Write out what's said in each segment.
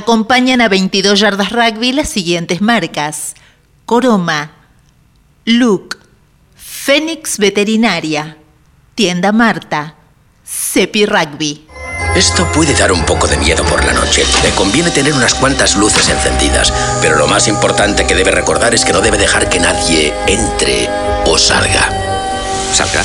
Acompañan a 22 yardas rugby las siguientes marcas. Coroma, Luke, Fénix Veterinaria, Tienda Marta, Cepi Rugby. Esto puede dar un poco de miedo por la noche. Le conviene tener unas cuantas luces encendidas, pero lo más importante que debe recordar es que no debe dejar que nadie entre o salga. ¿Salga?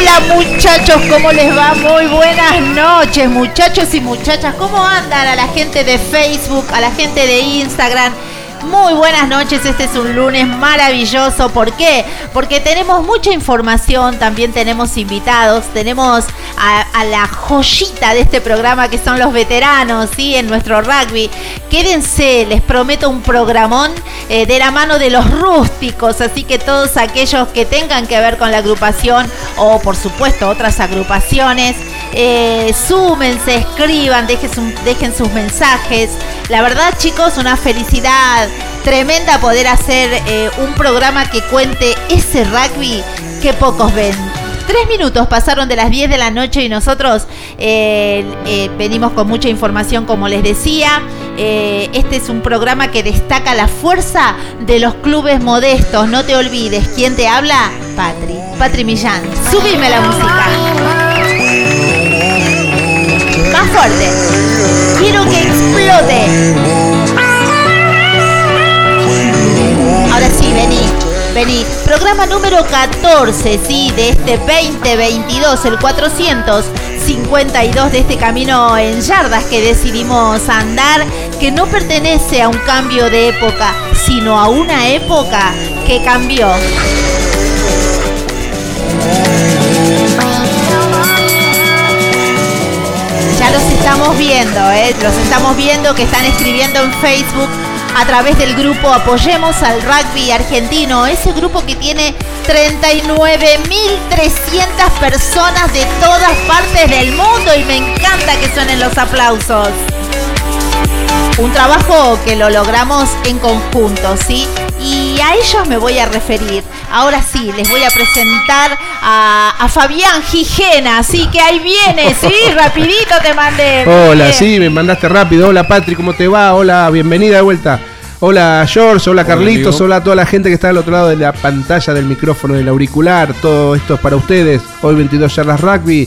Hola muchachos, ¿cómo les va? Muy buenas noches muchachos y muchachas. ¿Cómo andan a la gente de Facebook, a la gente de Instagram? Muy buenas noches, este es un lunes maravilloso. ¿Por qué? Porque tenemos mucha información, también tenemos invitados, tenemos a, la joyita de este programa que son los veteranos, ¿sí? En nuestro rugby. Quédense, les prometo un programón eh, de la mano de los rústicos, así que todos aquellos que tengan que ver con la agrupación o por supuesto otras agrupaciones, eh, súmense, escriban, dejen, dejen sus mensajes. La verdad chicos, una felicidad tremenda poder hacer eh, un programa que cuente ese rugby que pocos ven. Tres minutos pasaron de las 10 de la noche y nosotros eh, eh, venimos con mucha información, como les decía. este es un programa que destaca la fuerza de los clubes modestos. No te olvides, ¿quién te habla? Patri, Patri Millán. Subime la música. Más fuerte. Quiero que explote. Programa número 14, sí, de este 2022, el 452 de este camino en yardas que decidimos andar, que no pertenece a un cambio de época, sino a una época que cambió. Ya los estamos viendo, ¿eh? los estamos viendo que están escribiendo en Facebook a través del grupo Apoyemos al Rugby Argentino, ese grupo que tiene 39.300 personas de todas partes del mundo y me encanta que suenen los aplausos. Un trabajo que lo logramos en conjunto, ¿sí? Y a ellos me voy a referir. Ahora sí, les voy a presentar a, Fabián Gijena, así que ahí viene, sí, rapidito te mandé. Hola, sí, me mandaste rápido. Hola Patri, ¿cómo te va? Hola, bienvenida de vuelta. Hola George, hola Carlitos, hola, a toda la gente que está al otro lado de la pantalla del micrófono, del auricular. Todo esto es para ustedes. Hoy 22 charlas rugby,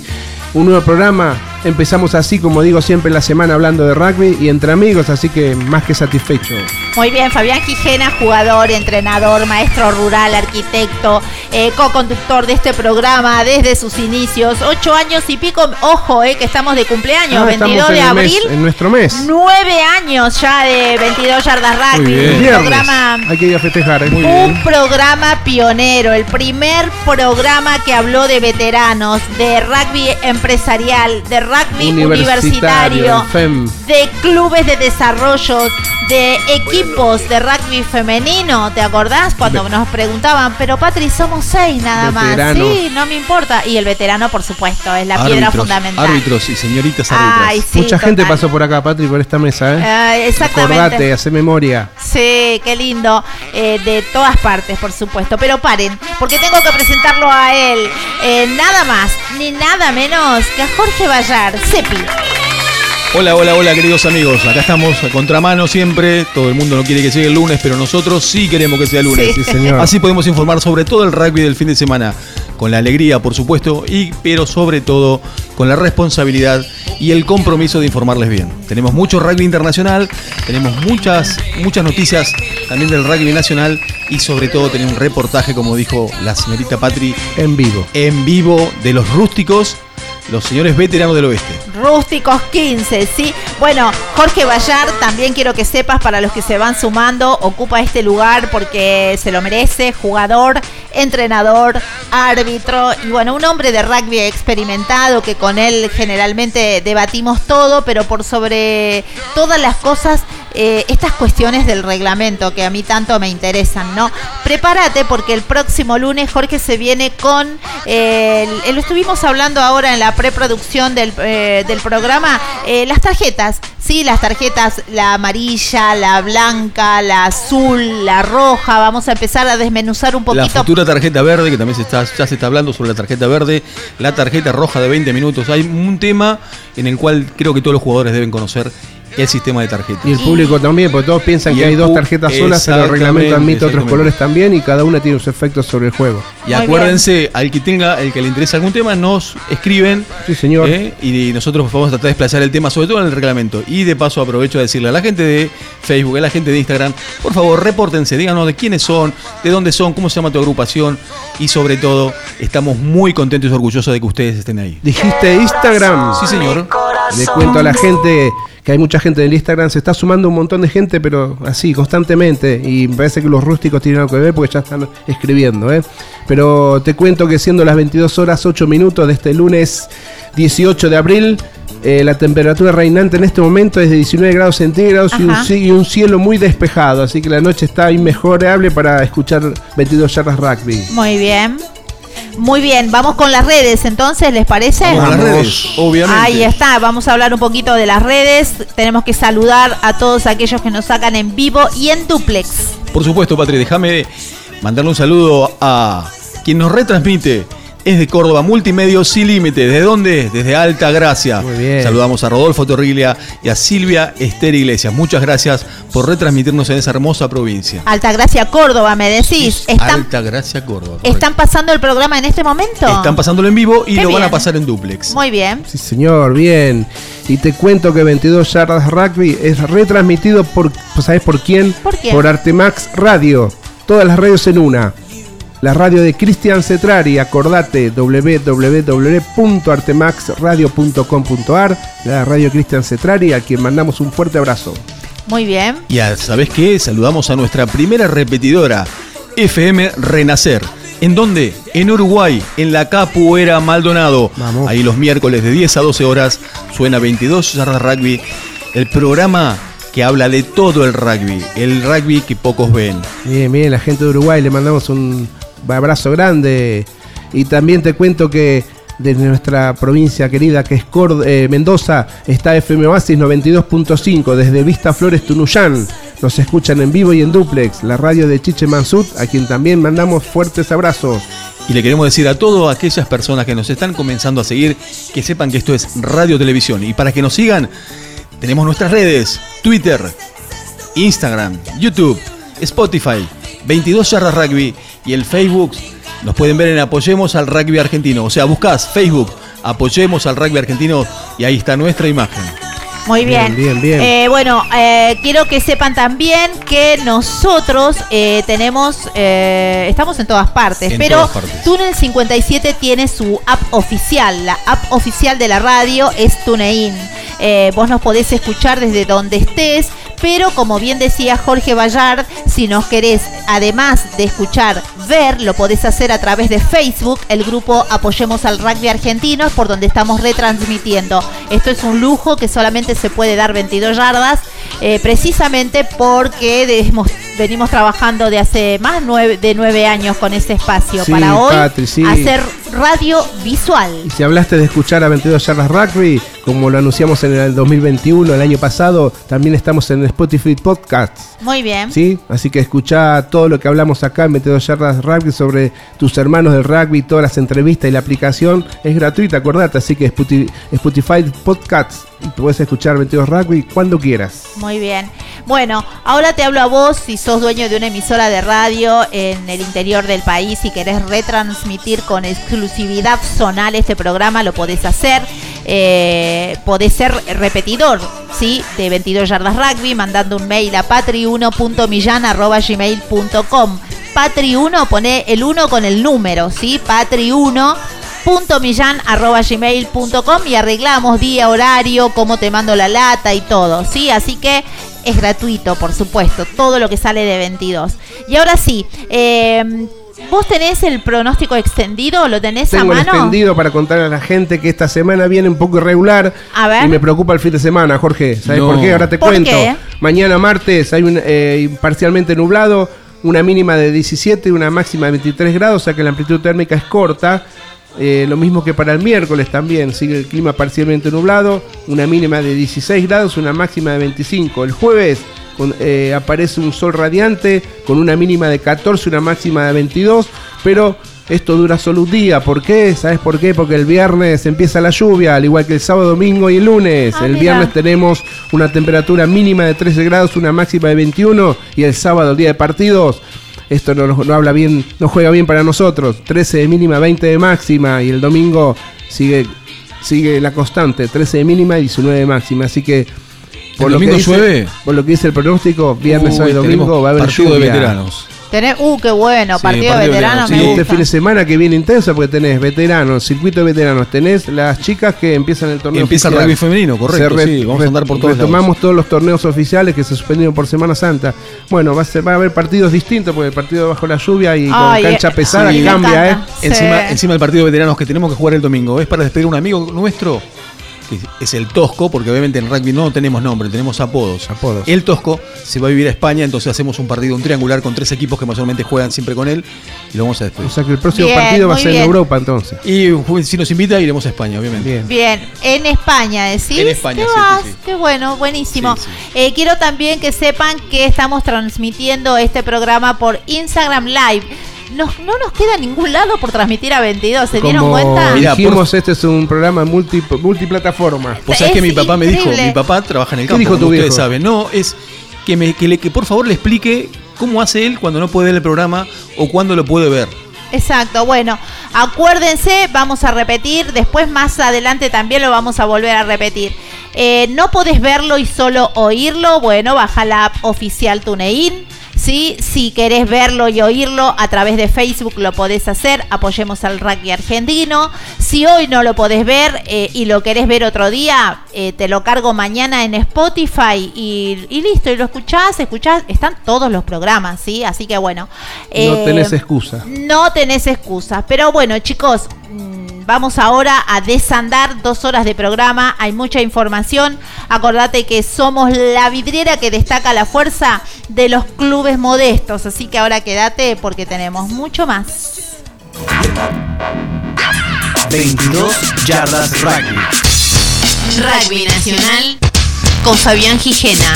un nuevo programa Empezamos así, como digo siempre, la semana hablando de rugby y entre amigos, así que más que satisfecho. Muy bien, Fabián Quijena, jugador, entrenador, maestro rural, arquitecto, eh, co-conductor de este programa desde sus inicios. Ocho años y pico, ojo, eh, que estamos de cumpleaños, Ah, 22 estamos en de abril. mes- en nuestro mes. Nueve años ya de 22 yardas rugby. Un Viernes. programa Hay que ir a festejar. ¿eh? Muy un bien. programa pionero, el primer programa que habló de veteranos, de rugby empresarial, de rugby universitario, el FEM. de clubes de desarrollo, de equipos de rugby femenino. ¿Te acordás cuando nos preguntaban, pero Patri, somos seis nada Veteranos. más? Sí, no me importa. Y el veterano, por supuesto, es la piedra fundamental. Árbitros y señoritas árbitras. Ay, sí, Mucha gente pasó por acá, Patri, por esta mesa, ¿eh? Eh, exactamente. Acordate, hace memoria. Sí, qué lindo. Eh, de todas partes, por supuesto. Pero paren, porque tengo que presentarlo a él. Eh, nada más, ni nada menos que a Jorge Vallar, Cepi. Hola, hola, hola, queridos amigos. Acá estamos a contramano siempre. Todo el mundo no quiere que llegue el lunes, pero nosotros sí queremos que sea lunes. Sí. Sí, señor. Así podemos informar sobre todo el rugby del fin de semana, con la alegría, por supuesto, y pero sobre todo con la responsabilidad y el compromiso de informarles bien. Tenemos mucho rugby internacional, tenemos muchas muchas noticias también del rugby nacional y sobre todo tenemos un reportaje, como dijo la señorita Patri, En vivo. en vivo de los rústicos, los señores veteranos del oeste. Rústicos 15, ¿sí? Bueno, Jorge Vallar, también quiero que sepas, para los que se van sumando, ocupa este lugar porque se lo merece, jugador, entrenador, árbitro, y bueno, un hombre de rugby experimentado que con él generalmente debatimos todo, pero por sobre todas las cosas, eh, estas cuestiones del reglamento que a mí tanto me interesan, ¿no? Prepárate porque el próximo lunes Jorge se viene con, eh, lo estuvimos hablando ahora en la preproducción del, eh, programa, las tarjetas, sí, las tarjetas, la amarilla, la blanca, la azul, la roja, vamos a empezar a desmenuzar un La poquito. futura tarjeta verde, que también se está, ya se está hablando sobre la tarjeta verde, la tarjeta roja de 20 minutos. Hay un tema en el cual creo que todos los jugadores deben conocer el sistema de tarjetas. Y el público también, porque todos piensan Y que hay dos tarjetas solas, pero el reglamento admite otros colores también y cada una tiene sus efectos sobre el juego. Y Muy acuérdense, al que tenga, el que le interese algún tema, nos escriben. Sí, señor. ¿eh? Y nosotros vamos a tratar de desplazar el tema, sobre todo en el reglamento. Y de paso aprovecho a decirle a la gente de Facebook, a la gente de Instagram, por favor, repórtense, díganos de quiénes son, de dónde son, cómo se llama tu agrupación. Y sobre todo, estamos muy contentos y orgullosos de que ustedes estén ahí. Dijiste Instagram. Sí, señor. Le cuento a la gente que hay mucha gente en el Instagram, se está sumando un montón de gente, pero así, constantemente. Y me parece que los rústicos tienen algo que ver porque ya están escribiendo, ¿eh? Pero te cuento que siendo las 22 horas 8 minutos de este lunes 18 de abril, eh, la temperatura reinante en este momento es de 19 grados centígrados y un, y cielo muy despejado. Así que la noche está inmejorable para escuchar 22 yardas rugby. Muy bien. Muy bien, vamos con las redes entonces, ¿les parece? Vamos a las redes, obviamente. Ahí está, vamos a hablar un poquito de las redes. Tenemos que saludar a todos aquellos que nos sacan en vivo y en duplex. Por supuesto, Patri, déjame mandarle un saludo a quien nos retransmite. Es de Córdoba, Multimedios Sin Límite. ¿De dónde? Desde Alta Gracia. Muy bien. Saludamos a Rodolfo Torriglia y a Silvia Esther Iglesias. Muchas gracias por retransmitirnos en esa hermosa provincia. Altagracia Córdoba, me decís. ¿Están, Alta Gracia, Córdoba. correcto. ¿Están pasando el programa en este momento? Están pasándolo en vivo y Qué lo van a pasar en duplex. Muy bien. Sí, señor, bien. Y te cuento que 22 Yardas Rugby es retransmitido por, ¿sabes por quién? ¿Por quién? Por Artemax Radio. Todas las radios en una. La radio de Cristian Cetrari, acordate, www.artemaxradio.com.ar. La radio de Cristian Cetrari, a quien mandamos un fuerte abrazo. Muy bien. Y a- ¿sabés qué? Saludamos a nuestra primera repetidora, FM Renacer. ¿En dónde? En Uruguay, en la Capuera Maldonado. Vamos. Ahí los miércoles de 10 a 12 horas suena 22 yardas rugby, el programa que habla de todo el rugby, el rugby que pocos ven. Bien, bien, la gente de Uruguay le mandamos un abrazo grande. Y también te cuento que desde nuestra provincia querida que es Cord- eh, Mendoza está FM Oasis 92.5 desde Vista Flores Tunuyán. Nos escuchan en vivo y en duplex, la radio de Chiche Mansut, a quien también mandamos fuertes abrazos. Y le queremos decir a todas aquellas personas que nos están comenzando a seguir que sepan que esto es radio televisión. Y para que nos sigan, tenemos nuestras redes: Twitter, Instagram, YouTube, Spotify, 22 Yardas Rugby y el Facebook. Nos pueden ver en Apoyemos al Rugby Argentino. O sea, buscás Facebook apoyemos al rugby argentino y ahí está nuestra imagen. Muy bien. Bien, bien, bien. Eh, bueno, eh, quiero que sepan también que nosotros eh, tenemos, eh, estamos en todas partes, En pero todas partes. Túnel 57 tiene su app oficial. La app oficial de la radio es TuneIn. Eh, vos nos podés escuchar desde donde estés, pero como bien decía Jorge Bayard, si nos querés, además de escuchar, ver, lo podés hacer a través de Facebook, el grupo Apoyemos al Rugby Argentino, por donde estamos retransmitiendo. Esto es un lujo que solamente se puede dar 22 yardas, eh, precisamente porque hemos- venimos trabajando de hace más nueve- de nueve años con ese espacio Sí, para hoy Patri, sí. hacer radio visual. Y si hablaste de escuchar a 22 Yardas Rugby, como lo anunciamos en el 2021, el año pasado, también estamos en Spotify Podcasts. Muy bien. ¿Sí? Así que escuchá todo lo que hablamos acá en 22 Yardas Rugby sobre tus hermanos del rugby, todas las entrevistas y la aplicación es gratuita, acordate. Así que Spotify Podcasts y puedes escuchar 22 Rugby cuando quieras. Muy bien. Bueno, ahora te hablo a vos si sos dueño de una emisora de radio en el interior del país y querés retransmitir con exclusividad zonal este programa, lo podés hacer. Eh, podés ser repetidor, ¿sí? De 22 yardas rugby, mandando un mail a patri1.millan.gmail.com Patri1, pone el 1 con el número, ¿sí? Patri1 gmail.com y arreglamos día, horario, cómo te mando la lata y todo, ¿sí? Así que es gratuito, por supuesto, todo lo que sale de 22. Y ahora sí, eh, ¿vos tenés el pronóstico extendido? ¿Lo tenés Tengo a el mano? extendido para contar a la gente que esta semana viene un poco irregular. A ver. Y me preocupa el fin de semana, Jorge. ¿Sabes No. por qué? Ahora te ¿Por cuento. qué? Mañana martes hay un eh, parcialmente nublado, una mínima de 17 y una máxima de 23 grados, o sea que la amplitud térmica es corta. Eh, lo mismo que para el miércoles también, sigue el clima parcialmente nublado, una mínima de 16 grados, una máxima de 25. El jueves con- eh, aparece un sol radiante con una mínima de 14, una máxima de 22, pero esto dura solo un día. ¿Por qué? ¿Sabes por qué? Porque el viernes empieza la lluvia, al igual que el sábado, domingo y el lunes. Ah, el mira. viernes tenemos una temperatura mínima de 13 grados, una máxima de 21 y el sábado, el día de partidos, esto no, no habla bien, no juega bien para nosotros. 13 de mínima, 20 de máxima y el domingo sigue sigue la constante, 13 de mínima y 19 de máxima, así que ¿El domingo dice, llueve? por lo que dice el pronóstico, viernes, sábado y domingo va a haber partido lluvia. de veteranos. Tenés, uh, qué bueno, Sí, partido de partido de veteranos veteranos, me sí. Y este fin de semana que viene intenso porque tenés veteranos, circuito de veteranos, tenés las chicas que empiezan el torneo Empieza el rugby femenino, correcto, re- sí, vamos a andar por todos Retomamos lados. todos los torneos oficiales que se suspendieron por Semana Santa. Bueno, va a, ser, va a haber partidos distintos porque el partido bajo la lluvia y Ay, con cancha pesada sí, me cambia, ¿eh? Encima, encima del partido de veteranos que tenemos que jugar el domingo, es para despedir a un amigo nuestro, que es el Tosco, porque obviamente en rugby no tenemos nombre, tenemos apodos. Apodos. El Tosco se va a vivir a España, entonces hacemos un partido, un triangular con tres equipos que mayormente juegan siempre con él y lo vamos a despedir. O sea que el próximo Bien, partido va a ser en. Europa entonces. Y si nos invita, iremos a España, obviamente. Bien. Bien, en España, ¿decís? En España, ¿Qué sí, vas? sí. Qué bueno, buenísimo. Sí, Eh, quiero también que sepan que estamos transmitiendo este programa por Instagram Live. Nos- no nos queda ningún lado por transmitir a 22, ¿se dieron cuenta? Dijimos, este es un programa multi, multiplataforma. Vos sabés Es que mi papá me dijo, mi papá trabaja en el ¿Qué campo, dijo como tu ustedes viejo? saben. No, es que, me, que, le- que por favor le explique cómo hace él cuando no puede ver el programa o cuándo lo puede ver. Exacto, bueno, acuérdense, vamos a repetir, después más adelante también lo vamos a volver a repetir. Eh, no podés verlo y solo oírlo, bueno, baja la app oficial TuneIn. ¿Sí? Si querés verlo y oírlo a través de Facebook lo podés hacer, apoyemos al rugby argentino. Si hoy no lo podés ver eh, y lo querés ver otro día, eh, te lo cargo mañana en Spotify y, y listo, y lo escuchás, escuchás, están todos los programas, ¿sí? Así que bueno. No eh, tenés excusa. no tenés excusas. Pero bueno, chicos, mm, vamos ahora a desandar dos horas de programa. Hay mucha información. Acordate que somos la vidriera que destaca la fuerza de los clubes modestos. Así que ahora quédate porque tenemos mucho más. 22 yardas rugby. Rugby Nacional con Fabián Gijena.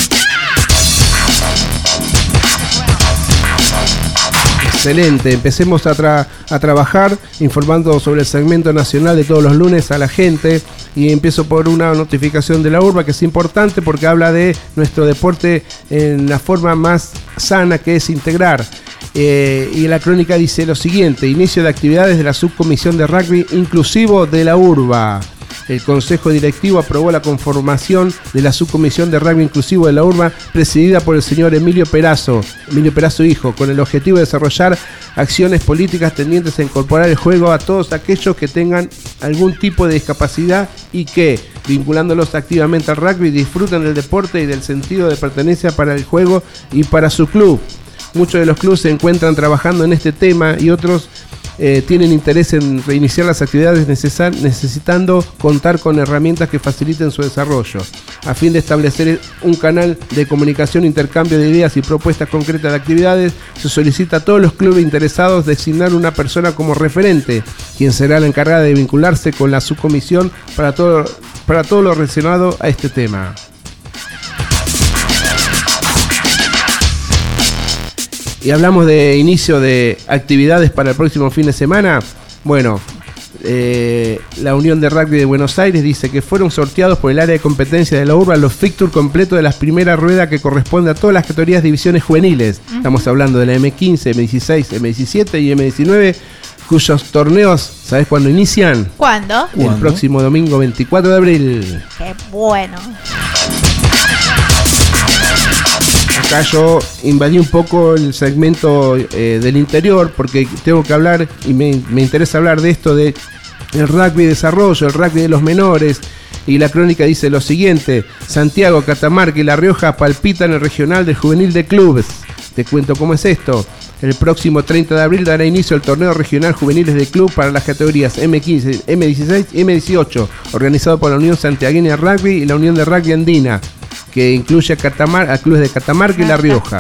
Excelente, empecemos a, tra- a trabajar informando sobre el segmento nacional de todos los lunes a la gente y empiezo por una notificación de la urba que es importante porque habla de nuestro deporte en la forma más sana que es integrar. Eh, y la crónica dice lo siguiente, inicio de actividades de la subcomisión de rugby inclusivo de la urba. El Consejo Directivo aprobó la conformación de la subcomisión de rugby inclusivo de la urba, presidida por el señor Emilio Perazo, Emilio Perazo Hijo, con el objetivo de desarrollar acciones políticas tendientes a incorporar el juego a todos aquellos que tengan algún tipo de discapacidad y que, vinculándolos activamente al rugby, disfruten del deporte y del sentido de pertenencia para el juego y para su club. Muchos de los clubes se encuentran trabajando en este tema y otros eh, tienen interés en reiniciar las actividades necesitando contar con herramientas que faciliten su desarrollo. A fin de establecer un canal de comunicación, intercambio de ideas y propuestas concretas de actividades, se solicita a todos los clubes interesados designar una persona como referente, quien será la encargada de vincularse con la subcomisión para todo, para todo lo relacionado a este tema. Y hablamos de inicio de actividades para el próximo fin de semana, bueno, eh, la Unión de Rugby de Buenos Aires dice que fueron sorteados por el área de competencia de la urba los fixtures completos de las primeras ruedas que corresponde a todas las categorías de divisiones juveniles. Estamos hablando de la M15, M16, M17 y M19, cuyos torneos, ¿sabes cuándo inician? ¿Cuándo? El próximo domingo 24 de abril. Qué bueno acá yo invadí un poco el segmento eh, del interior porque tengo que hablar y me, interesa hablar de esto de el rugby desarrollo, el rugby de los menores. Y la crónica dice lo siguiente, Santiago, Catamarca y La Rioja palpitan el regional del juvenil de clubes. Te cuento cómo es esto. El próximo 30 de abril dará inicio el torneo regional juveniles de club para las categorías M15, M16 y M18, organizado por la Unión Santiagueña Rugby y la Unión de Rugby Andina que incluye a, Catamar, a clubes de Catamarca y La Rioja.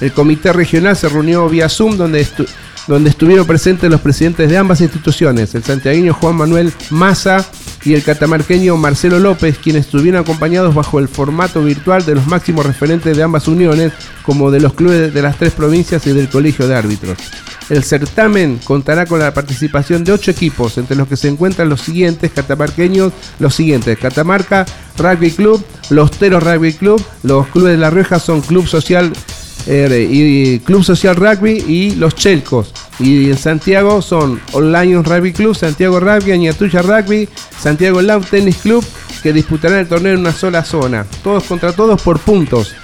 El comité regional se reunió vía Zoom donde, donde estuvieron presentes los presidentes de ambas instituciones, el santiagueño Juan Manuel Maza y el catamarqueño Marcelo López, quienes estuvieron acompañados bajo el formato virtual de los máximos referentes de ambas uniones, como de los clubes de las tres provincias y del Colegio de Árbitros. El certamen contará con la participación de ocho equipos, entre los que se encuentran los siguientes catamarqueños, los siguientes, Catamarca Rugby Club, Los Teros Rugby Club, los clubes de La Rioja son Club Social eh, y Club Social Rugby y los Chelcos. Y en Santiago son Lions Rugby Club, Santiago Rugby, Añatuya Rugby, Santiago Lawn Tennis Club, que disputarán el torneo en una sola zona. Todos contra todos por puntos.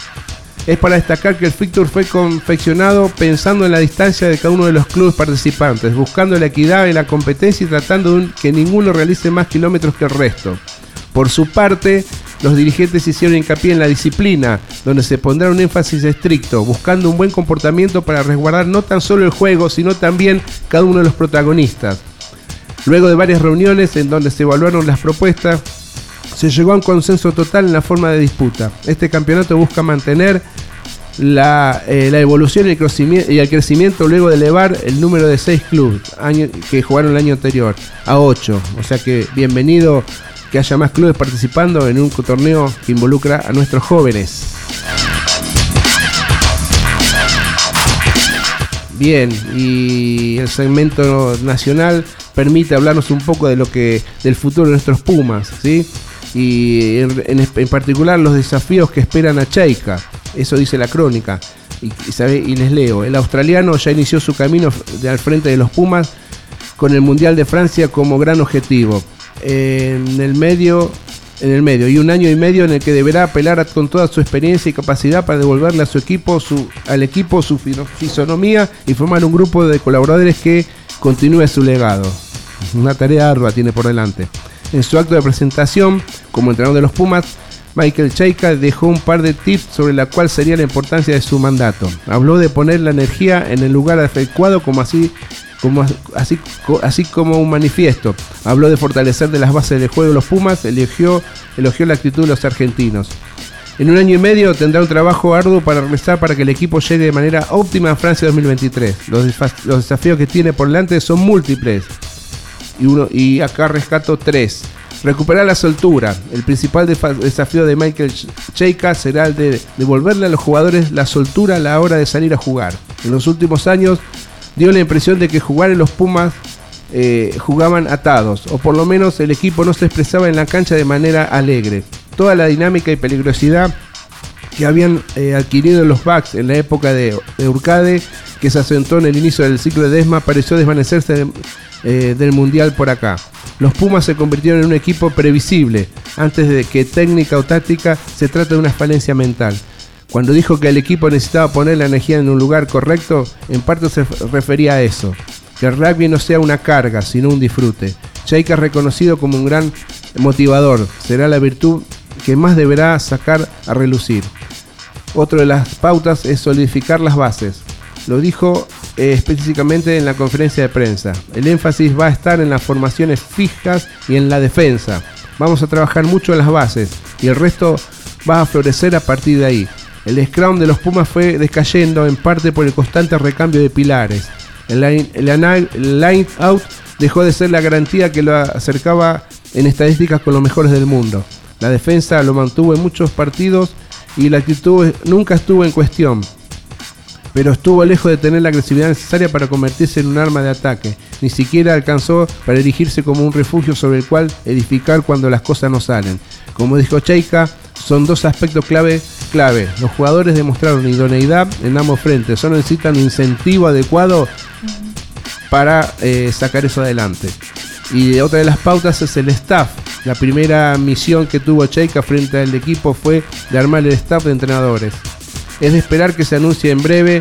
Es para destacar que el fixture fue confeccionado pensando en la distancia de cada uno de los clubes participantes, buscando la equidad en la competencia y tratando de que ninguno realice más kilómetros que el resto. Por su parte, los dirigentes hicieron hincapié en la disciplina, donde se pondrá un énfasis estricto, buscando un buen comportamiento para resguardar no tan solo el juego, sino también cada uno de los protagonistas. Luego de varias reuniones en donde se evaluaron las propuestas, se llegó a un consenso total en la forma de disputa. Este campeonato busca mantener la, eh, evolución y el, crecimiento, luego de elevar el número de seis clubes que jugaron el año anterior a ocho. O sea que bienvenido que haya más clubes participando en un torneo que involucra a nuestros jóvenes. Bien, y el segmento nacional permite hablarnos un poco de lo que del futuro de nuestros Pumas, ¿sí? Y en, particular los desafíos que esperan a Chaika. Eso dice la crónica. Y, y, les leo, el australiano ya inició su camino de al frente de los Pumas con el Mundial de Francia como gran objetivo. En el medio en el medio y un año y medio en el que deberá apelar con toda su experiencia y capacidad para devolverle a su equipo su, al equipo su fisonomía y formar un grupo de colaboradores que continúe su legado. Una tarea ardua tiene por delante. En su acto de presentación como entrenador de los Pumas, Michael Cheika dejó un par de tips sobre la cual sería la importancia de su mandato. Habló de poner la energía en el lugar adecuado como así como, así, así como un manifiesto. Habló de fortalecer de las bases del juego de los Pumas, elogió, la actitud de los argentinos. En un año y medio tendrá un trabajo arduo para realizar para que el equipo llegue de manera óptima a Francia 2023. Los, los desafíos que tiene por delante son múltiples y, uno, y acá rescato tres. Recuperar la soltura. El principal desafío de Michael Cheika será el de devolverle a los jugadores la soltura a la hora de salir a jugar. En los últimos años dio la impresión de que jugar en los Pumas eh, jugaban atados, o por lo menos el equipo no se expresaba en la cancha de manera alegre. Toda la dinámica y peligrosidad que habían eh, adquirido los Bucks en la época de, de Urcade, que se asentó en el inicio del ciclo de Desma, pareció desvanecerse eh, del Mundial por acá. Los Pumas se convirtieron en un equipo previsible, antes de que técnica o táctica se trate de una falencia mental. Cuando dijo que el equipo necesitaba poner la energía en un lugar correcto, en parte se refería a eso. Que el rugby no sea una carga, sino un disfrute. Cheika es reconocido como un gran motivador. Será la virtud que más deberá sacar a relucir. Otra de las pautas es solidificar las bases. Lo dijo eh, específicamente en la conferencia de prensa. El énfasis va a estar en las formaciones fijas y en la defensa. Vamos a trabajar mucho en las bases y el resto va a florecer a partir de ahí. El scrum de los Pumas fue descayendo en parte por el constante recambio de pilares. El line, el line out dejó de ser la garantía que lo acercaba en estadísticas con los mejores del mundo. La defensa lo mantuvo en muchos partidos y la actitud nunca estuvo en cuestión pero estuvo lejos de tener la agresividad necesaria para convertirse en un arma de ataque. Ni siquiera alcanzó para erigirse como un refugio sobre el cual edificar cuando las cosas no salen. Como dijo Cheika, son dos aspectos clave. clave. Los jugadores demostraron idoneidad en ambos frentes, solo necesitan incentivo adecuado para eh, sacar eso adelante. Y otra de las pautas es el staff. La primera misión que tuvo Cheika frente al equipo fue de armar el staff de entrenadores es de esperar que se anuncie en breve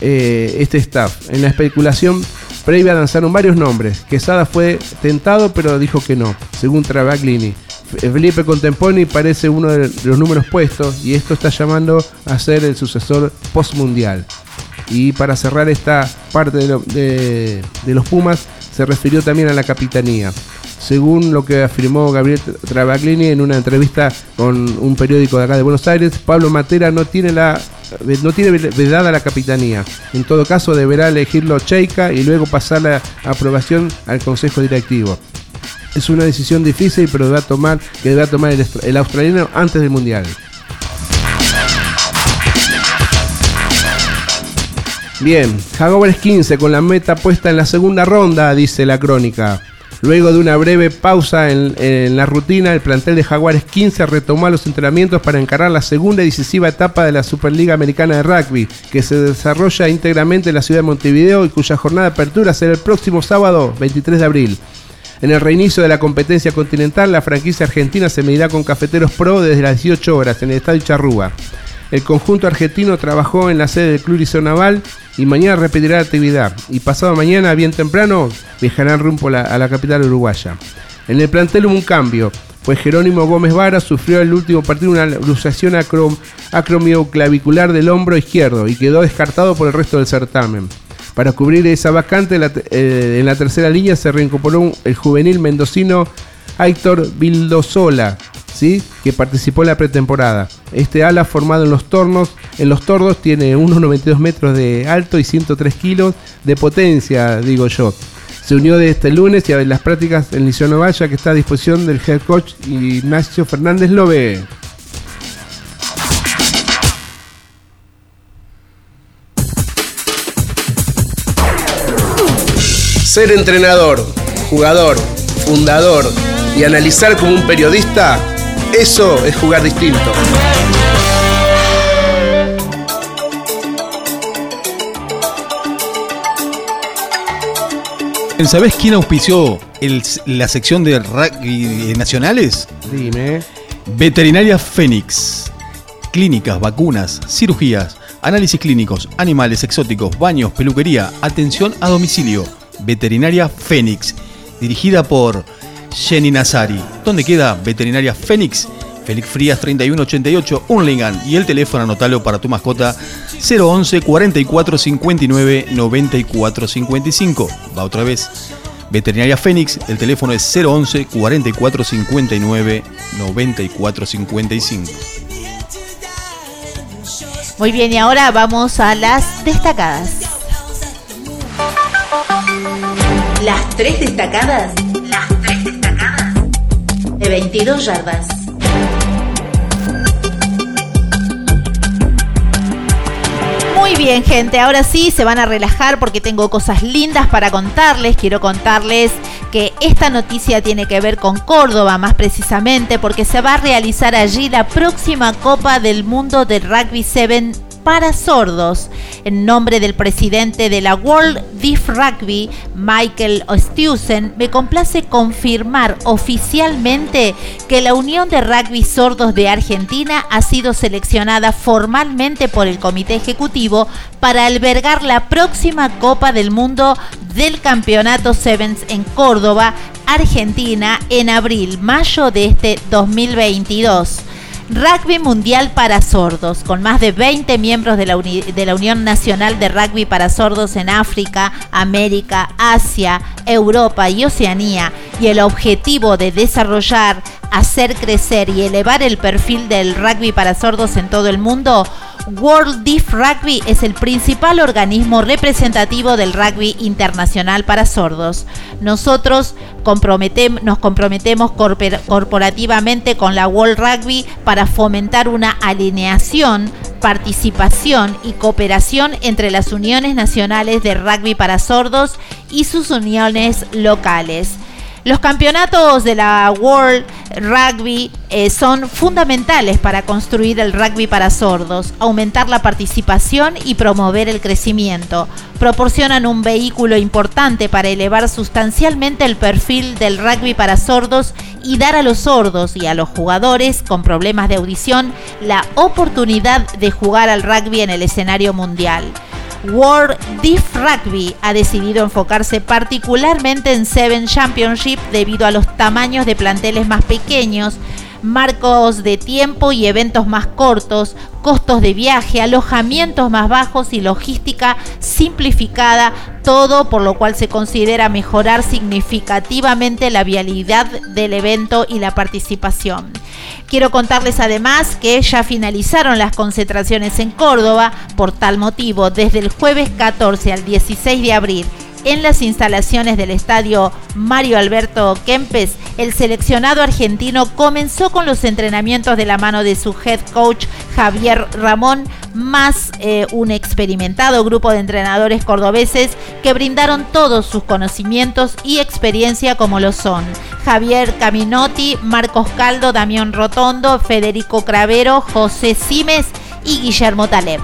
eh, este staff. En la especulación previa lanzaron varios nombres. Quesada fue tentado, pero dijo que no, según Travaglini. Felipe Contemponi parece uno de los números puestos y esto está llamando a ser el sucesor postmundial. Y para cerrar esta parte de, lo- de- de los Pumas, se refirió también a la capitanía. Según lo que afirmó Gabriel Travaglini en una entrevista con un periódico de acá de Buenos Aires, Pablo Matera no tiene la no tiene vedada la capitanía. En todo caso, deberá elegirlo Cheika y luego pasar la aprobación al Consejo Directivo. Es una decisión difícil, pero debe tomar, que deberá tomar el, australiano antes del Mundial. Bien, Jaguares 15 con la meta puesta en la segunda ronda, dice la crónica. Luego de una breve pausa en, la rutina, el plantel de Jaguares 15 retomó los entrenamientos para encarar la segunda y decisiva etapa de la Superliga Americana de Rugby, que se desarrolla íntegramente en la ciudad de Montevideo y cuya jornada de apertura será el próximo sábado 23 de abril. En el reinicio de la competencia continental, la franquicia argentina se medirá con Cafeteros Pro desde las 18 horas en el estadio Charrúa. El conjunto argentino trabajó en la sede del Club Liceo Naval y mañana repetirá la actividad. Y pasado mañana, bien temprano, viajarán rumbo a la, capital uruguaya. En el plantel hubo un cambio, pues Jerónimo Gómez Vara sufrió el último partido una luxación acrom acromioclavicular del hombro izquierdo y quedó descartado por el resto del certamen. Para cubrir esa vacante, eh, en la tercera línea se reincorporó el juvenil mendocino Héctor Vildosola, ¿sí? que participó en la pretemporada. Este ala formado en los tornos, en los tordos tiene unos 92 metros de alto y 103 kilos de potencia, digo yo. Se unió de este lunes y a las prácticas en Liceo Novalla que está a disposición del head coach Ignacio Fernández Lobe. Ser entrenador, jugador, fundador y analizar como un periodista, eso es jugar distinto. ¿Sabés quién auspició el- la sección de rugby nacionales? Dime. Veterinaria Fénix. Clínicas, vacunas, cirugías, análisis clínicos, animales exóticos, baños, peluquería, atención a domicilio. Veterinaria Fénix. Dirigida por Jenny Nazari. ¿Dónde queda Veterinaria Fénix? Félix Frías 3188 Unlingan y el teléfono anotalo para tu mascota 011 44 59 94 55. Va otra vez. Veterinaria Fénix, el teléfono es 011 44 59 94 55. Muy bien, y ahora vamos a las destacadas. Las tres destacadas. De 22 yardas. Muy bien, gente. Ahora sí se van a relajar porque tengo cosas lindas para contarles. Quiero contarles que esta noticia tiene que ver con Córdoba, más precisamente, porque se va a realizar allí la próxima Copa del Mundo del Rugby 7 para sordos. En nombre del presidente de la World Deaf Rugby, Michael Ostiusen, me complace confirmar oficialmente que la Unión de Rugby Sordos de Argentina ha sido seleccionada formalmente por el Comité Ejecutivo para albergar la próxima Copa del Mundo del Campeonato Sevens en Córdoba, Argentina, en abril-mayo de este 2022. Rugby Mundial para Sordos, con más de 20 miembros de la, Unión Nacional de Rugby para Sordos en África, América, Asia, Europa y Oceanía, y el objetivo de desarrollar, hacer crecer y elevar el perfil del rugby para sordos en todo el mundo, World Deaf Rugby es el principal organismo representativo del rugby internacional para sordos. Nosotros nos comprometemos corporativamente con la World Rugby para fomentar una alineación, participación y cooperación entre las uniones nacionales de rugby para sordos y sus uniones locales. Los campeonatos de la World Rugby eh, son fundamentales para construir el rugby para sordos, aumentar la participación y promover el crecimiento. Proporcionan un vehículo importante para elevar sustancialmente el perfil del rugby para sordos y dar a los sordos y a los jugadores con problemas de audición la oportunidad de jugar al rugby en el escenario mundial. World Deaf Rugby ha decidido enfocarse particularmente en Seven Championship debido a los tamaños de planteles más pequeños, marcos de tiempo y eventos más cortos, costos de viaje, alojamientos más bajos y logística simplificada, todo por lo cual se considera mejorar significativamente la vialidad del evento y la participación. Quiero contarles además que ya finalizaron las concentraciones en Córdoba, por tal motivo, desde el jueves 14 al 16 de abril en las instalaciones del estadio Mario Alberto Kempes, el seleccionado argentino comenzó con los entrenamientos de la mano de su head coach Javier Ramón, más eh, un experimentado grupo de entrenadores cordobeses que brindaron todos sus conocimientos y experiencia como lo son Javier Caminotti, Marcos Caldo, Damián Rotondo, Federico Cravero, José Simes y Guillermo Taleb.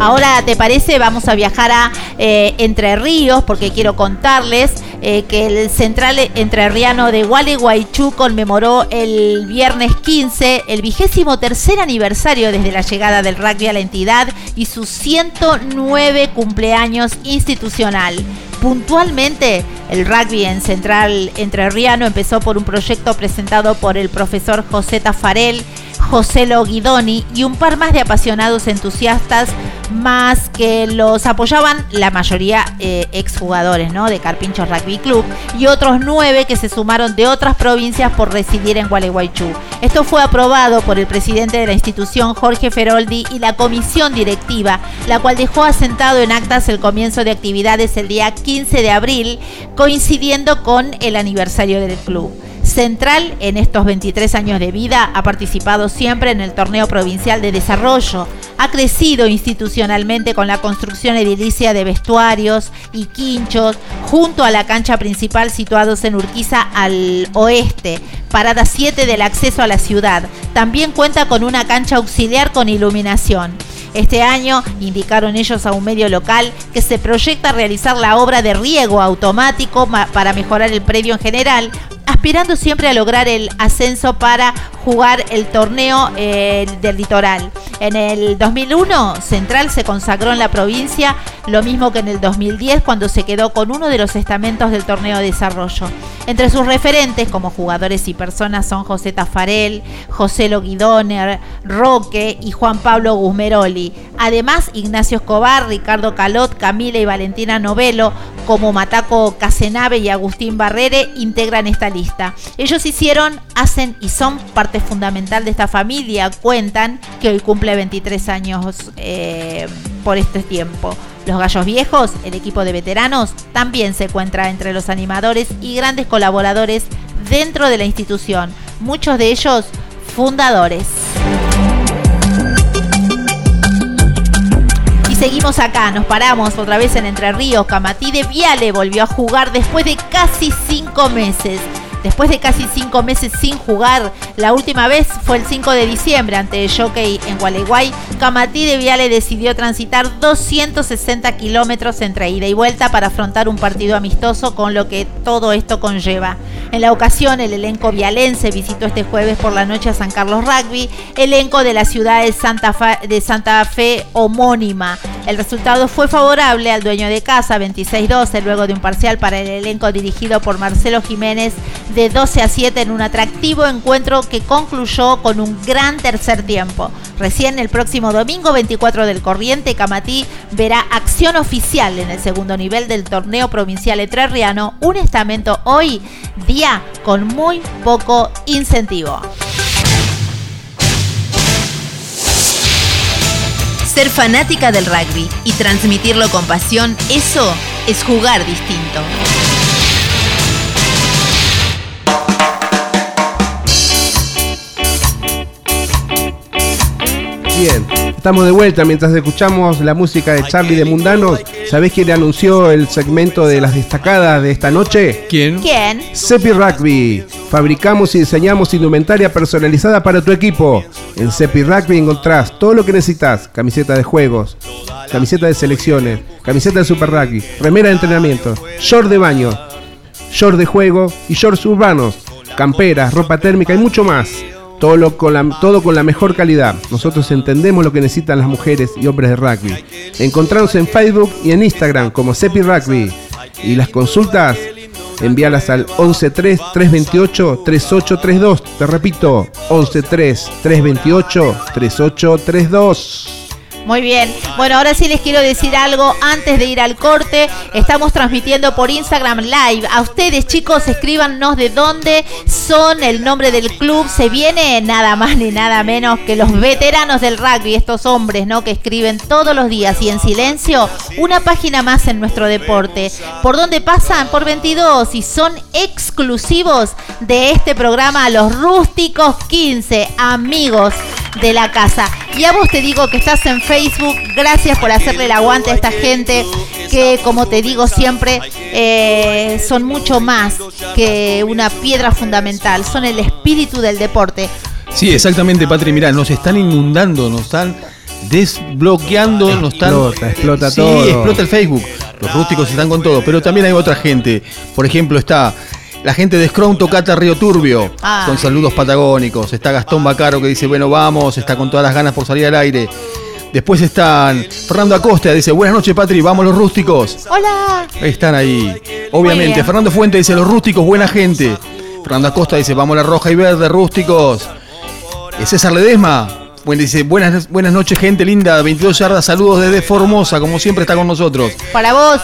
Ahora, ¿te parece? Vamos a viajar a eh, Entre Ríos porque quiero contarles eh, que el central entrerriano de Gualeguaychú conmemoró el viernes 15 el vigésimo tercer aniversario desde la llegada del rugby a la entidad y su 109 cumpleaños institucional. Puntualmente, el rugby en Central Entrerriano empezó por un proyecto presentado por el profesor José Tafarel, José Loguidoni y un par más de apasionados entusiastas más que los apoyaban la mayoría eh, exjugadores ¿no? de Carpincho Rugby Club y otros nueve que se sumaron de otras provincias por residir en Gualeguaychú. Esto fue aprobado por el presidente de la institución Jorge Feroldi y la comisión directiva, la cual dejó asentado en actas el comienzo de actividades el día 15 de abril, coincidiendo con el aniversario del club. Central en estos 23 años de vida ha participado siempre en el torneo provincial de desarrollo, ha crecido institucionalmente con la construcción edilicia de vestuarios y quinchos junto a la cancha principal situados en Urquiza al oeste, parada 7 del acceso a la ciudad. También cuenta con una cancha auxiliar con iluminación. Este año indicaron ellos a un medio local que se proyecta realizar la obra de riego automático para mejorar el predio en general, aspirando siempre a lograr el ascenso para jugar el torneo eh, del litoral. En el 2001, Central se consagró en la provincia, lo mismo que en el 2010 cuando se quedó con uno de los estamentos del torneo de desarrollo. Entre sus referentes como jugadores y personas son José Tafarel, José Loguidoner, Roque y Juan Pablo Guzmeroli. Además, Ignacio Escobar, Ricardo Calot, Camila y Valentina Novelo, como Mataco Casenave y Agustín Barrere, integran esta lista. Ellos hicieron, hacen y son parte fundamental de esta familia. Cuentan que hoy cumple 23 años eh, por este tiempo. Los Gallos Viejos, el equipo de veteranos, también se encuentra entre los animadores y grandes colaboradores dentro de la institución. Muchos de ellos fundadores. Seguimos acá, nos paramos otra vez en Entre Ríos. Camatí de Viale volvió a jugar después de casi cinco meses. Después de casi cinco meses sin jugar, la última vez fue el 5 de diciembre ante el Jockey en Gualeguay. Camatí de Viale decidió transitar 260 kilómetros entre ida y vuelta para afrontar un partido amistoso con lo que todo esto conlleva. En la ocasión, el elenco vialense visitó este jueves por la noche a San Carlos Rugby, elenco de la ciudad de Santa, Fe, homónima. El resultado fue favorable al dueño de casa, 26-12, luego de un parcial para el elenco dirigido por Marcelo Jiménez de 12 a 7 en un atractivo encuentro que concluyó con un gran tercer tiempo. Recién el próximo domingo 24 del Corriente, Camatí verá acción oficial en el segundo nivel del torneo provincial entrerriano, un estamento hoy día con muy poco incentivo. Ser fanática del rugby y transmitirlo con pasión, eso es jugar distinto. Bien, estamos de vuelta mientras escuchamos la música de Charlie de Mundanos. ¿Sabés quién anunció el segmento de las destacadas de esta noche? ¿Quién? ¿Quién? Cepi Rugby. Fabricamos y diseñamos indumentaria personalizada para tu equipo. En Cepi Rugby encontrás todo lo que necesitas: camiseta de juegos, camiseta de selecciones, camiseta de Super Rugby, remera de entrenamiento, short de baño, short de juego y shorts urbanos, camperas, ropa térmica y mucho más. Todo, con la mejor calidad. Nosotros entendemos lo que necesitan las mujeres y hombres de rugby. Encontrarnos en Facebook y en Instagram como Cepi Rugby. Y las consultas, envíalas al 113-328-3832. Te repito, 113-328-3832. Muy bien. Bueno, ahora sí les quiero decir algo antes de ir al corte. Estamos transmitiendo por Instagram Live. A ustedes, chicos, escríbanos de dónde son, el nombre del club. Se viene nada más ni nada menos que los veteranos del rugby, estos hombres, ¿no? Que escriben todos los días y en silencio una página más en nuestro deporte. ¿Por dónde pasan? Por 22 y son exclusivos de este programa, los rústicos 15, amigos de la casa. Y a vos te digo que estás en Facebook, gracias por hacerle el aguante a esta gente que, como te digo siempre, eh, son mucho más que una piedra fundamental, son el espíritu del deporte. Sí, exactamente, Patri. Mirá, nos están inundando, nos están desbloqueando, nos están. Explota, explota Sí, todo. explota el Facebook. Los rústicos están con todo, pero también hay otra gente. Por ejemplo, está la gente de Scrum Tocata Río Turbio, Ah. con saludos patagónicos. Está Gastón Bacaro que dice, bueno, vamos, está con todas las ganas por salir al aire. Después están Fernando Acosta, dice, buenas noches, Patri, vamos los rústicos. Hola. Están ahí. Obviamente. Fernando Fuente dice, los rústicos, buena gente. Fernando Acosta dice, vamos la roja y verde, rústicos. Eh, César Ledesma. Bueno, dice, buenas, buenas noches, gente linda. 22 yardas, saludos desde Formosa, como siempre está con nosotros. Para vos,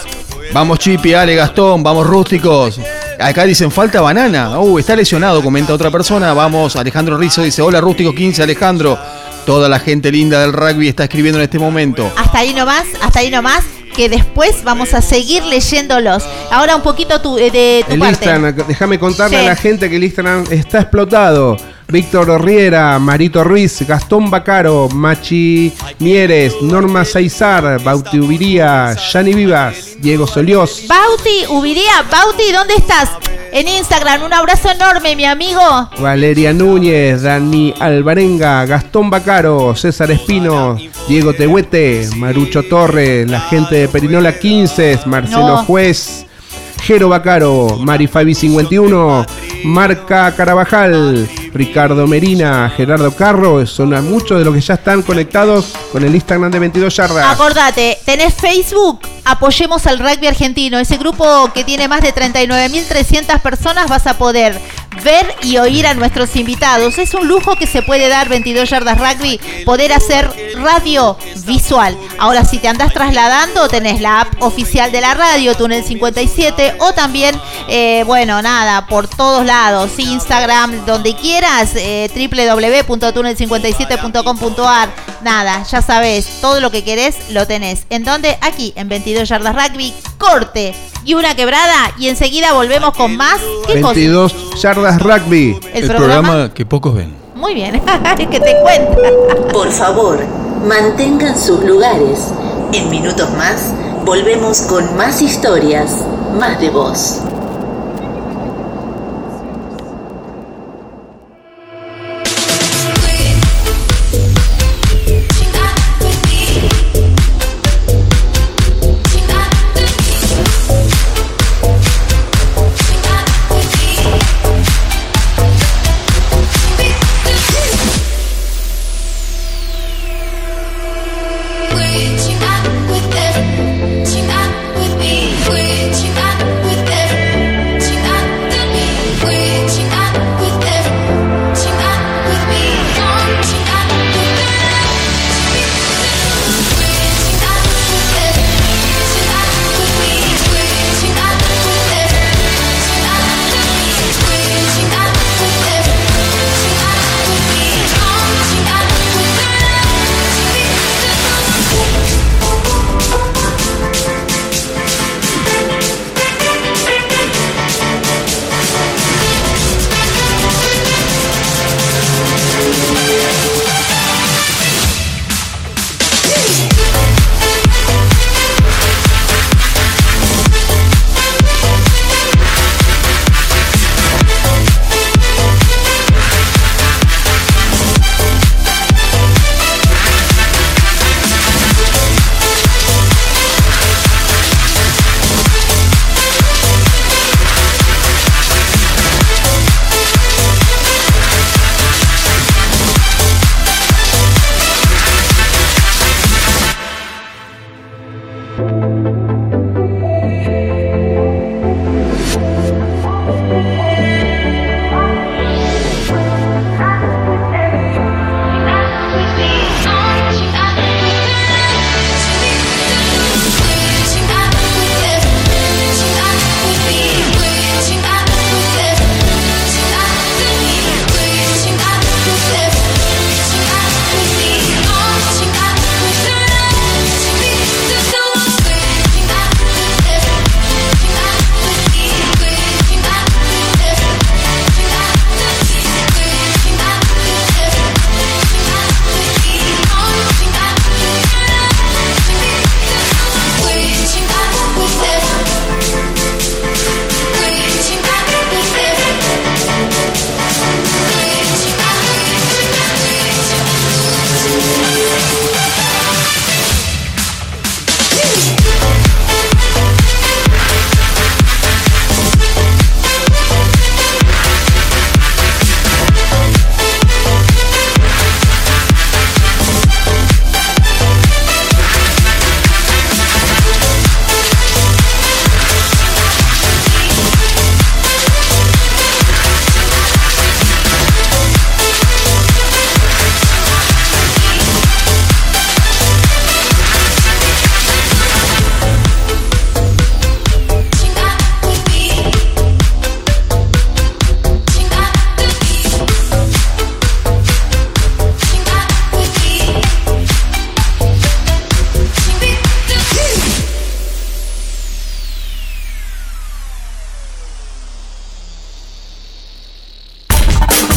Vamos Chipi, Ale, Gastón, vamos rústicos. Acá dicen, falta banana. Uh, está lesionado, comenta otra persona. Vamos, Alejandro Rizzo dice, hola rústicos 15, Alejandro. Toda la gente linda del rugby está escribiendo en este momento. hasta ahí nomás, hasta ahí nomás, que después vamos a seguir leyéndolos. Ahora un poquito tu, eh, de tu El parte. Instagram, déjame contarle Sí. a la gente que el Instagram está explotado. Víctor Orriera, Marito Ruiz, Gastón Bacaro, Machi Mieres, Norma Saizar, Bauti Ubiría, Yani Vivas, Diego Solios. Bauti, Ubiría, Bauti, ¿dónde estás? En Instagram, un abrazo enorme, mi amigo. Valeria Núñez, Dani Alvarenga, Gastón Bacaro, César Espino, Diego Tehuete, Marucho Torres, la gente de Perinola 15, Marcelo No. Juez, Jero Bacaro, Mari Fabi 51, Marca Carabajal, Ricardo Merina, Gerardo Carro, son muchos de los que ya están conectados con el Instagram de 22 Yardas. Acordate, tenés Facebook, apoyemos al rugby argentino. Ese grupo que tiene más de 39.300 personas vas a poder ver y oír a nuestros invitados. Es un lujo que se puede dar 22 yardas rugby, poder hacer radio visual. Ahora, si te andás trasladando, tenés la app oficial de la radio, Túnel 57, o también, eh, bueno, nada, por todos lados, Instagram, donde quieras, eh, www.túnel57.com.ar. Nada, ya sabes, todo lo que querés lo tenés. ¿En dónde? Aquí, en 22 yardas rugby, corte y una quebrada, y enseguida volvemos con más. ¿Qué cosa? 22 Yardas Rugby. El, programa. que pocos ven. Muy bien, es que te cuenta. Por favor, mantengan sus lugares. En minutos más, volvemos con más historias, más de voz.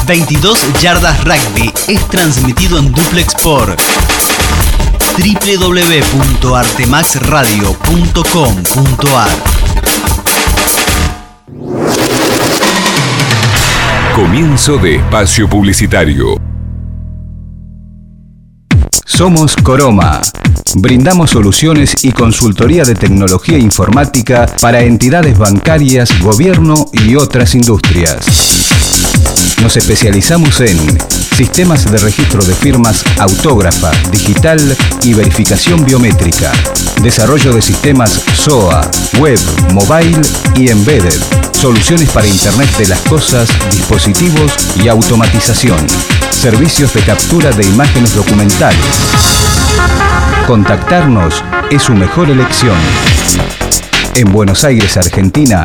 ...22 Yardas Rugby es transmitido en duplex por www.artemaxradio.com.ar Comienzo de espacio publicitario. Somos Coroma. Brindamos soluciones y consultoría de tecnología informática para entidades bancarias, gobierno y otras industrias. Nos especializamos en sistemas de registro de firmas autógrafa, digital y verificación biométrica, desarrollo de sistemas SOA, web, mobile y embedded, soluciones para Internet de las Cosas, dispositivos y automatización, servicios de captura de imágenes documentales. Contactarnos es su mejor elección. En Buenos Aires, Argentina,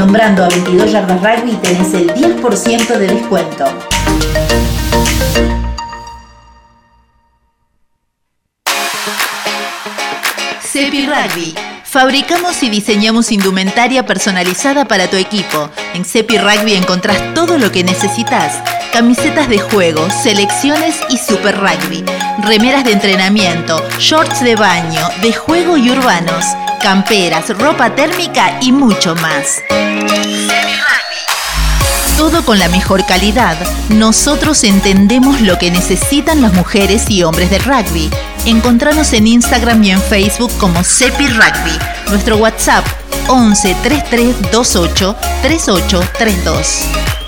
Nombrando a 22 Yardas Rugby tenés el 10% de descuento. Cepi Rugby. Fabricamos y diseñamos indumentaria personalizada para tu equipo. En Cepi Rugby encontrás todo lo que necesitas. Camisetas de juego, selecciones y super rugby. Remeras de entrenamiento, shorts de baño, de juego y urbanos. Camperas, ropa térmica y mucho más. Todo con la mejor calidad. Nosotros entendemos lo que necesitan las mujeres y hombres del rugby. Encontranos en Instagram y en Facebook como Cepi Rugby. Nuestro WhatsApp 11 33 28 38 32.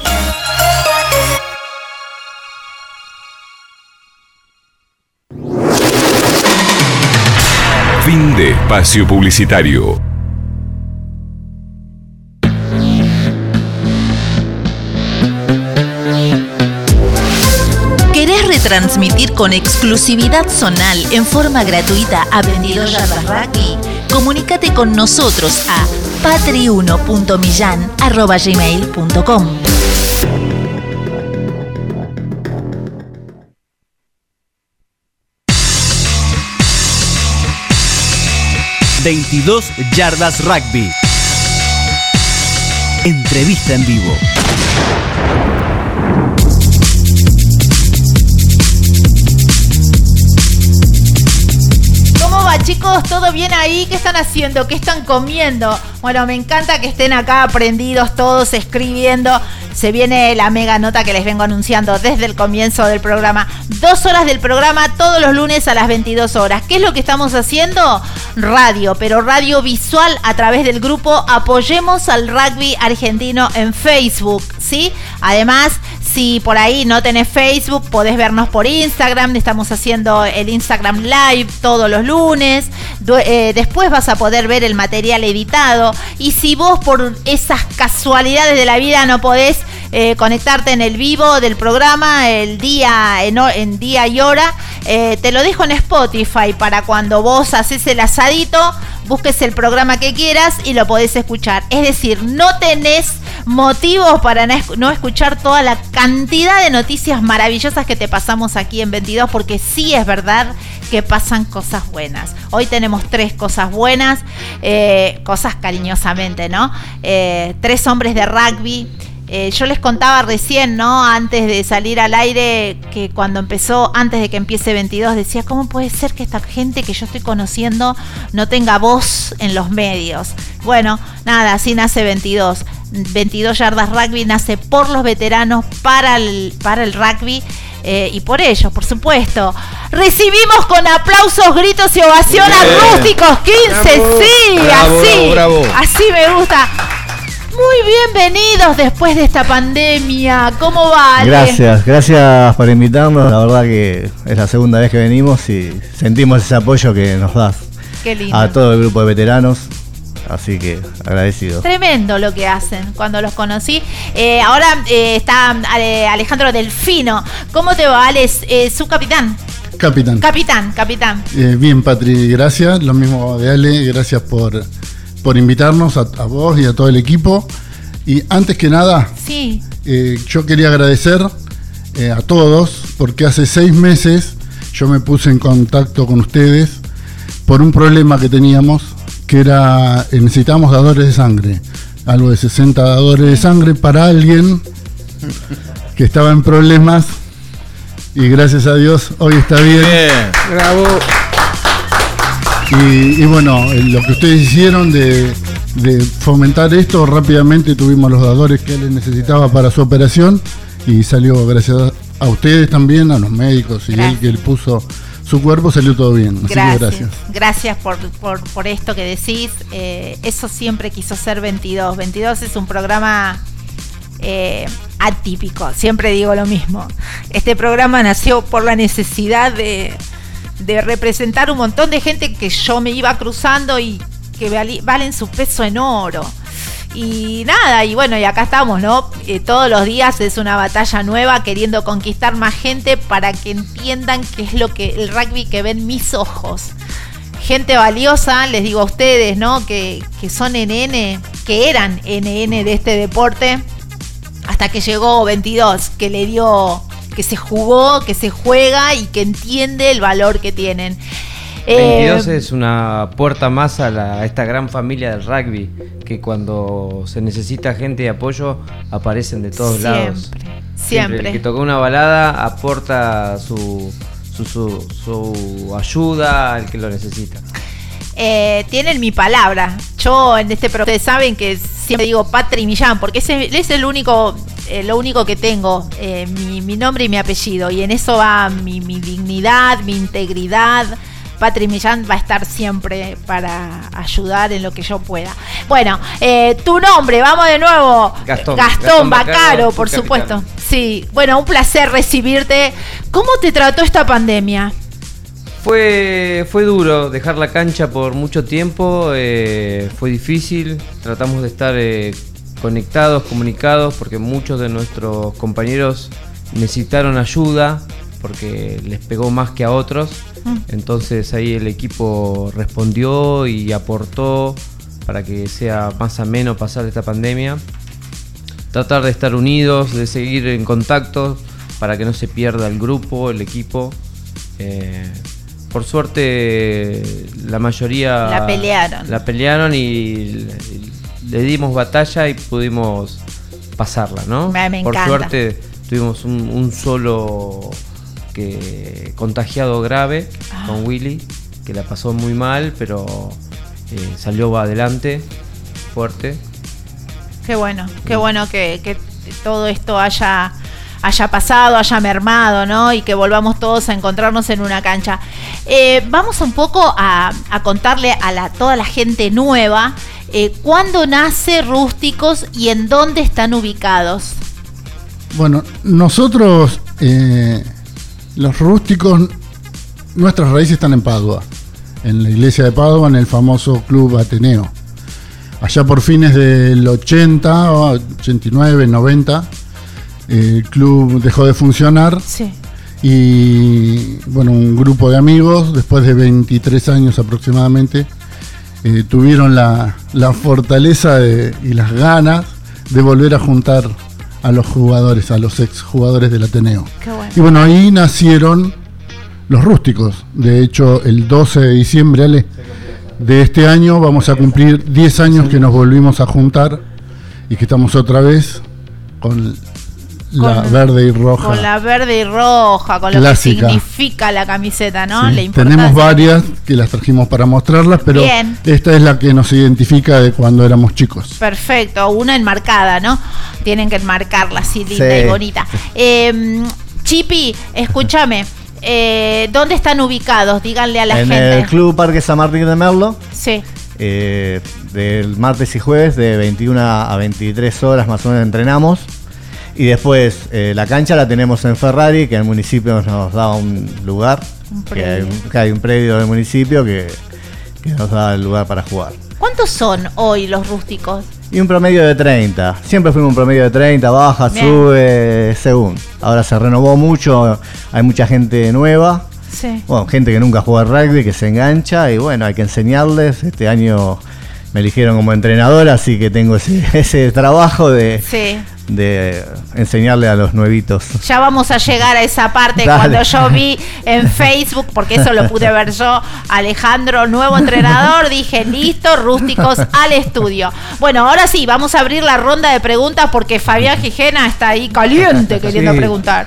Fin de espacio publicitario. ¿Querés retransmitir con exclusividad zonal en forma gratuita a 22 Yardas Rugby? Comunícate con nosotros a patri1.millan.gmail.com 22 Yardas Rugby. Entrevista en vivo. ¿Cómo va chicos? ¿Todo bien ahí? ¿Qué están haciendo? ¿Qué están comiendo? Bueno, me encanta que estén acá aprendidos todos, escribiendo. Se viene la mega nota que les vengo anunciando desde el comienzo del programa. Dos horas del programa todos los lunes a las 22 horas. ¿Qué es lo que estamos haciendo? Radio, pero radio visual a través del grupo Apoyemos al Rugby Argentino en Facebook, ¿sí? Además, si por ahí no tenés Facebook, podés vernos por Instagram. Estamos haciendo el Instagram Live todos los lunes. Eh, después vas a poder ver el material editado. Y si vos por esas casualidades de la vida no podés eh, conectarte en el vivo del programa, el día, en día y hora, eh, te lo dejo en Spotify para cuando vos haces el asadito, busques el programa que quieras y lo podés escuchar. Es decir, no tenés motivos para no esc- no escuchar toda la cantidad de noticias maravillosas que te pasamos aquí en 22, porque sí es verdad que pasan cosas buenas. Hoy tenemos tres cosas buenas, eh, cosas cariñosamente, ¿no? Eh, tres hombres de rugby. Eh, yo les contaba recién, ¿no? Antes de salir al aire, que cuando empezó, antes de que empiece 22, decía, ¿cómo puede ser que esta gente que yo estoy conociendo no tenga voz en los medios? Bueno, nada, así nace 22. 22 yardas rugby nace por los veteranos para el, para el rugby. eh, y por ellos, por supuesto. Recibimos con aplausos, gritos y ovación a. Rústicos 15, Bravo. sí, Bravo, así. bravo. Así me gusta. Muy bienvenidos después de esta pandemia. ¿Cómo va? Ale? Gracias, gracias por invitarnos. La verdad que es la segunda vez que venimos y sentimos ese apoyo que nos das Qué lindo. a todo el grupo de veteranos. Así que agradecido. Tremendo lo que hacen cuando los conocí. Eh, ahora eh, está eh, Alejandro Delfino. ¿Cómo te va, Alex? Eh, su capitán. Capitán. Capitán, capitán. Eh, bien, Patri, gracias. Lo mismo de Ale, gracias por, por invitarnos a, a vos y a todo el equipo. Y antes que nada, Sí. eh, yo quería agradecer eh, a todos porque hace seis meses yo me puse en contacto con ustedes por un problema que teníamos que era eh, necesitábamos dadores de sangre, algo de 60 dadores de sangre para alguien que estaba en problemas y gracias a Dios hoy está bien. Bravo. Y, y bueno, eh, lo que ustedes hicieron de, de fomentar esto, rápidamente tuvimos los dadores que él necesitaba para su operación y salió gracias a ustedes también, a los médicos y él Gracias. que él puso su cuerpo, salió todo bien. Así que Gracias, gracias. gracias por, por, por esto que decís. Eh, eso siempre quiso ser 22. 22 es un programa eh, atípico, siempre digo lo mismo. Este programa nació por la necesidad de, de representar un montón de gente que yo me iba cruzando y que valen su peso en oro. Y nada, y bueno, y acá estamos, ¿no? Eh, todos los días es una batalla nueva queriendo conquistar más gente para que entiendan qué es lo que el rugby que ven mis ojos. Gente valiosa, les digo a ustedes, ¿no? Que, que son NN, que eran NN de este deporte, hasta que llegó 22, que le dio, que se jugó, que se juega y que entiende el valor que tienen. Eh, 22 es una puerta más a, la- a esta gran familia del rugby, que cuando se necesita gente de apoyo aparecen de todos Siempre, lados. siempre. El que toca una balada aporta su, su, su- su ayuda al que lo necesita. Eh, tienen mi palabra. Yo en este programa, ustedes saben que siempre digo Patri Millán, porque ese es el único, eh, lo único que tengo, eh, mi, mi nombre y mi apellido. Y en eso va mi, mi dignidad, mi integridad. Patri Millán va a estar siempre para ayudar en lo que yo pueda. Bueno, eh, tu nombre, vamos de nuevo. Gastón. Gastón, Gastón Bacaro, Bacaro, por supuesto. capitán. Sí, bueno, un placer recibirte. ¿Cómo te trató esta pandemia? Fue, fue duro dejar la cancha por mucho tiempo, eh, fue difícil, tratamos de estar eh, conectados, comunicados, porque muchos de nuestros compañeros necesitaron ayuda, porque les pegó más que a otros. Mm. Entonces ahí el equipo respondió y aportó para que sea más ameno pasar esta pandemia. Tratar de estar unidos, de seguir en contacto para que no se pierda el grupo, el equipo. Eh, por suerte la mayoría La pelearon. la pelearon y le, le dimos batalla y pudimos pasarla, ¿no? Me- me por encanta. suerte tuvimos un, un solo que contagiado grave Ah. con Willy, que la pasó muy mal, pero eh, salió adelante, fuerte. Qué bueno, qué bueno que, que todo esto haya, haya pasado, haya mermado, ¿no? Y que volvamos todos a encontrarnos en una cancha. Eh, vamos un poco a, contarle a toda la gente nueva eh, cuándo nace Rústicos y en dónde están ubicados. Bueno, nosotros, eh, los rústicos, nuestras raíces están en Padua, en la iglesia de Padua, en el famoso Club Ateneo. Allá por fines del 80, o 89, 90, eh, el club dejó de funcionar Sí. y, bueno, un grupo de amigos, después de 23 años aproximadamente, eh, tuvieron la, la fortaleza de- y las ganas de volver a juntar a los jugadores, a los exjugadores del Ateneo. Qué bueno. Y bueno, ahí nacieron los rústicos. De hecho, el 12 de diciembre Ale, de este año vamos a cumplir 10 años que nos volvimos a juntar y que estamos otra vez con la Con- verde y roja. Con la verde y roja, con lo Clásica. que significa la camiseta, ¿no? Sí, La importancia. Tenemos varias que las trajimos para mostrarlas, pero Bien. esta es la que nos identifica de cuando éramos chicos. Perfecto, una enmarcada, ¿no? Tienen que enmarcarla así linda Sí. y bonita. Eh, Chipi, escúchame, eh, ¿dónde están ubicados? Díganle a la en gente. el Club Parque San Martín de Merlo, Sí, eh, del martes y jueves de 21 a 23 horas más o menos entrenamos. Y después eh, la cancha la tenemos en Ferrari, que el municipio nos da un lugar, Un que hay, que hay un predio del municipio que, que nos da el lugar para jugar. ¿Cuántos son hoy los rústicos? Y un promedio de 30. Siempre fuimos un promedio de 30, baja, Bien. sube, según. Ahora se renovó mucho, hay mucha gente nueva. Sí. Bueno, gente que nunca juega rugby, que se engancha y bueno, hay que enseñarles. Este año me eligieron como entrenador, así que tengo ese, ese trabajo de, Sí. de enseñarle a los nuevitos. Ya vamos a llegar a esa parte Dale. cuando yo vi en Facebook, porque eso lo pude ver yo, Alejandro, nuevo entrenador, dije, listo, rústicos al estudio. Bueno, ahora sí, vamos a abrir la ronda de preguntas porque Fabián Gijena está ahí caliente queriendo Sí. preguntar.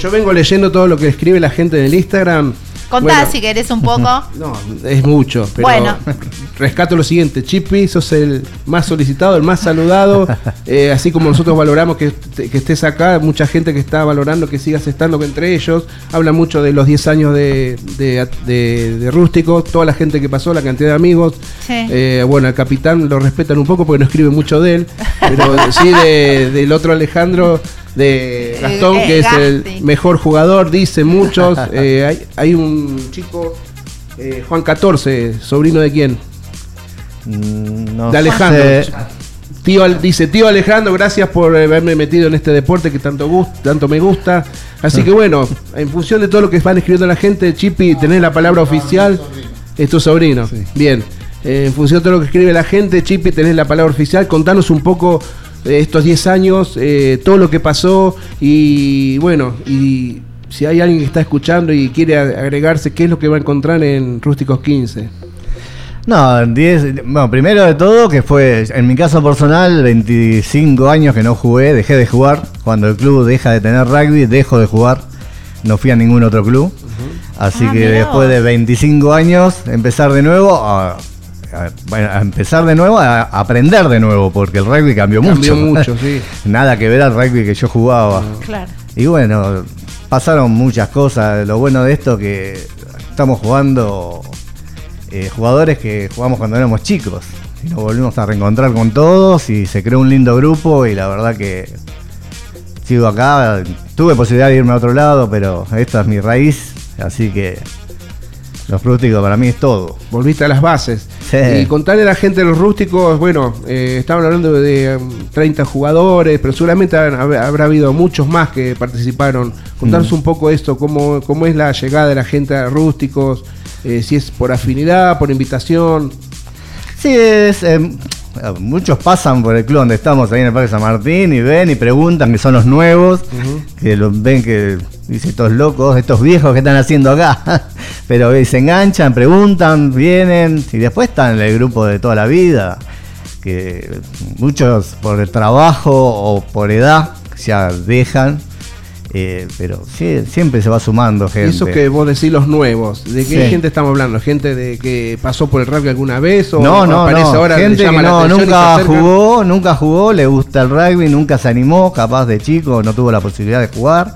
Yo vengo leyendo todo lo que escribe la gente en el Instagram. Contá Bueno, si querés un poco. No, es mucho, pero Bueno. rescato lo siguiente, Chippy, sos el más solicitado, el más saludado, eh, así como nosotros valoramos que, que estés acá, mucha gente que está valorando que sigas estando entre ellos, habla mucho de los 10 años de, de, de- de Rústico, toda la gente que pasó, la cantidad de amigos, Sí. Eh, bueno, al capitán lo respetan un poco porque no escribe mucho de él, pero sí de- del otro Alejandro, de Gastón, Eh, que es el mejor jugador, dice muchos. Eh, hay, hay un chico, eh, Juan 14, sobrino de quién? Mm, No de Alejandro. sé. Tío, dice, tío Alejandro, gracias por haberme metido en este deporte que tanto, gust- tanto me gusta. Así que bueno, en función de todo lo que van escribiendo la gente, Chipi, tenés la palabra oficial. Es tu sobrino. Bien. Eh, en función de todo lo que escribe la gente, Chipi, tenés la palabra oficial. Contanos un poco eh, estos 10 años, eh, todo lo que pasó y bueno, y si hay alguien que está escuchando y quiere agregarse, ¿qué es lo que va a encontrar en Rústicos 15? No, en 10, bueno, primero de todo que fue, en mi caso personal, 25 años que no jugué, dejé de jugar. Cuando el club deja de tener rugby, dejo de jugar. No fui a ningún otro club. Así Ah, que mirá después de 25 años, empezar de nuevo a, a- empezar de nuevo, a, aprender de nuevo, porque el rugby cambió, Cambió mucho. mucho, sí. Nada que ver al rugby que yo jugaba. Claro. Y bueno, pasaron muchas cosas. Lo bueno de esto que estamos jugando eh, jugadores que jugamos cuando éramos chicos. Y nos volvimos a reencontrar con todos y se creó un lindo grupo y la verdad que sigo acá. Tuve posibilidad de irme a otro lado, pero esta es mi raíz, así que los rústicos para mí es todo. Volviste a las bases. Sí. Y contarle a la gente de los rústicos, bueno, eh, estaban hablando de, um, 30 jugadores, pero seguramente habrá habido muchos más que participaron. Contanos Mm. un poco esto, cómo, cómo es la llegada de la gente a rústicos, eh, si es por afinidad, por invitación. Sí, es, eh, muchos pasan por el club donde estamos ahí en el Parque San Martín y ven y preguntan que son los nuevos, que los ven que dice estos locos, estos viejos que están haciendo acá. Pero eh, se enganchan, preguntan, vienen y después están en el grupo de toda la vida, que muchos por el trabajo o por edad ya dejan. Eh, pero sí, siempre se va sumando Y gente. eso que vos decís los nuevos, ¿de qué Sí. gente estamos hablando? ¿Gente de que pasó por el rugby alguna vez? ¿O No, no, no. ahora, Gente que no, nunca jugó, nunca jugó, le gusta el rugby, nunca se animó, capaz de chico, no tuvo la posibilidad de jugar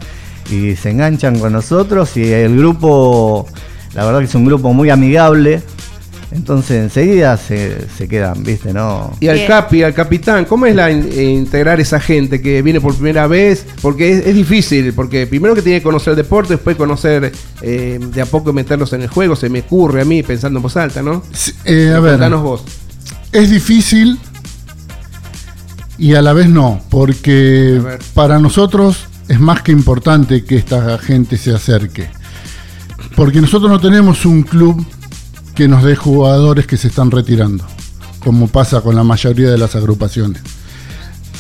y se enganchan con nosotros y el grupo, la verdad que es un grupo muy amigable, entonces enseguida se, se quedan, viste, ¿no? Y al Bien. capi, al capitán, ¿cómo es la in- eh, integrar esa gente que viene por primera vez? Porque es, es difícil, porque primero que tiene que conocer el deporte, después conocer eh, de a poco meterlos en el juego, se me ocurre a mí pensando en voz alta, ¿no? Eh, a ver, Contanos vos. es difícil y a la vez no, porque para nosotros es más que importante que esta gente se acerque. Porque nosotros no tenemos un club que nos dé jugadores que se están retirando, como pasa con la mayoría de las agrupaciones.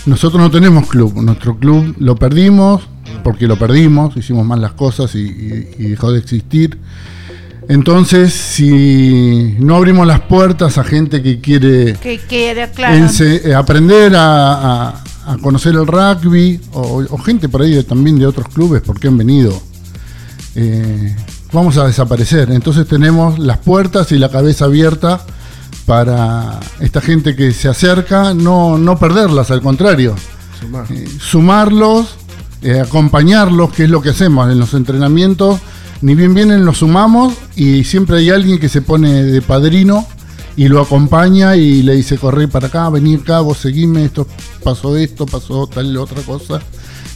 Nosotros no tenemos club, nuestro club lo perdimos porque lo perdimos, hicimos mal las cosas y, y- y dejó de existir. Entonces, si no abrimos las puertas a gente que quiere Que quiere, claro. ense- eh, aprender a, a- a conocer el rugby, o, o gente por ahí de- también de otros clubes, porque han venido, eh, vamos a desaparecer. Entonces tenemos las puertas y la cabeza abierta para esta gente que se acerca, no, no perderlas, al contrario, eh, sumarlos, eh, acompañarlos, que es lo que hacemos en los entrenamientos. Ni bien vienen, los sumamos y siempre hay alguien que se pone de padrino y lo acompaña y le dice, corre para acá, vení acá, vos seguime, esto pasó esto, pasó tal otra cosa.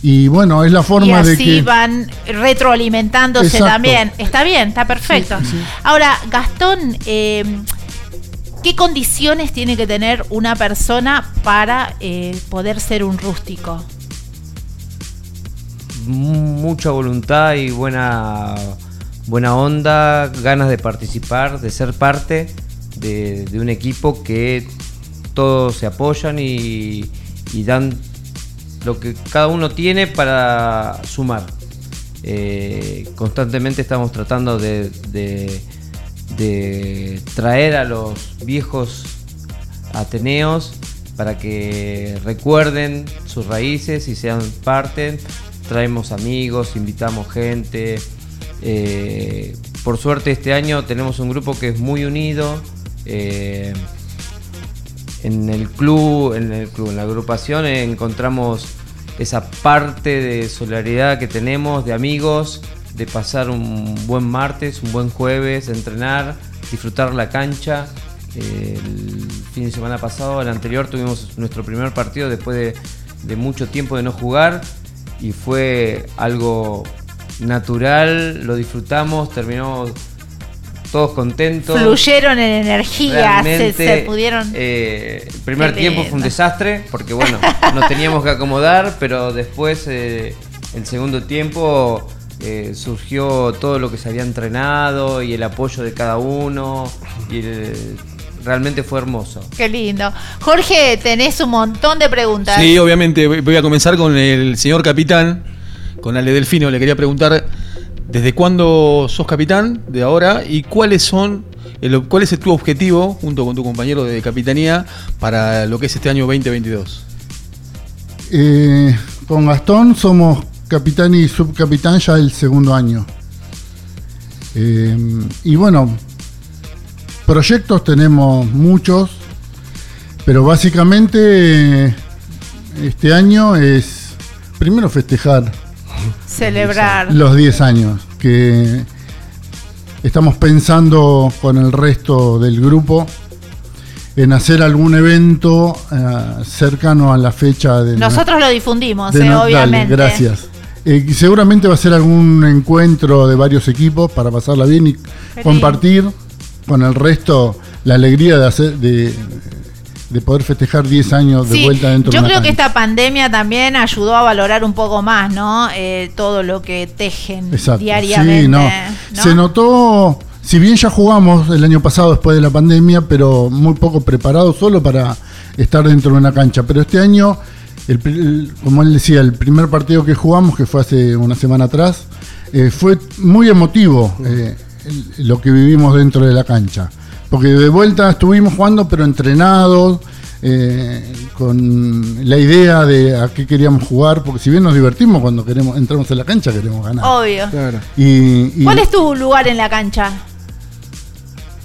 Y bueno, es la y forma de así que... van retroalimentándose Exacto. también. Está bien, está perfecto. Sí, sí. Ahora, Gastón, eh, ¿qué condiciones tiene que tener una persona para eh, poder ser un rústico? mucha voluntad y buena, buena onda, ganas de participar, de ser parte de, de un equipo que todos se apoyan y, y dan lo que cada uno tiene para sumar. Eh, constantemente estamos tratando de, traer a los viejos Ateneos para que recuerden sus raíces y sean parte. Traemos amigos, invitamos gente. Eh, por suerte este año tenemos un grupo que es muy unido. Eh, en el club, en el club, en la agrupación eh, encontramos esa parte de solidaridad que tenemos, de amigos, de pasar un buen martes, un buen jueves, entrenar, disfrutar la cancha. El fin de semana pasado, el anterior, tuvimos nuestro primer partido después de, de mucho tiempo de no jugar y fue algo natural, lo disfrutamos, terminamos todos contentos. Fluyeron en energía, se, Realmente, se pudieron. eh, el primer Qué tiempo fue un desastre, porque bueno, nos teníamos que acomodar, pero después, eh, el segundo tiempo, eh, surgió todo lo que se había entrenado y el apoyo de cada uno, y el- realmente fue hermoso. Qué lindo. Jorge, tenés un montón de preguntas. Sí, obviamente voy- voy a comenzar con el señor capitán, con Ale Delfino. Le quería preguntar, ¿desde cuándo sos capitán de ahora y cuáles son, cuál es tu objetivo junto con tu compañero de capitanía para lo que es este año 2022? Eh, con Gastón somos capitán y subcapitán ya el segundo año. Eh, y bueno, proyectos tenemos muchos, pero básicamente eh, este año es primero festejar Celebrar. los 10 años, que estamos pensando con el resto del grupo en hacer algún evento eh, cercano a la fecha de Nosotros lo difundimos, de eh, no- dale, obviamente. gracias. Eh, seguramente va a ser algún encuentro de varios equipos para pasarla bien y compartir con el resto la alegría de hacer de, de poder festejar 10 años de Sí, vuelta dentro yo de una creo que esta pandemia también ayudó a valorar un poco más, ¿no? Eh, todo lo que tejen Exacto. diariamente. Sí, no. ¿no? Se notó, si bien ya jugamos el año pasado después de la pandemia, pero muy poco preparados solo para estar dentro de una cancha. Pero este año, el como él decía, el primer partido que jugamos, que fue hace una semana atrás, eh, fue muy emotivo eh, lo que vivimos dentro de la cancha. Porque de vuelta estuvimos jugando, pero entrenados, eh, con la idea de a qué queríamos jugar, porque si bien nos divertimos cuando queremos entramos en la cancha, queremos ganar. Obvio. Y, y ¿Cuál es tu lugar en la cancha?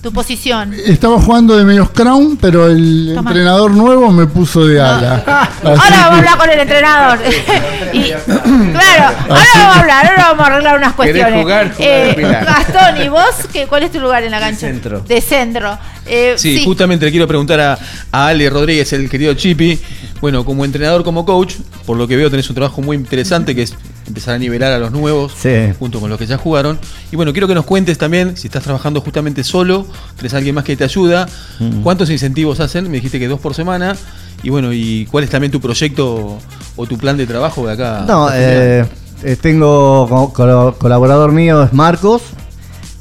Tu posición. estaba jugando de medios crown, pero el Toma. entrenador nuevo me puso de ala. Ahora vamos a hablar con el entrenador. Y- claro, ahora vamos a hablar, ahora vamos a arreglar unas ¿Querés cuestiones. jugar? Eh. Gastón, ¿y vos qué, cuál es tu lugar en la cancha? centro. De centro. Eh, Sí, justamente le quiero preguntar a, a Ale Rodríguez, el querido Chipi. Bueno, como entrenador, como coach, por lo que veo tenés un trabajo muy interesante que es empezar a nivelar a los nuevos junto con los que ya jugaron. Y bueno, quiero que nos cuentes también si estás trabajando justamente solo, tenés alguien más que te ayuda, Mm. cuántos incentivos hacen, me dijiste que dos por semana. Y bueno, y cuál es también tu proyecto o tu plan de trabajo de acá. No, eh, tengo colaborador mío es Marcos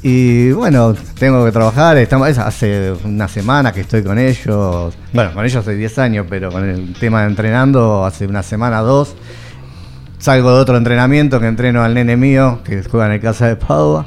y bueno, tengo que trabajar, estamos, es hace una semana que estoy con ellos, bueno, con ellos hace 10 años, pero con el tema de entrenando hace una semana, dos. Salgo de otro entrenamiento que entreno al nene mío, que juega en el Casa de Padua.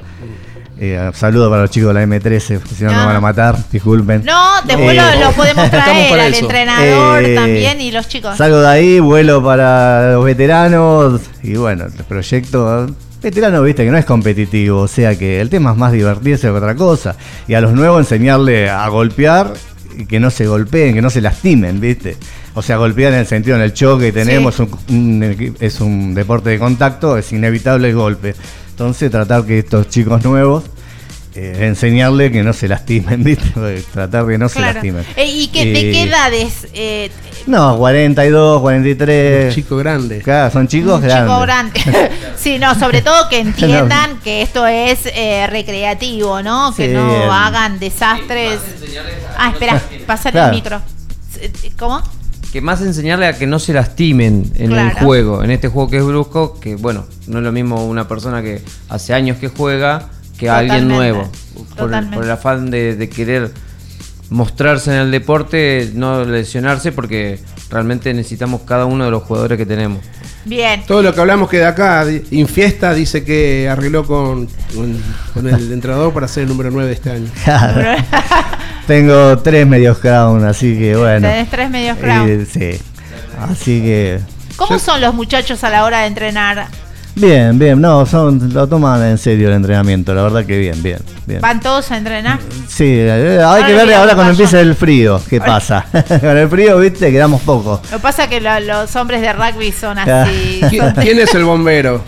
Eh, saludo para los chicos de la M13, porque si no me Ah. van a matar, disculpen. No, después Eh, lo, lo podemos traer para al eso. entrenador Eh, también y los chicos. Salgo de ahí, vuelo para los veteranos y bueno, el proyecto veterano, viste, que no es competitivo, o sea que el tema es más divertirse que otra cosa. Y a los nuevos enseñarle a golpear y que no se golpeen, que no se lastimen, viste. O sea, golpear en el sentido, en el choque que tenemos, un- un es un deporte de contacto, es inevitable el golpe. Entonces tratar que estos chicos nuevos, eh, enseñarle que no se lastimen, viste, tratar de que no se lastimen. Eh, ¿Y qué, de Eh, qué edades? Eh, no, 42, 43. Chicos grandes. Claro, son chicos un grandes. chico grande. sí, no, sobre todo que entiendan que esto es eh, recreativo, ¿no? Que Sí, no hagan desastres. Ah, espera, pasale Claro. el micro. ¿Cómo? Que más enseñarle a que no se lastimen en el juego, en este juego que es brusco, que bueno, no es lo mismo una persona que hace años que juega que alguien nuevo. Por el, Totalmente. por el afán de, de querer mostrarse en el deporte, no lesionarse, porque realmente necesitamos cada uno de los jugadores que tenemos. Bien. Todo lo que hablamos que de acá, Infiesta dice que arregló con, con- con el entrenador para ser el número 9 de este año. Tengo tres medios crown, así que bueno. Tenés tres medios crown. Eh, sí. Así que. ¿Cómo son los muchachos a la hora de entrenar? Bien, bien, no, son, lo toman en serio el entrenamiento, la verdad que bien, bien, bien. ¿Van todos a entrenar? Sí, eh, hay Ahora que ver ahora cuando empiece el frío, qué pasa. Con el frío, viste, quedamos pocos. Lo que pasa es que lo- los hombres de rugby son Ah. así. ¿Quién, son- quién es el bombero?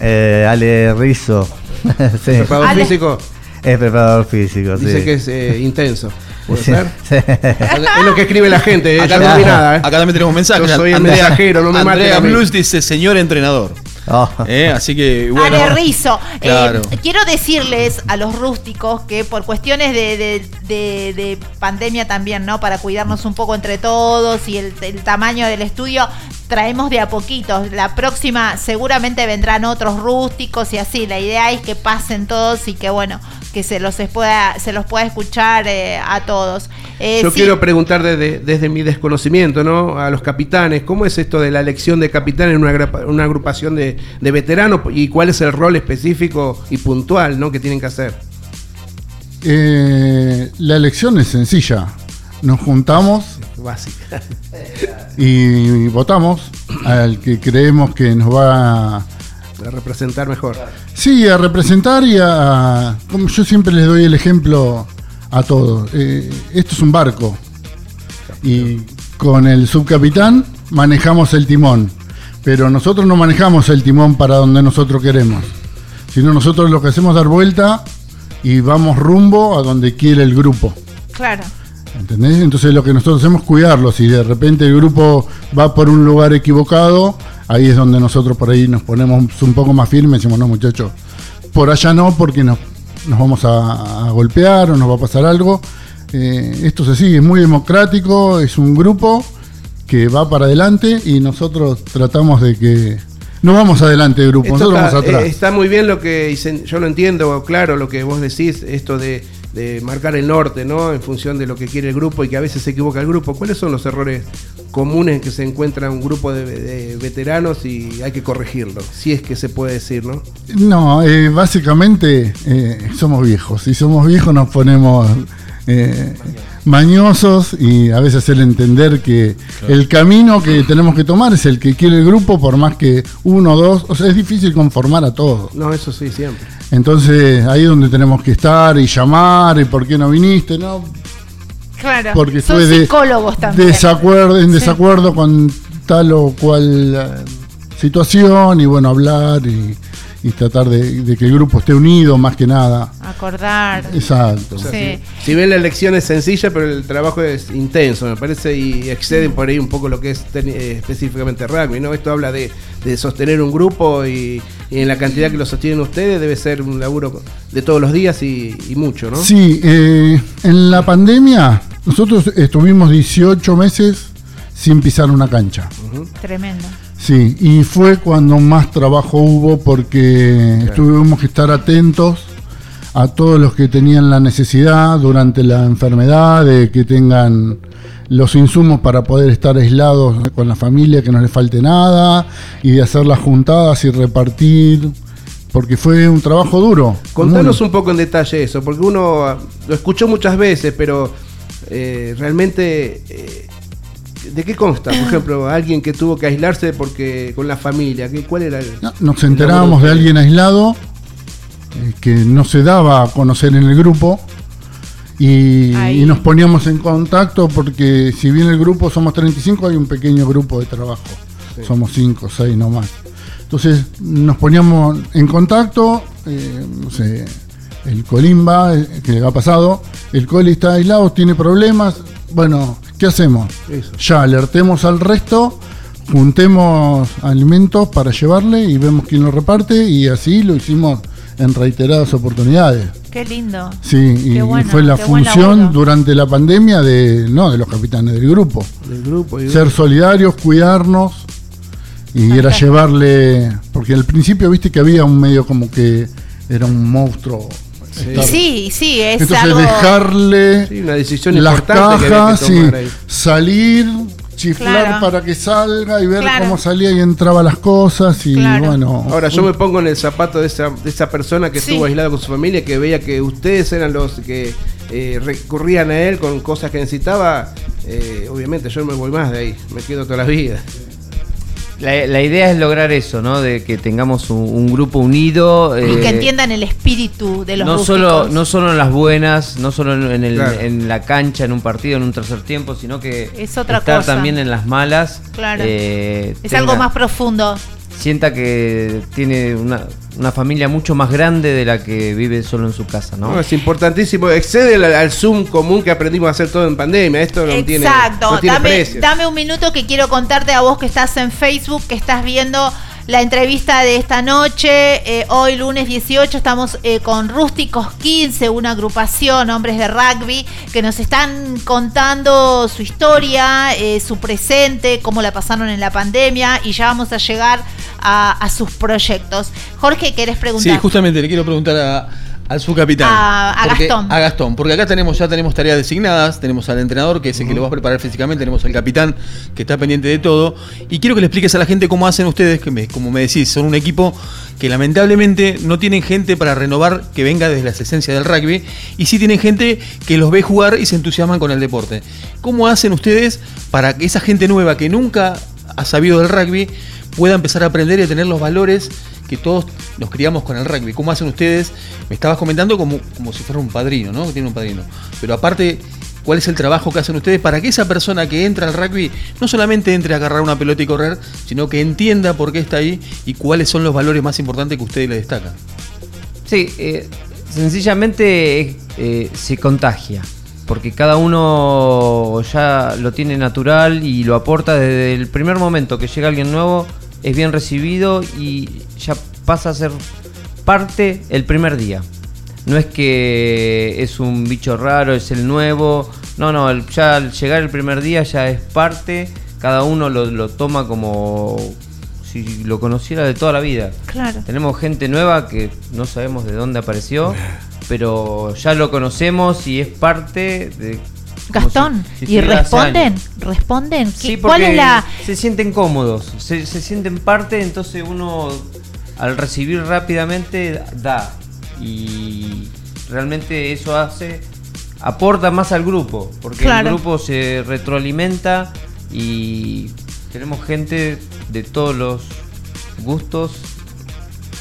Eh, Ale Rizzo. sí. ¿Preparador Ale- físico? Es preparador físico, sí. Dice que es eh, intenso. ¿Puede Sí, ser? sí. Es lo que escribe la gente. eh, Acá, no vi nada. eh. acá también tenemos mensajes. Yo soy el Andrea- mensajero, no me maten Andrea. Blues dice señor entrenador. Oh. Eh, Así que bueno. Ale Rizzo. Eh, Claro. quiero decirles a los rústicos que por cuestiones de, de- de- de pandemia también, ¿no? Para cuidarnos un poco entre todos y el, el tamaño del estudio, traemos de a poquitos. La próxima seguramente vendrán otros rústicos y así. La idea es que pasen todos y que bueno, que se los pueda, se los pueda escuchar eh, a todos. Eh, Yo sí, quiero preguntar desde, desde mi desconocimiento, ¿no? A los capitanes, ¿cómo es esto de la elección de capitán en una, una agrupación de, de veteranos y cuál es el rol específico y puntual, ¿no? Que tienen que hacer. Eh, la elección es sencilla. Nos juntamos Básica. Y votamos al que creemos que nos va a, A representar mejor. sí, a representar y a... Como yo siempre les doy el ejemplo a todos. Eh, esto es un barco y con el subcapitán manejamos el timón, pero nosotros no manejamos el timón para donde nosotros queremos, sino nosotros lo que hacemos es dar vuelta y vamos rumbo a donde quiere el grupo. Claro. ¿Entendés? Entonces lo que nosotros hacemos es cuidarlo. Si de repente el grupo va por un lugar equivocado, ahí es donde nosotros por ahí nos ponemos un poco más firmes y decimos, no muchachos, por allá no, porque nos, nos vamos a, a golpear o nos va a pasar algo. Eh, esto es así, es muy democrático, es un grupo que va para adelante y nosotros tratamos de que... No vamos adelante el grupo, Esto nosotros está, vamos atrás. eh, está muy bien lo que dicen, yo lo entiendo, claro, lo que vos decís, esto de, de marcar el norte, ¿no? En función de lo que quiere el grupo y que a veces se equivoca el grupo. ¿Cuáles son los errores comunes que se encuentra un grupo de, de veteranos y hay que corregirlo? Si es que se puede decir, ¿no? No, eh, básicamente eh, somos viejos. Y somos viejos nos ponemos eh, mañosos y a veces el entender que el camino que tenemos que tomar es el que quiere el grupo, por más que uno o dos. O sea, es difícil conformar a todos. No, eso sí, siempre. Entonces ahí es donde tenemos que estar y llamar y por qué no viniste, ¿no? Claro. Porque son de- psicólogos también. desacuerdo, en Sí. desacuerdo con tal o cual eh, situación y bueno, hablar y, y tratar de, de que el grupo esté unido más que nada. Acordar. Exacto. O sea, Sí. si, si bien la elección es sencilla, pero el trabajo es intenso, me parece, y exceden por ahí un poco lo que es teni- eh, específicamente rugby, ¿no? Esto habla de, de sostener un grupo y, y en la cantidad que lo sostienen ustedes debe ser un laburo de todos los días y, y mucho, ¿no? Sí, eh, en la pandemia nosotros estuvimos 18 meses sin pisar una cancha. Tremendo. Sí, y fue cuando más trabajo hubo porque tuvimos que estar atentos a todos los que tenían la necesidad durante la enfermedad de que tengan los insumos para poder estar aislados con la familia, que no les falte nada, y de hacer las juntadas y repartir, porque fue un trabajo duro. Contanos un poco en detalle eso, porque uno lo escuchó muchas veces, pero eh, realmente, eh, ¿de qué consta? Por ejemplo, alguien que tuvo que aislarse porque con la familia, ¿qué, ¿cuál era el, Nos el enterábamos de alguien aislado eh, que no se daba a conocer en el grupo y, nos poníamos en contacto porque si bien el grupo somos 35 hay un pequeño grupo de trabajo, somos 5 6 no más. Entonces nos poníamos en contacto, eh, no sé, el Colimba, eh, que le ha pasado, el Coli está aislado, tiene problemas, bueno, ¿qué hacemos? Eso. Ya alertemos al resto, juntemos alimentos para llevarle y vemos quién lo reparte y así lo hicimos en reiteradas oportunidades. Qué lindo. Sí, y Qué bueno, fue la función durante la pandemia de no de los capitanes del grupo. del grupo? Y- Ser solidarios, cuidarnos y era llevarle porque al principio viste que había un medio como que era un monstruo estar- Sí, sí, es Entonces algo... dejarle Sí, una decisión las importante que había que cajas, sí, tomar ahí. salir, chiflar Claro. para que salga y ver Claro. cómo salía y entraba las cosas y Claro. bueno. Ahora yo me pongo en el zapato de esa, de esa persona que Sí. estuvo aislada con su familia, que veía que ustedes eran los que eh, recurrían a él con cosas que necesitaba. eh, obviamente yo no me voy más de ahí, me quedo toda la vida. La, la idea es lograr eso, ¿no? De que tengamos un, un grupo unido. Y eh, que entiendan el espíritu de los no rústicos. solo, no solo en las buenas, no solo en, en el- Claro. en la cancha, en un partido, en un tercer tiempo, sino que Es otra estar cosa. también en las malas. Claro. eh, Es tenga- algo más profundo. Sienta que tiene una, una familia mucho más grande de la que vive solo en su casa, ¿no? No, es importantísimo, excede al, al Zoom común que aprendimos a hacer todo en pandemia. Esto no tiene, Exacto. no tiene dame, precio. dame un minuto que quiero contarte a vos que estás en Facebook, que estás viendo la entrevista de esta noche. Eh, hoy, lunes 18, estamos eh, con Rústicos 15, una agrupación, hombres de rugby, que nos están contando su historia, eh, su presente, cómo la pasaron en la pandemia y ya vamos a llegar a, a sus proyectos. Jorge, ¿querés preguntar? Sí, justamente le quiero preguntar a, al subcapitán. A- a Gastón. A Gastón, porque acá tenemos ya tenemos tareas designadas, tenemos al entrenador que es el que lo va a preparar físicamente, tenemos al capitán que está pendiente de todo, y quiero que le expliques a la gente cómo hacen ustedes, que me- como me decís, son un equipo que lamentablemente no tienen gente para renovar que venga desde las esencias del rugby, y sí tienen gente que los ve jugar y se entusiasman con el deporte. ¿Cómo hacen ustedes para que esa gente nueva que nunca ha sabido del rugby pueda empezar a aprender y a tener los valores que todos nos criamos con el rugby. ¿Cómo hacen ustedes? Me estabas comentando como, como si fuera un padrino, ¿no? Que tiene un padrino. Pero aparte, ¿cuál es el trabajo que hacen ustedes para que esa persona que entra al rugby no solamente entre a agarrar una pelota y correr, sino que entienda por qué está ahí y cuáles son los valores más importantes que ustedes le destacan? Sí, eh, sencillamente eh, se contagia, porque cada uno ya lo tiene natural y lo aporta desde el primer momento que llega alguien nuevo, es bien recibido y ya pasa a ser parte el primer día. No es que es un bicho raro, es el nuevo, no, no, ya al llegar el primer día ya es parte, cada uno lo, lo toma como si lo conociera de toda la vida. Claro. Tenemos gente nueva que no sabemos de dónde apareció, pero ya lo conocemos y es parte de... Gastón, si- si ¿y responden? ¿Responden? Sí, ¿Qué- ¿Cuál porque es la...? se sienten cómodos, se, se sienten parte, entonces uno al recibir rápidamente da y realmente eso hace aporta más al grupo, porque Claro. el grupo se retroalimenta y tenemos gente de todos los gustos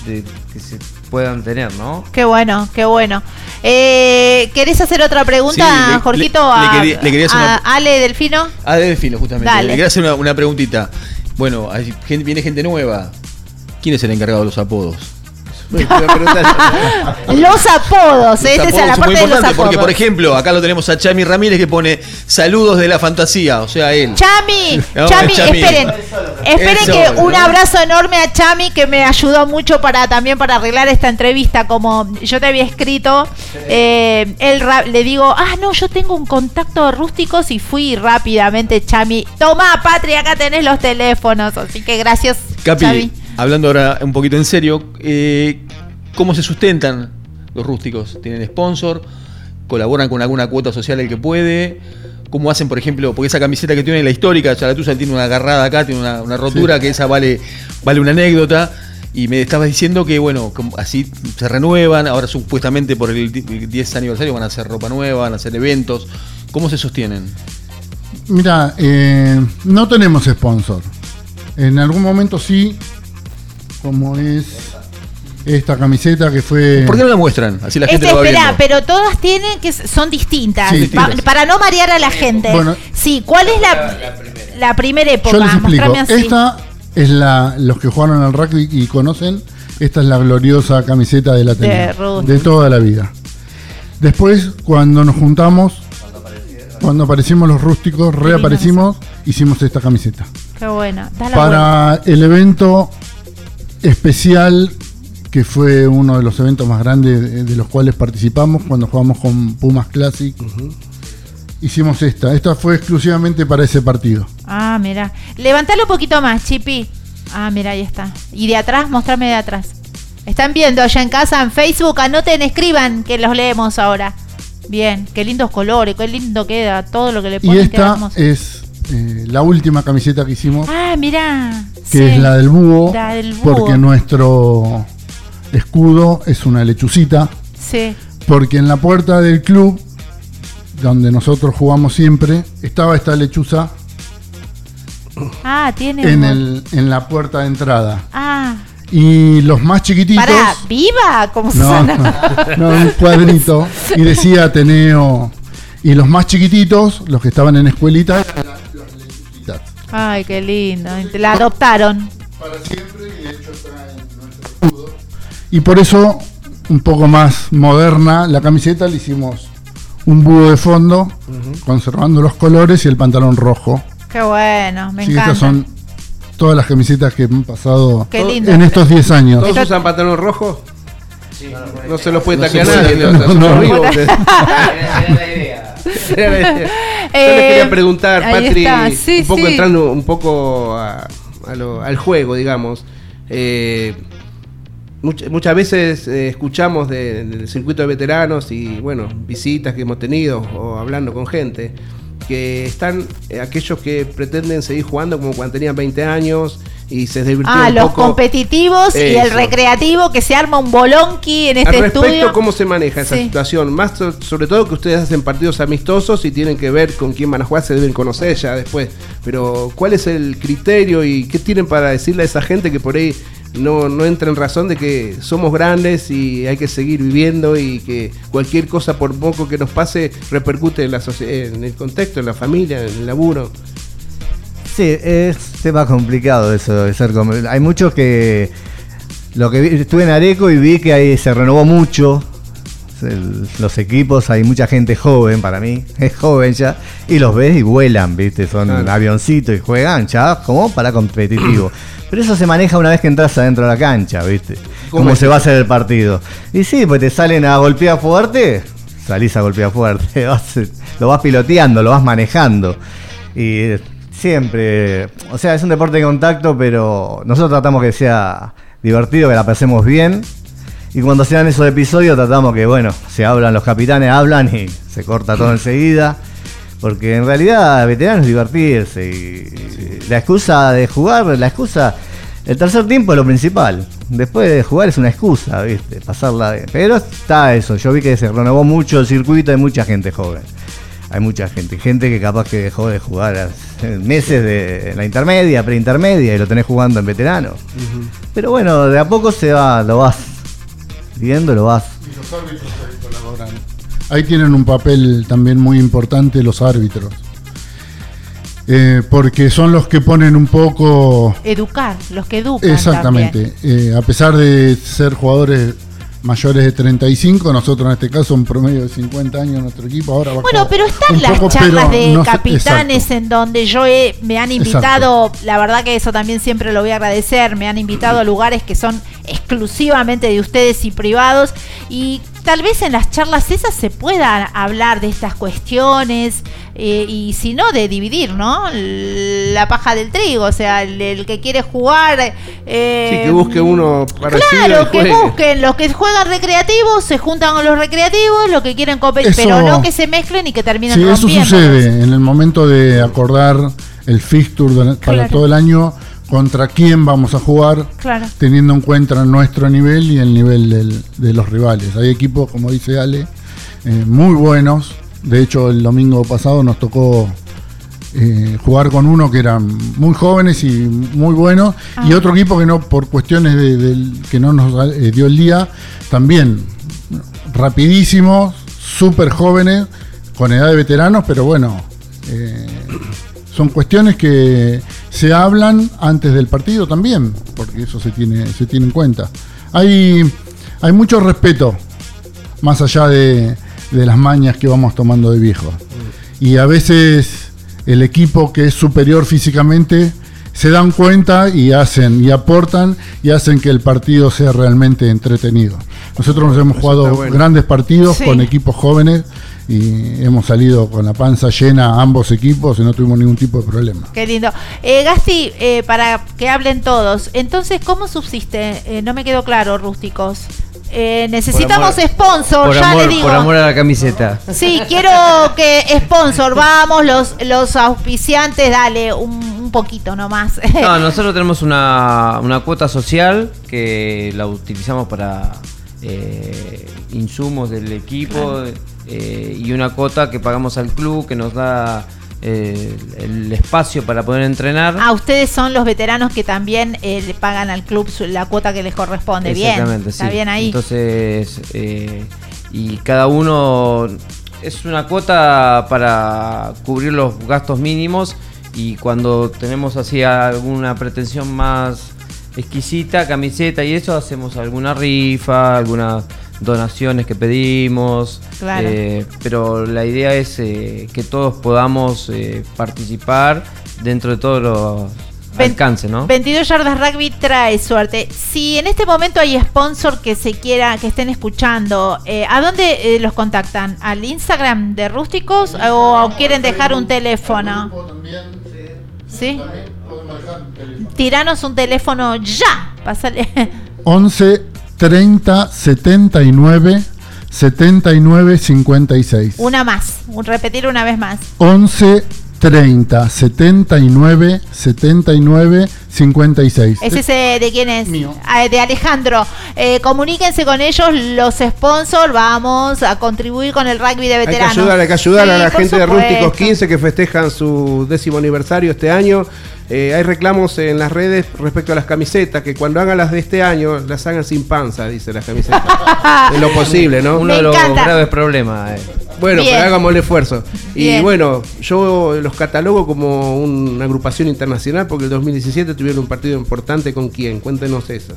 de, que se puedan tener, ¿no? Qué bueno, qué bueno. Eh, ¿Querés hacer otra pregunta, Sí, le- Jorgito? le- le a, quería- le quería hacer a una- Ale Delfino. De Delfino, justamente. Dale. Le quería hacer una, una preguntita. Bueno, hay gente- viene gente nueva. ¿Quién es el encargado de los apodos? Los apodos, Los esta es la parte de los apodos. porque, por ejemplo, acá lo tenemos a Chami Ramírez que pone saludos de la fantasía, o sea, él. Chami, No, Chami, Chami. esperen. Esperen Eso, que ¿no? un abrazo enorme a Chami que me ayudó mucho para también para arreglar esta entrevista. Como yo te había escrito, eh, él ra- le digo, ah, no, yo tengo un contacto de rústicos y fui rápidamente, Chami. Toma, Patria, acá tenés los teléfonos. Así que gracias, Capi, Chami. Hablando ahora un poquito en serio, eh, ¿cómo se sustentan los rústicos? ¿Tienen sponsor? ¿Colaboran con alguna cuota social el que puede? ¿Cómo hacen, por ejemplo, porque esa camiseta que tiene la histórica, Charatusa tiene una agarrada acá, tiene una, una rotura, Sí. que esa vale, vale una anécdota? Y me estabas diciendo que, bueno, así se renuevan, ahora supuestamente por el di- 10 aniversario van a hacer ropa nueva, van a hacer eventos. ¿Cómo se sostienen? Mira, eh, no tenemos sponsor. En algún momento sí, como es esta camiseta que fue... ¿Por qué no la muestran? Así la gente Este, lo va espera, viendo. pero todas tienen que son distintas. Sí, Pa- distintas. para no marear a la gente. Bueno. sí, ¿cuál es la, la primera época? Yo les explico. Así. Esta es la, los que jugaron al rugby y conocen, esta es la gloriosa camiseta de la De de, toda la vida. Después, cuando nos juntamos, cuando aparecimos los rústicos, reaparecimos, hicimos esta camiseta. Qué buena. Da la vuelta. Para el evento especial, que fue uno de los eventos más grandes de, los cuales participamos, cuando jugamos con Pumas Classic, hicimos esta. Esta fue exclusivamente para ese partido. Ah, mira. Levantalo un poquito más, Chipi. Ah, mira, ahí está. Y de atrás, mostrame de atrás. Están viendo allá en casa en Facebook, anoten, escriban que los leemos ahora. Bien, qué lindos colores, qué lindo queda todo lo que le Y ponen. queda esta es eh, la última camiseta que hicimos, Ah, mirá. Que sí. es la del búho, La del búho. porque nuestro escudo es una lechucita, Sí. porque en la puerta del club, donde nosotros jugamos siempre, estaba esta lechuza Ah, tiene en, el, en la puerta de entrada. Ah. Y los más chiquititos... Pará, ¿viva? ¿Cómo No, no, un cuadrito. Y decía Ateneo. Y los más chiquititos, los que estaban en escuelita, Ay, qué lindo. La adoptaron. y por eso, un poco más moderna, la camiseta le hicimos un búho de fondo, conservando los colores y el pantalón rojo. Qué bueno, me que encanta. estas son todas las camisetas que han pasado Qué lindo. en estos 10 años. ¿Todos usan pantalón rojo? No se los puede No nadie. no, ¿no? Son no. Yo le Eh, quería preguntar, ahí Patri, sí, un poco sí. entrando un poco a- a lo- al juego, digamos. Eh, much- muchas veces eh, escuchamos de- del circuito de veteranos y, bueno, visitas que hemos tenido o hablando con gente, que están eh, aquellos que pretenden seguir jugando como cuando tenían 20 años y se divirtieron Ah, un los poco. competitivos y el recreativo que se arma un bolonqui en este Al respecto, estudio. ¿cómo se maneja esa Sí. situación? Más so- sobre todo que ustedes hacen partidos amistosos y tienen que ver con quién van a jugar, se deben conocer ya después. Pero, ¿cuál es el criterio y qué tienen para decirle a esa gente que por ahí no, no entra en razón de que somos grandes y hay que seguir viviendo y que cualquier cosa, por poco que nos pase, repercute en, la en el contexto, en la familia, en el laburo? Sí, es tema complicado eso de ser Hay muchos que. Lo que vi- estuve en Areco y vi que ahí se renovó mucho. El- los equipos, hay mucha gente joven para mí, es joven ya, y los ves y vuelan, ¿viste? Son Claro. avioncitos y juegan ya como para competitivo. Pero eso se maneja una vez que entras adentro de la cancha, ¿viste? ¿Cómo Cómo es se va a hacer el partido. Y sí, pues te salen a golpear fuerte, salís a golpear fuerte, vas- lo vas piloteando, lo vas manejando. Y siempre, o sea, es un deporte de contacto, pero nosotros tratamos que sea divertido, que la pasemos bien. Y cuando se dan esos episodios tratamos que, bueno, se hablan, los capitanes hablan y se corta todo enseguida. Porque en realidad veterano es divertirse y la excusa de jugar, la excusa, el tercer tiempo es lo principal. Después de jugar es una excusa, ¿viste? Pasarla. Pero está eso, yo vi que se renovó mucho el circuito, hay mucha gente joven. Hay mucha gente, gente que capaz que dejó de jugar meses de la intermedia, preintermedia y lo tenés jugando en veterano. Pero bueno, de a poco se va, lo vas viendo, lo vas. Ahí tienen un papel también muy importante los árbitros. Eh, porque son los que ponen un poco Educar, los que educan. Exactamente. Eh, a pesar de ser jugadores mayores de 35, nosotros en este caso un promedio de 50 años nuestro equipo ahora va Bueno, pero están las poco, charlas de no capitanes en donde yo he- me han invitado, la verdad que eso también siempre lo voy a agradecer, me han invitado a lugares que son exclusivamente de ustedes y privados y tal vez en las charlas esas se pueda hablar de estas cuestiones eh, y si no de dividir, ¿no? La paja del trigo, o sea, el, el que quiere jugar... eh, Sí, que busque uno parecido Claro, que busquen, los que juegan recreativos se juntan con los recreativos, los que quieren competir, Eso- pero no que se mezclen y que terminen Sí, eso rompiendo. sucede en el momento de acordar el fixture de- para Claro. todo el año contra quién vamos a jugar, Claro. teniendo en cuenta nuestro nivel y el nivel del- de los rivales. Hay equipos, como dice Ale, eh, muy buenos. De hecho, el domingo pasado nos tocó eh, jugar con uno que eran muy jóvenes y muy buenos, y otro equipo que no, por cuestiones de, que no nos eh, dio el día, también rapidísimos, súper jóvenes, con edad de veteranos, pero bueno, son cuestiones que se hablan antes del partido también, porque eso se tiene, se tiene en cuenta. Hay, hay mucho respeto, más allá de, de las mañas que vamos tomando de viejo. Y a veces el equipo que es superior físicamente se dan cuenta y hacen y aportan y hacen que el partido sea realmente entretenido. Nosotros nos hemos Eso jugado bueno. grandes partidos Sí. con equipos jóvenes y hemos salido con la panza llena ambos equipos y no tuvimos ningún tipo de problema. Qué lindo. Eh, Gasti, eh, para que hablen todos, entonces, ¿cómo subsiste? Eh, no me quedó claro, rústicos. Eh, necesitamos Por amor- sponsor, Por ya amor, le digo. por amor a la camiseta. Sí, quiero que sponsor, vamos, los, los auspiciantes, dale, un, un poquito nomás. No, nosotros tenemos una, una cuota social que la utilizamos para eh, insumos del equipo eh, y una cuota que pagamos al club que nos da eh, el espacio para poder entrenar. Ah, ustedes son los veteranos que también eh, le pagan al club su- la cuota que les corresponde. Bien, está bien ahí. Entonces, eh, y cada uno es una cuota para cubrir los gastos mínimos y cuando tenemos así alguna pretensión más exquisita, camiseta y eso, hacemos alguna rifa, algunas donaciones que pedimos. Claro. eh, pero la idea es eh, que todos podamos eh, participar dentro de todos los alcances, ¿no? 22 yardas rugby trae suerte. Si en este momento hay sponsor que se quiera, que estén escuchando, eh, ¿a dónde eh, los contactan? ¿Al Instagram de Rústicos o quieren dejar un teléfono? ¿Sí? Tiranos un teléfono ya. Pásale. 11 30 79 79 56. Una más. Un, repetir una vez más. 11 30 79 79 56. ¿Ese es eh, de quién es? Ah, de Alejandro. Eh, comuníquense con ellos, los sponsors. Vamos a contribuir con el rugby de Hay que veteranos. ayudar, hay que ayudar a la gente de. Rústicos 15 que festejan su décimo aniversario este año. Eh, hay reclamos en las redes respecto a las camisetas, que cuando hagan las de este año, las hagan sin panza, dice las camisetas. en lo posible, ¿no? Uno de los graves problemas. eh. Bueno, Bien. pero hagamos el esfuerzo. Y bueno, yo los catalogo como una agrupación internacional porque el 2017 tuvieron un partido importante con quién. Cuéntenos eso.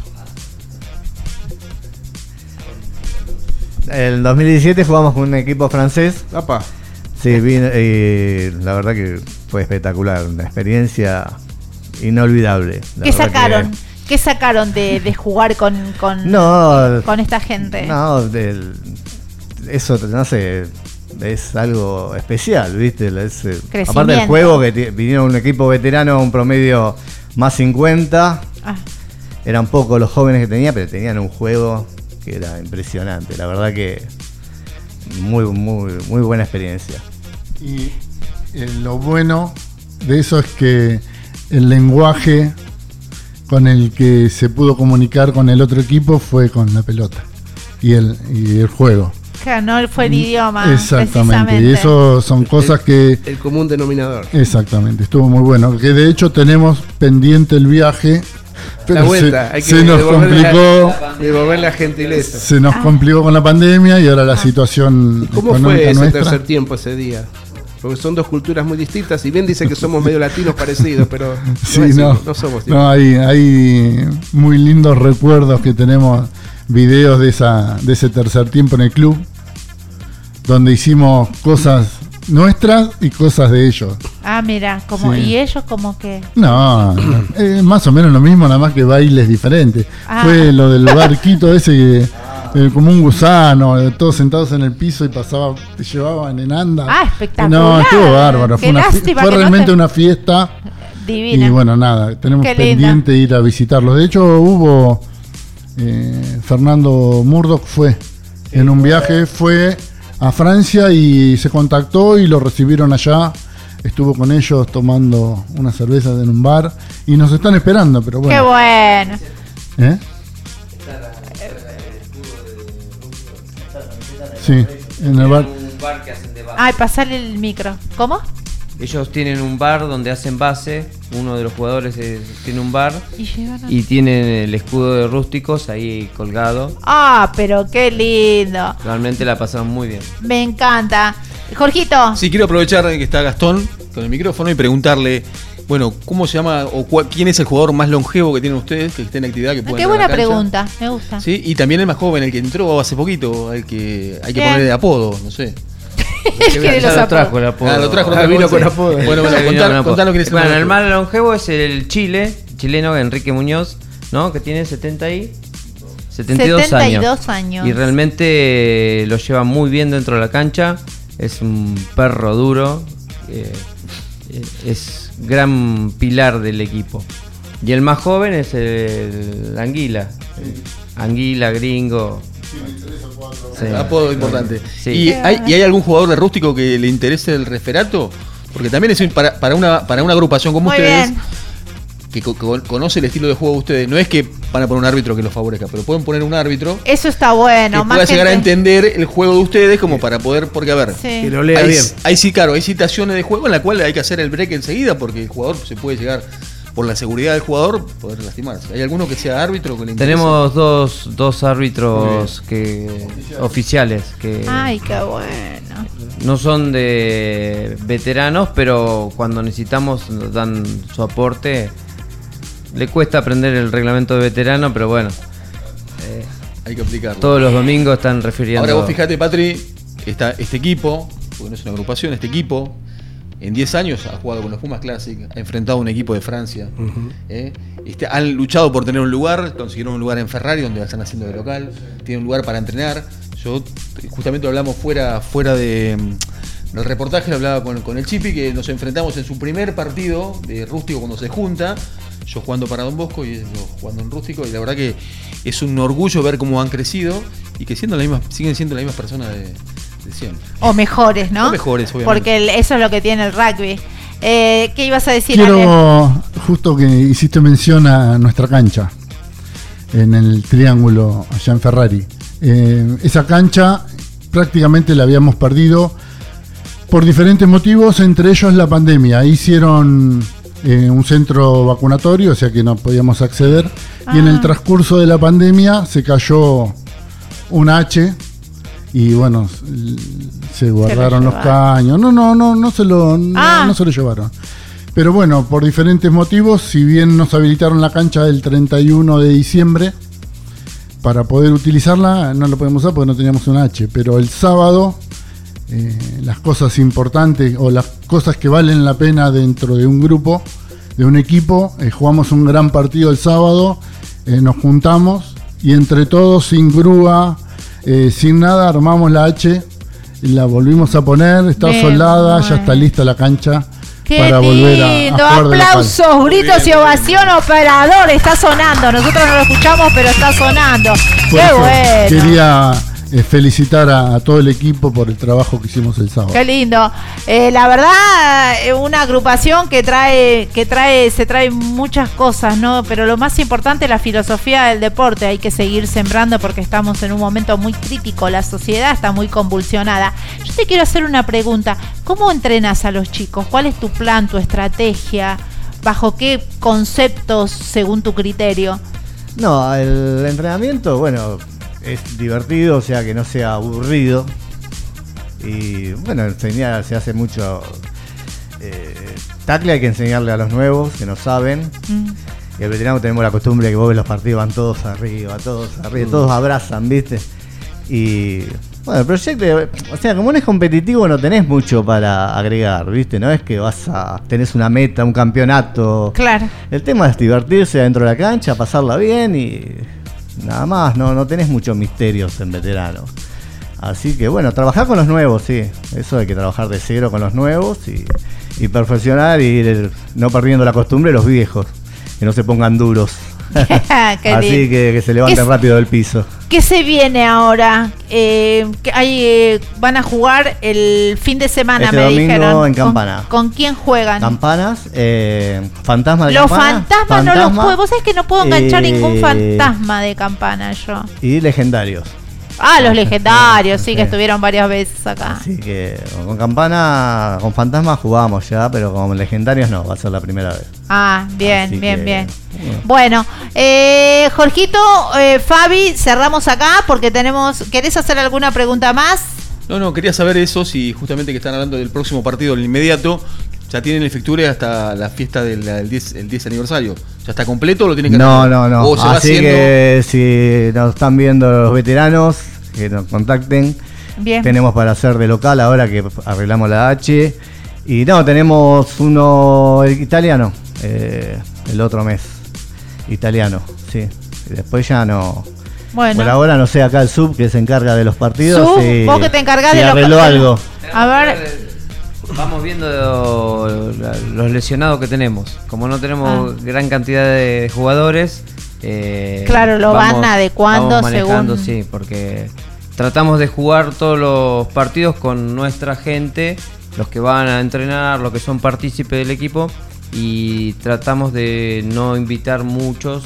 El 2017 jugamos con un equipo francés. Apa. Sí, vino, y la verdad que fue espectacular, una experiencia inolvidable. ¿Qué sacaron? ¿Qué sacaron de, de jugar con, con, No. con esta gente? no, del- eso, no sé, es algo especial, ¿viste? Es, eh, aparte del juego, que vinieron un equipo veterano, un promedio más 50. Ah. Eran pocos los jóvenes que tenía, pero tenían un juego que era impresionante. La verdad que muy, muy, muy buena experiencia. Y eh, lo bueno de eso es que el lenguaje con el que se pudo comunicar con el otro equipo fue con la pelota y el, y el juego. Claro, no fue el idioma. Exactamente, y eso son cosas que... El común denominador. Exactamente, estuvo muy bueno. Que de hecho tenemos pendiente el viaje, pero la vuelta, se, hay que se nos devolver la- complicó. devolver la gentileza. Se nos complicó con la pandemia y ahora la situación ¿Cómo fue ese nuestra. tercer tiempo ese día? Porque son dos culturas muy distintas. Si bien dice que somos medio latinos parecidos, pero no, Sí, es- no, no somos. no hay, hay muy lindos recuerdos que tenemos, videos de, esa, de ese tercer tiempo en el club, donde hicimos cosas nuestras y cosas de ellos. Ah, mira, como, Sí. y ellos como que... No, eh, más o menos lo mismo, nada más que bailes diferentes. Ah. Fue lo del barquito ese eh, como un gusano, eh, todos sentados en el piso y pasaba, te llevaban en anda. Ah, espectacular. No, estuvo bárbaro. Qué Fue, una fue no realmente te- una fiesta. Divina. Y bueno, nada, tenemos Qué linda. pendiente ir a visitarlos. De hecho, hubo. eh, Fernando Murdoch fue en un viaje, fue a Francia y se contactó y lo recibieron allá. Estuvo con ellos tomando unas cervezas en un bar y nos están esperando, pero Qué bueno. bueno. ¿Eh? Sí, en el bar. Ay, pasarle el micro. ¿Cómo? Ellos tienen un bar donde hacen base. Uno de los jugadores es- tiene un bar. Y llevan a- Y tienen el escudo de rústicos ahí colgado. Ah, pero qué lindo. Realmente la pasaron muy bien. Me encanta. Jorgito. Sí, quiero aprovechar que está Gastón con el micrófono y preguntarle, bueno, ¿cómo se llama o cuál- quién es el jugador más longevo que tienen ustedes, que esté en actividad, que pueda Qué buena pregunta. Me gusta. Sí, y también el más joven, el que entró hace poquito, el que hay que Bien. ponerle de apodo, no sé. que los lo apodos. trajo el apodo. Ah, lo trajo, lo Ah, vino con apodo. Bueno, bueno, contar- con apodo. contanos quién es el Bueno, el longevo. más longevo es el Chile, chileno Enrique Muñoz, ¿no? Que tiene 70 y 72, 72 años. Y realmente lo lleva muy bien dentro de la cancha. Es un perro duro. eh, eh, es gran pilar del equipo. Y el más joven es el Anguila. Anguila, gringo. Sí. Apodo importante. Sí. ¿Y, hay, ¿Y hay algún jugador de rústico que le interese el referato? Porque también es para, para una, para una agrupación como Muy ustedes, bien. que co- co- conoce el estilo de juego de ustedes, no es que van a poner un árbitro que los favorezca, pero pueden poner un árbitro Eso está bueno. que más pueda llegar a entender el juego de ustedes como para poder, porque a ver, Sí. Que lo lea hay, bien. hay sí, claro, hay situaciones de juego en la cual hay que hacer el break enseguida porque el jugador se puede llegar, por la seguridad del jugador, poder lastimarse. ¿Hay alguno que sea árbitro que le? Tenemos dos, dos árbitros que oficiales que Ay, qué bueno. no son de veteranos, pero cuando necesitamos nos dan su aporte. Le cuesta aprender el reglamento de veterano, pero bueno, eh, Hay que aplicarlo. todos los domingos están refiriendo. Ahora vos fijate, Patri, está este equipo, porque no es una agrupación, este equipo, en 10 años ha jugado con los Pumas Classic, ha enfrentado a un equipo de Francia. ¿eh? Este, han luchado por tener un lugar, consiguieron un lugar en Ferrari donde están haciendo de local, tienen un lugar para entrenar. Yo justamente lo hablamos fuera, fuera de, mm, del reportaje, lo hablaba con, con el Chipi, que nos enfrentamos en su primer partido de rústico cuando se junta. Yo jugando para Don Bosco y ellos jugando en rústico, y la verdad que es un orgullo ver cómo han crecido y que siendo la misma, siguen siendo las mismas personas de, O mejores, ¿no? O mejores, obviamente. Porque el- eso es lo que tiene el rugby. Eh, ¿Qué ibas a decir, Ale? Quiero, justo que hiciste mención a nuestra cancha, en el triángulo allá en Ferrari. Eh, esa cancha prácticamente la habíamos perdido por diferentes motivos, entre ellos la pandemia. Hicieron eh, un centro vacunatorio, o sea que no podíamos acceder. Y en Ah. el transcurso de la pandemia se cayó un H y bueno, se guardaron los caños. No, no, no, no se lo, no- Ah. no se lo llevaron. Pero bueno, por diferentes motivos, si bien nos habilitaron la cancha del 31 de diciembre para poder utilizarla, no lo podemos usar porque no teníamos un H. Pero el sábado, eh, las cosas importantes o las cosas que valen la pena dentro de un grupo, de un equipo, eh, jugamos un gran partido el sábado, eh, nos juntamos y entre todos, sin grúa, eh, sin nada, armamos la H. La volvimos a poner, está Bien, soldada, ya está lista la cancha Qué para volver a, a. Aplausos, gritos y ovación, operador. Está sonando. Nosotros no lo escuchamos, pero está sonando. Por Qué eso bueno. Quería eh, felicitar a, a todo el equipo por el trabajo que hicimos el sábado. Qué lindo. Eh, la verdad, eh, una agrupación que trae, que trae, se trae muchas cosas, ¿no? Pero lo más importante es la filosofía del deporte. Hay que seguir sembrando porque estamos en un momento muy crítico. La sociedad está muy convulsionada. Yo te quiero hacer una pregunta. ¿Cómo entrenas a los chicos? ¿Cuál es tu plan, tu estrategia? ¿Bajo qué conceptos según tu criterio? No, el entrenamiento, bueno, es divertido, o sea que no sea aburrido. Y bueno, enseñar, se hace mucho. Eh, tackle hay que enseñarle a los nuevos que no saben. Mm. Y el veterano tenemos la costumbre de que vos ves los partidos, van todos arriba, todos arriba, Mm. todos abrazan, ¿viste? Y bueno, el proyecto, o sea, como no es competitivo, no tenés mucho para agregar, ¿viste? No es que vas a. tenés una meta, un campeonato. Claro. El tema es divertirse dentro de la cancha, pasarla bien y nada más, no, no tenés muchos misterios en veterano. Así que bueno, trabajar con los nuevos, sí. Eso hay que trabajar de cero con los nuevos y, y perfeccionar y ir no perdiendo la costumbre los viejos, que no se pongan duros. Así que, que se levanten ¿Qué es- rápido del piso. ¿Qué se viene ahora? Eh, que hay, eh, van a jugar el fin de semana, Este me domingo dijeron. en ¿Con- Campana. ¿Con, quién juegan? Campanas, eh, fantasma de los campana, fantasmas no los puedo. Vos sabés que no puedo enganchar eh, ningún fantasma de campana yo. Y legendarios. Ah, los legendarios, sí, que estuvieron varias veces acá. Así que con campana, con fantasma jugamos ya, pero con legendarios no, va a ser la primera vez. Ah, bien, Así bien, que, bien. bueno. Bueno, eh, Jorgito, eh, Fabi, cerramos acá porque tenemos. ¿Querés hacer alguna pregunta más? No, no, quería saber eso, si justamente que están hablando del próximo partido, el inmediato, ya tienen el fixture hasta la fiesta del el 10, el 10 aniversario. ¿Ya está completo o lo tienen que No, hacer? no, no. O se va Así haciendo- que si nos están viendo los veteranos, que nos contacten. Bien. Tenemos para hacer de local ahora que arreglamos la H. Y no, tenemos uno el italiano, eh, el otro mes. Italiano, sí. Y después ya no. Bueno. Por ahora no sé acá el sub que se encarga de los partidos. Sub, si- vos que te encargás de los arregló algo. A ver, Vamos viendo la- los lesionados que tenemos. Como no tenemos Ah. gran cantidad de jugadores, eh, Claro, lo van adecuando vamos manejando, según- sí, porque tratamos de jugar todos los partidos con nuestra gente, los que van a entrenar, los que son partícipes del equipo, y tratamos de no invitar muchos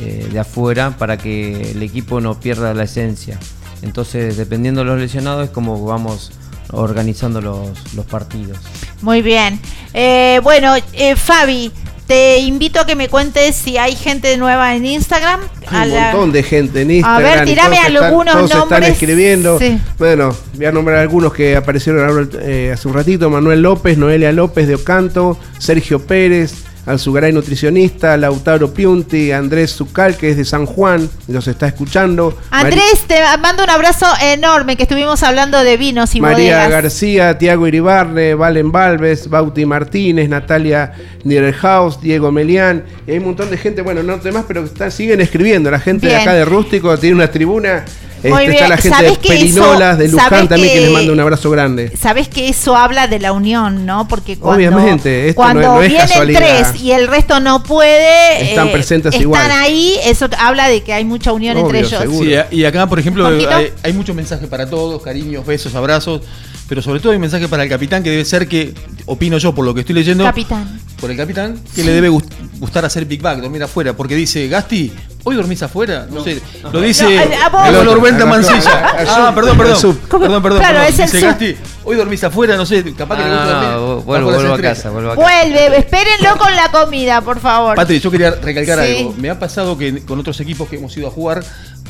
eh, de afuera para que el equipo no pierda la esencia. Entonces, dependiendo de los lesionados, es como vamos organizando los, los partidos. muy bien. Eh, bueno, eh, Fabi, te invito a que me cuentes si hay gente nueva en Instagram. A Un la- montón de gente en A Instagram. ver, y tirame todos están- algunos todos están nombres. escribiendo. Sí. Bueno, voy a nombrar algunos que aparecieron ahora, eh, hace un ratito. Manuel López, Noelia López de Ocanto, Sergio Pérez, Alzugaray Nutricionista, Lautaro Piunti, Andrés Zucal, que es de San Juan, nos está escuchando. Andrés, te mando un abrazo enorme, que estuvimos hablando de vinos y María bodegas. García, Tiago Iribarne, Valen Valves, Bauti Martínez, Natalia Niederhaus, Diego Melián, y hay un montón de gente, bueno, no demás, pero están, siguen escribiendo. La gente de acá de Rústico tiene una tribuna. Muy Este, bien. está la gente de ¿Sabés que Perinolas, eso- de Luján también, que... que- les manda un abrazo grande. Sabes que eso habla de la unión, ¿no? Porque cuando, Obviamente, esto no cuando es- no es vienen casualidad. tres y el resto no puede, Están eh, presentes están igual. ahí, eso habla de que hay mucha unión entre ellos. Sí, y acá, por ejemplo, hay, hay muchos mensajes para todos, cariños, besos, abrazos, pero sobre todo hay un mensaje para el capitán que debe ser que, opino yo por lo que estoy leyendo, Capitán. por el capitán, que le debe gust- gustar hacer Big Bang, dormir afuera, porque dice, Gasti, ¿hoy dormís afuera? No, sé, lo dice No, el honor Venta Al otro, Mancilla. Ah, perdón, perdón. sub. Perdón, perdón, Claro, perdón. es el Dice, sub. Gasti, hoy dormís afuera, no sé, capaz que le gusta No, dormir. vuelvo, vuelvo a casa, vuelvo a casa. Vuelve, espérenlo con la comida, por favor. Patri, yo quería recalcar Sí. algo. Me ha pasado que con otros equipos que hemos ido a jugar,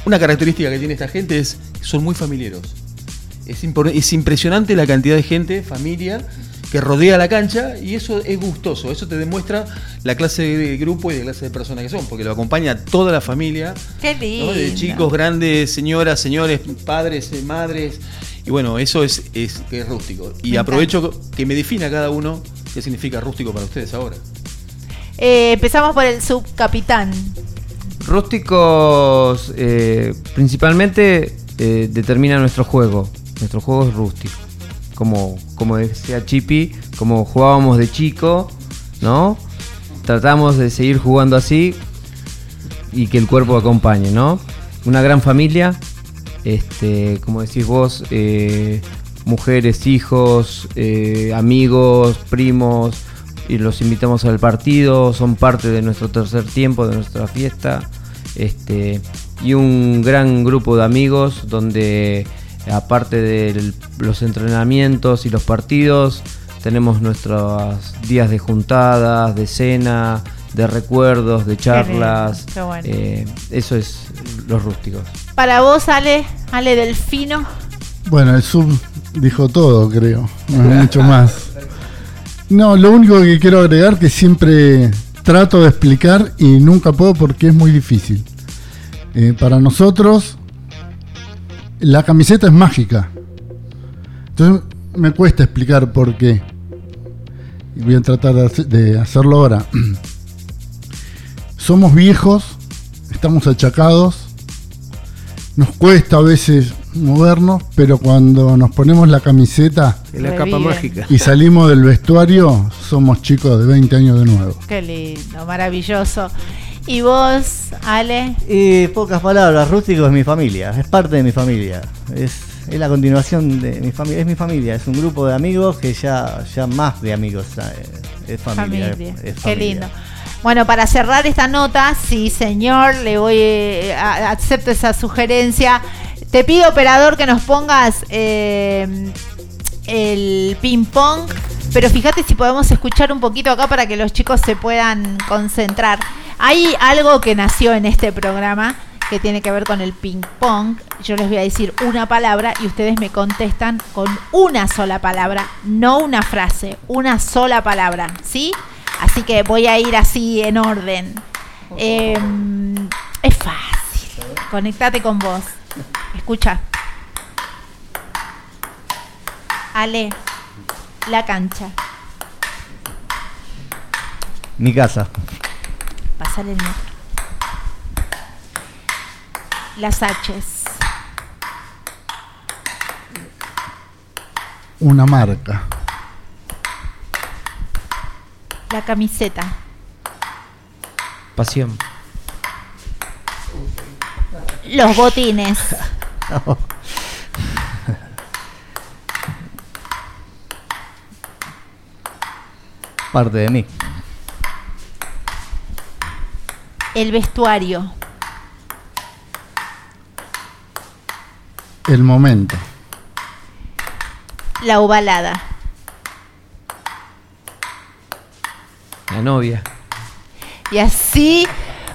una característica que tiene esta gente es que son muy familiares. Es, impresionante la cantidad de gente, familia, que rodea la cancha y eso es gustoso. Eso te demuestra la clase de grupo y la clase de personas que son, porque lo acompaña toda la familia. Qué ¿no? lindo. De chicos, grandes, señoras, señores, padres, eh, madres. Y bueno, eso es, es, es rústico. Y Me aprovecho que me defina cada uno qué significa rústico para ustedes ahora. Eh, empezamos por el subcapitán. Rústicos eh, principalmente eh, determina nuestro juego. Nuestro juego es rústico. Como, como decía Chippy, como jugábamos de chico, ¿no? Tratamos de seguir jugando así y que el cuerpo acompañe, ¿no? Una gran familia, este, como decís vos, eh, mujeres, hijos, eh, amigos, primos, y los invitamos al partido, son parte de nuestro tercer tiempo, de nuestra fiesta, este, y un gran grupo de amigos donde aparte de los entrenamientos y los partidos, tenemos nuestros días de juntadas, de cena, de recuerdos, de charlas. qué bueno. eh, eso es los rústicos. Para vos, Ale, Ale Delfino. Bueno, el sub dijo todo, creo. No es mucho más. No, lo único que quiero agregar que siempre trato de explicar y nunca puedo porque es muy difícil. Eh, para nosotros, la camiseta es mágica. Entonces me cuesta explicar por qué. Y voy a tratar de hace- de hacerlo ahora. Somos viejos, estamos achacados, nos cuesta a veces movernos, pero cuando nos ponemos la camiseta Es la capa Reviven. mágica. y salimos del vestuario, somos chicos de 20 años de nuevo. Qué lindo, maravilloso. ¿Y vos, Ale? Y pocas palabras, Rústico es mi familia, es parte de mi familia. Es, es la continuación de mi familia, es mi familia, es un grupo de amigos que ya, ya más de amigos, eh, es familia. Familia. es- es Qué familia. lindo. Bueno, para cerrar esta nota, sí, señor, le voy, eh, a- acepto esa sugerencia. Te pido, operador, que nos pongas eh, el ping pong, pero fíjate si podemos escuchar un poquito acá para que los chicos se puedan concentrar. Hay algo que nació en este programa que tiene que ver con el ping pong. Yo les voy a decir una palabra y ustedes me contestan con una sola palabra, no una frase, una sola palabra, ¿sí? Así que voy a ir así en orden. Em, es fácil. Conectate con vos. Escucha. Ale, la cancha. Mi casa. Pasale el micro. Las H's. Una marca. La camiseta. Pasión. Los botines. Parte de mí. El vestuario. El momento. La ovalada. La novia. Y así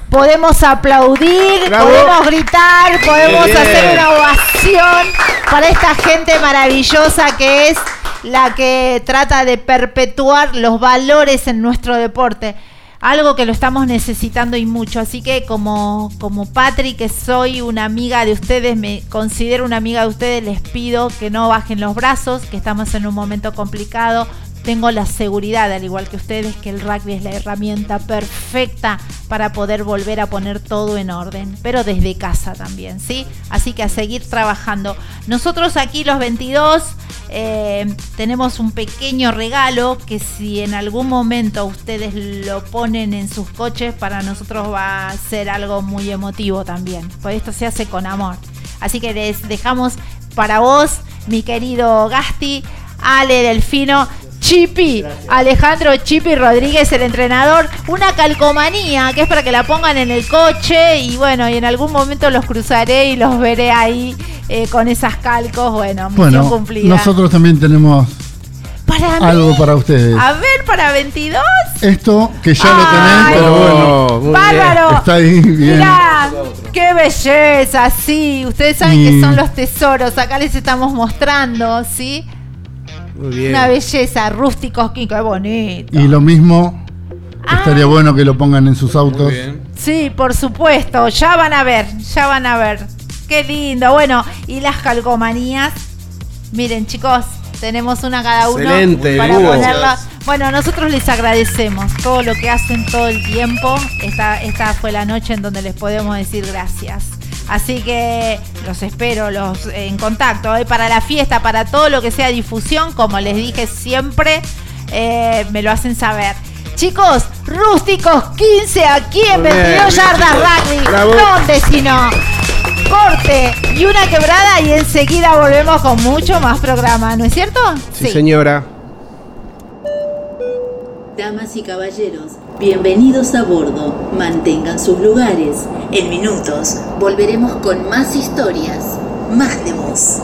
podemos aplaudir, Bravo. podemos gritar, podemos hacer una ovación para esta gente maravillosa que es la que trata de perpetuar los valores en nuestro deporte. Algo que lo estamos necesitando y mucho. Así que como, como Patri, que soy una amiga de ustedes, me considero una amiga de ustedes, les pido que no bajen los brazos, que estamos en un momento complicado. Tengo la seguridad, al igual que ustedes, que el rugby es la herramienta perfecta para poder volver a poner todo en orden, pero desde casa también, ¿sí? Así que a seguir trabajando. Nosotros aquí los 22 eh, tenemos un pequeño regalo que si en algún momento ustedes lo ponen en sus coches, para nosotros va a ser algo muy emotivo también, pues esto se hace con amor. Así que les dejamos para vos, mi querido Gasti, Ale Delfino, Chipi, Alejandro Chipi Rodríguez, el entrenador, una calcomanía que es para que la pongan en el coche y bueno, y en algún momento los cruzaré y los veré ahí eh, con esas calcos. Bueno, misión Bueno, cumplida. nosotros también tenemos para mí, algo para ustedes. a ver, para 22. Esto que ya Ay, lo tenés, pero bueno. Oh, muy Bárbaro. Está ahí bien. Mirá, qué belleza, sí. Ustedes saben Y- que son los tesoros. Acá les estamos mostrando, ¿sí? Bien. Muy bien. Una belleza, rústicos, qué bonito. Y lo mismo, Ah. estaría bueno que lo pongan en sus autos. Sí, por supuesto. Ya van a ver, ya van a ver. Qué lindo. Bueno, y las calcomanías. Miren, chicos, tenemos una cada uno Excelente, para Hugo. ponerla. Bueno, nosotros les agradecemos todo lo que hacen todo el tiempo. Esta, esta fue la noche en donde les podemos decir gracias. Así que los espero los en contacto hoy para la fiesta, para todo lo que sea difusión, como les dije siempre, eh, me lo hacen saber. Chicos, rústicos 15 aquí en Muy bien, 22 bien, yardas rugby. ¿Dónde si no? Corte y una quebrada y enseguida volvemos con mucho más programa, ¿no es cierto? Sí, señora. Damas y caballeros, bienvenidos a bordo. Mantengan sus lugares. En minutos volveremos con más historias, más de voz.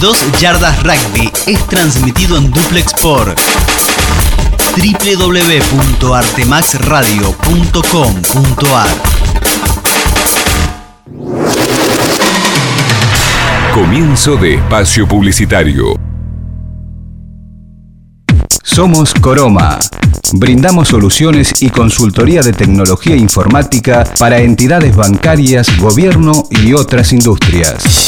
22 Yardas Rugby es transmitido en duplex por www.artemaxradio.com.ar Comienzo de espacio publicitario. Somos Coroma. Brindamos soluciones y consultoría de tecnología informática para entidades bancarias, gobierno y otras industrias.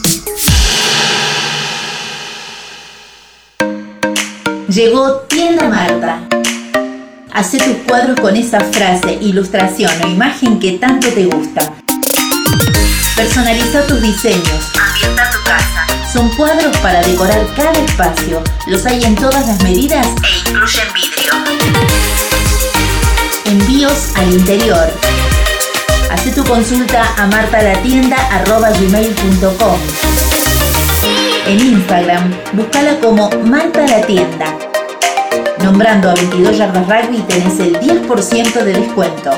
Llegó Tienda Marta. Hacé tus cuadros con esa frase, ilustración o imagen que tanto te gusta. Personaliza tus diseños. Ambienta tu casa. Son cuadros para decorar cada espacio. Los hay en todas las medidas e incluyen vidrio. Envíos al interior. Hacé tu consulta a martalatienda.gmail.com En Instagram, búscala como Marta la Tienda. Nombrando a 22 Yardas Rugby tenés el 10% de descuento.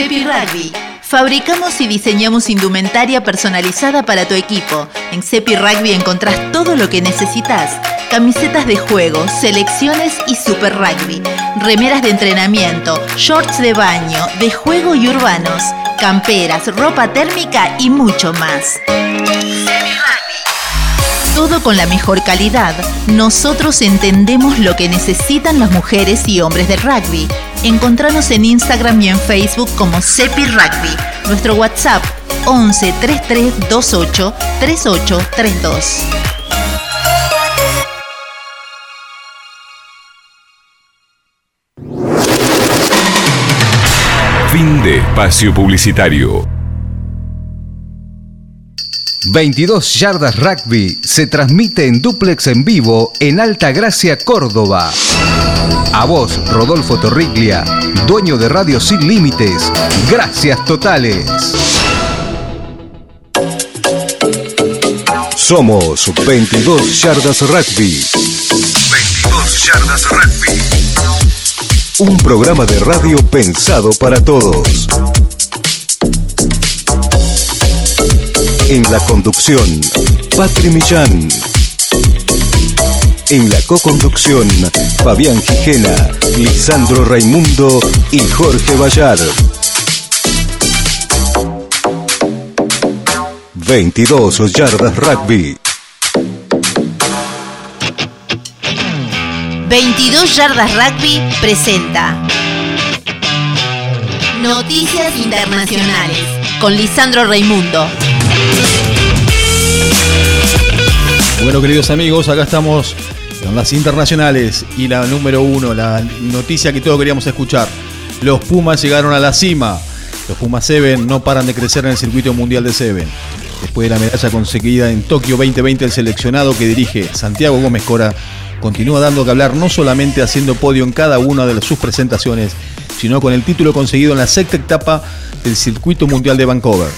Cepi Rugby. Fabricamos y diseñamos indumentaria personalizada para tu equipo. En Cepi Rugby encontrás todo lo que necesitas. Camisetas de juego, selecciones y super rugby. Remeras de entrenamiento, shorts de baño, de juego y urbanos. Camperas, ropa térmica y mucho más. Todo con la mejor calidad. Nosotros entendemos lo que necesitan las mujeres y hombres del rugby. Encontranos en Instagram y en Facebook como Cepi Rugby. Nuestro WhatsApp 11 33 28 3832. Fin de espacio publicitario. 22 Yardas Rugby se transmite en duplex en vivo en Alta Gracia, Córdoba. A vos, Rodolfo Torriglia, dueño de Radio Sin Límites. Gracias totales. Somos 22 Yardas Rugby. 22 Yardas Rugby. Un programa de radio pensado para todos. En la conducción, Patri Millán. En la co-conducción, Fabián Gijena, Lisandro Raimundo y Jorge Bayar. 22 Yardas Rugby. 22 Yardas Rugby presenta Noticias Internacionales con Lisandro Raimundo. Bueno, queridos amigos, acá estamos con las internacionales y la número uno, la noticia que todos queríamos escuchar. Los Pumas llegaron a la cima. Los Pumas Seven no paran de crecer en el circuito mundial de Seven. Después de la medalla conseguida en Tokio 2020, el seleccionado que dirige Santiago Gómez Cora continúa dando que hablar no solamente haciendo podio en cada una de sus presentaciones, sino con el título conseguido en la sexta etapa del circuito mundial de Vancouver.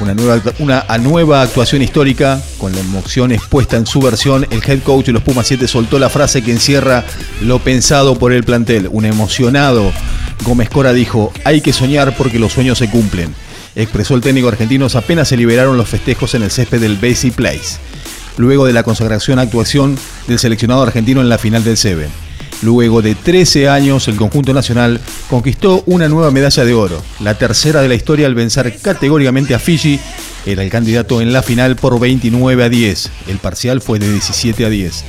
Una nueva, una nueva actuación histórica, con la emoción expuesta en su versión, el head coach de los Pumas 7 soltó la frase que encierra lo pensado por el plantel. Un emocionado Gómez Cora dijo, hay que soñar porque los sueños se cumplen. Expresó el técnico argentino apenas se liberaron los festejos en el césped del Basic Place, luego de la consagración actuación del seleccionado argentino en la final del Seven. Luego de 13 años, el conjunto nacional conquistó una nueva medalla de oro, la tercera de la historia al vencer categóricamente a Fiji. Era el candidato en la final por 29 a 10. El parcial fue de 17 a 10.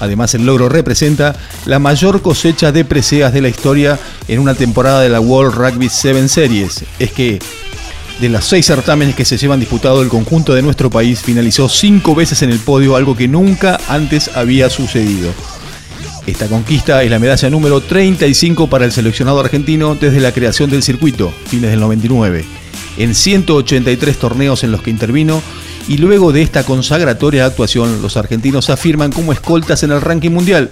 Además, el logro representa la mayor cosecha de preseas de la historia en una temporada de la World Rugby 7 Series. Es que de los seis certámenes que se llevan disputado, el conjunto de nuestro país finalizó cinco veces en el podio, algo que nunca antes había sucedido. Esta conquista es la medalla número 35 para el seleccionado argentino desde la creación del circuito, fines del 99, en 183 torneos en los que intervino y luego de esta consagratoria actuación los argentinos afirman como escoltas en el ranking mundial.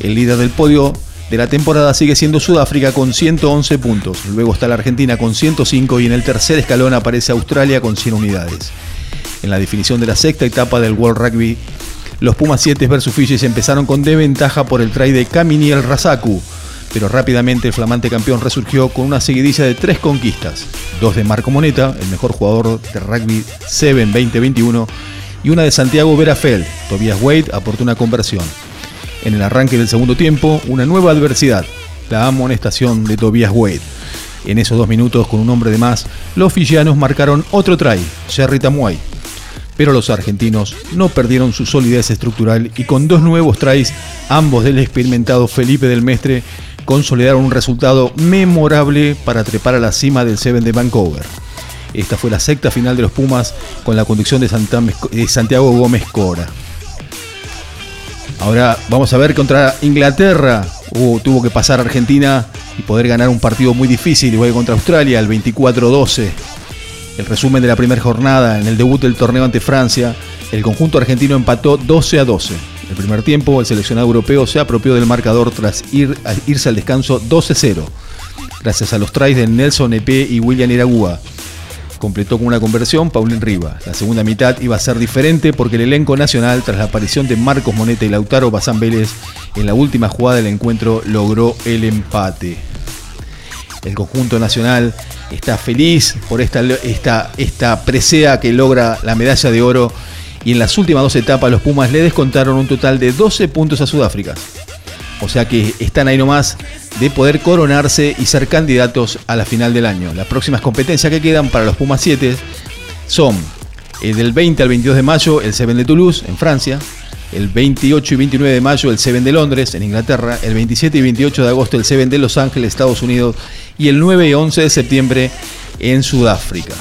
El líder del podio de la temporada sigue siendo Sudáfrica con 111 puntos, luego está la Argentina con 105 y en el tercer escalón aparece Australia con 100 unidades. En la definición de la sexta etapa del World Rugby los Pumas 7 versus Fiji empezaron con desventaja por el try de Kaminiel Razaku, pero rápidamente el flamante campeón resurgió con una seguidilla de tres conquistas, dos de Marco Moneta, el mejor jugador de rugby 7 2021, y una de Santiago Verafel. Tobias Wade aportó una conversión. En el arranque del segundo tiempo, una nueva adversidad, la amonestación de Tobias Wade. En esos dos minutos, con un hombre de más, los fijianos marcaron otro try, Jerry Tamuay, pero los argentinos no perdieron su solidez estructural y con dos nuevos tries, ambos del experimentado Felipe del Mestre, consolidaron un resultado memorable para trepar a la cima del Seven de Vancouver. Esta fue la sexta final de los Pumas con la conducción de Santiago Gómez Cora. Ahora vamos a ver contra Inglaterra. tuvo que pasar Argentina y poder ganar un partido muy difícil, igual contra Australia, el 24-12. El resumen de la primera jornada en el debut del torneo ante Francia, el conjunto argentino empató 12 a 12. En el primer tiempo, el seleccionado europeo se apropió del marcador tras ir, irse al descanso 12-0, gracias a los tries de Nelson Epe y William Iragúa. Completó con una conversión Paulín Riva. La segunda mitad iba a ser diferente porque el elenco nacional, tras la aparición de Marcos Moneta y Lautaro Bazán Vélez, en la última jugada del encuentro logró el empate. El conjunto nacional está feliz por esta, esta, esta presea que logra la medalla de oro y en las últimas dos etapas los Pumas le descontaron un total de 12 puntos a Sudáfrica. O sea que están ahí nomás de poder coronarse y ser candidatos a la final del año. Las próximas competencias que quedan para los Pumas 7 son el del 20 al 22 de mayo el Seven de Toulouse en Francia, el 28 y 29 de mayo el Seven de Londres en Inglaterra, el 27 y 28 de agosto el Seven de Los Ángeles, Estados Unidos y el 9 y 11 de septiembre en Sudáfrica.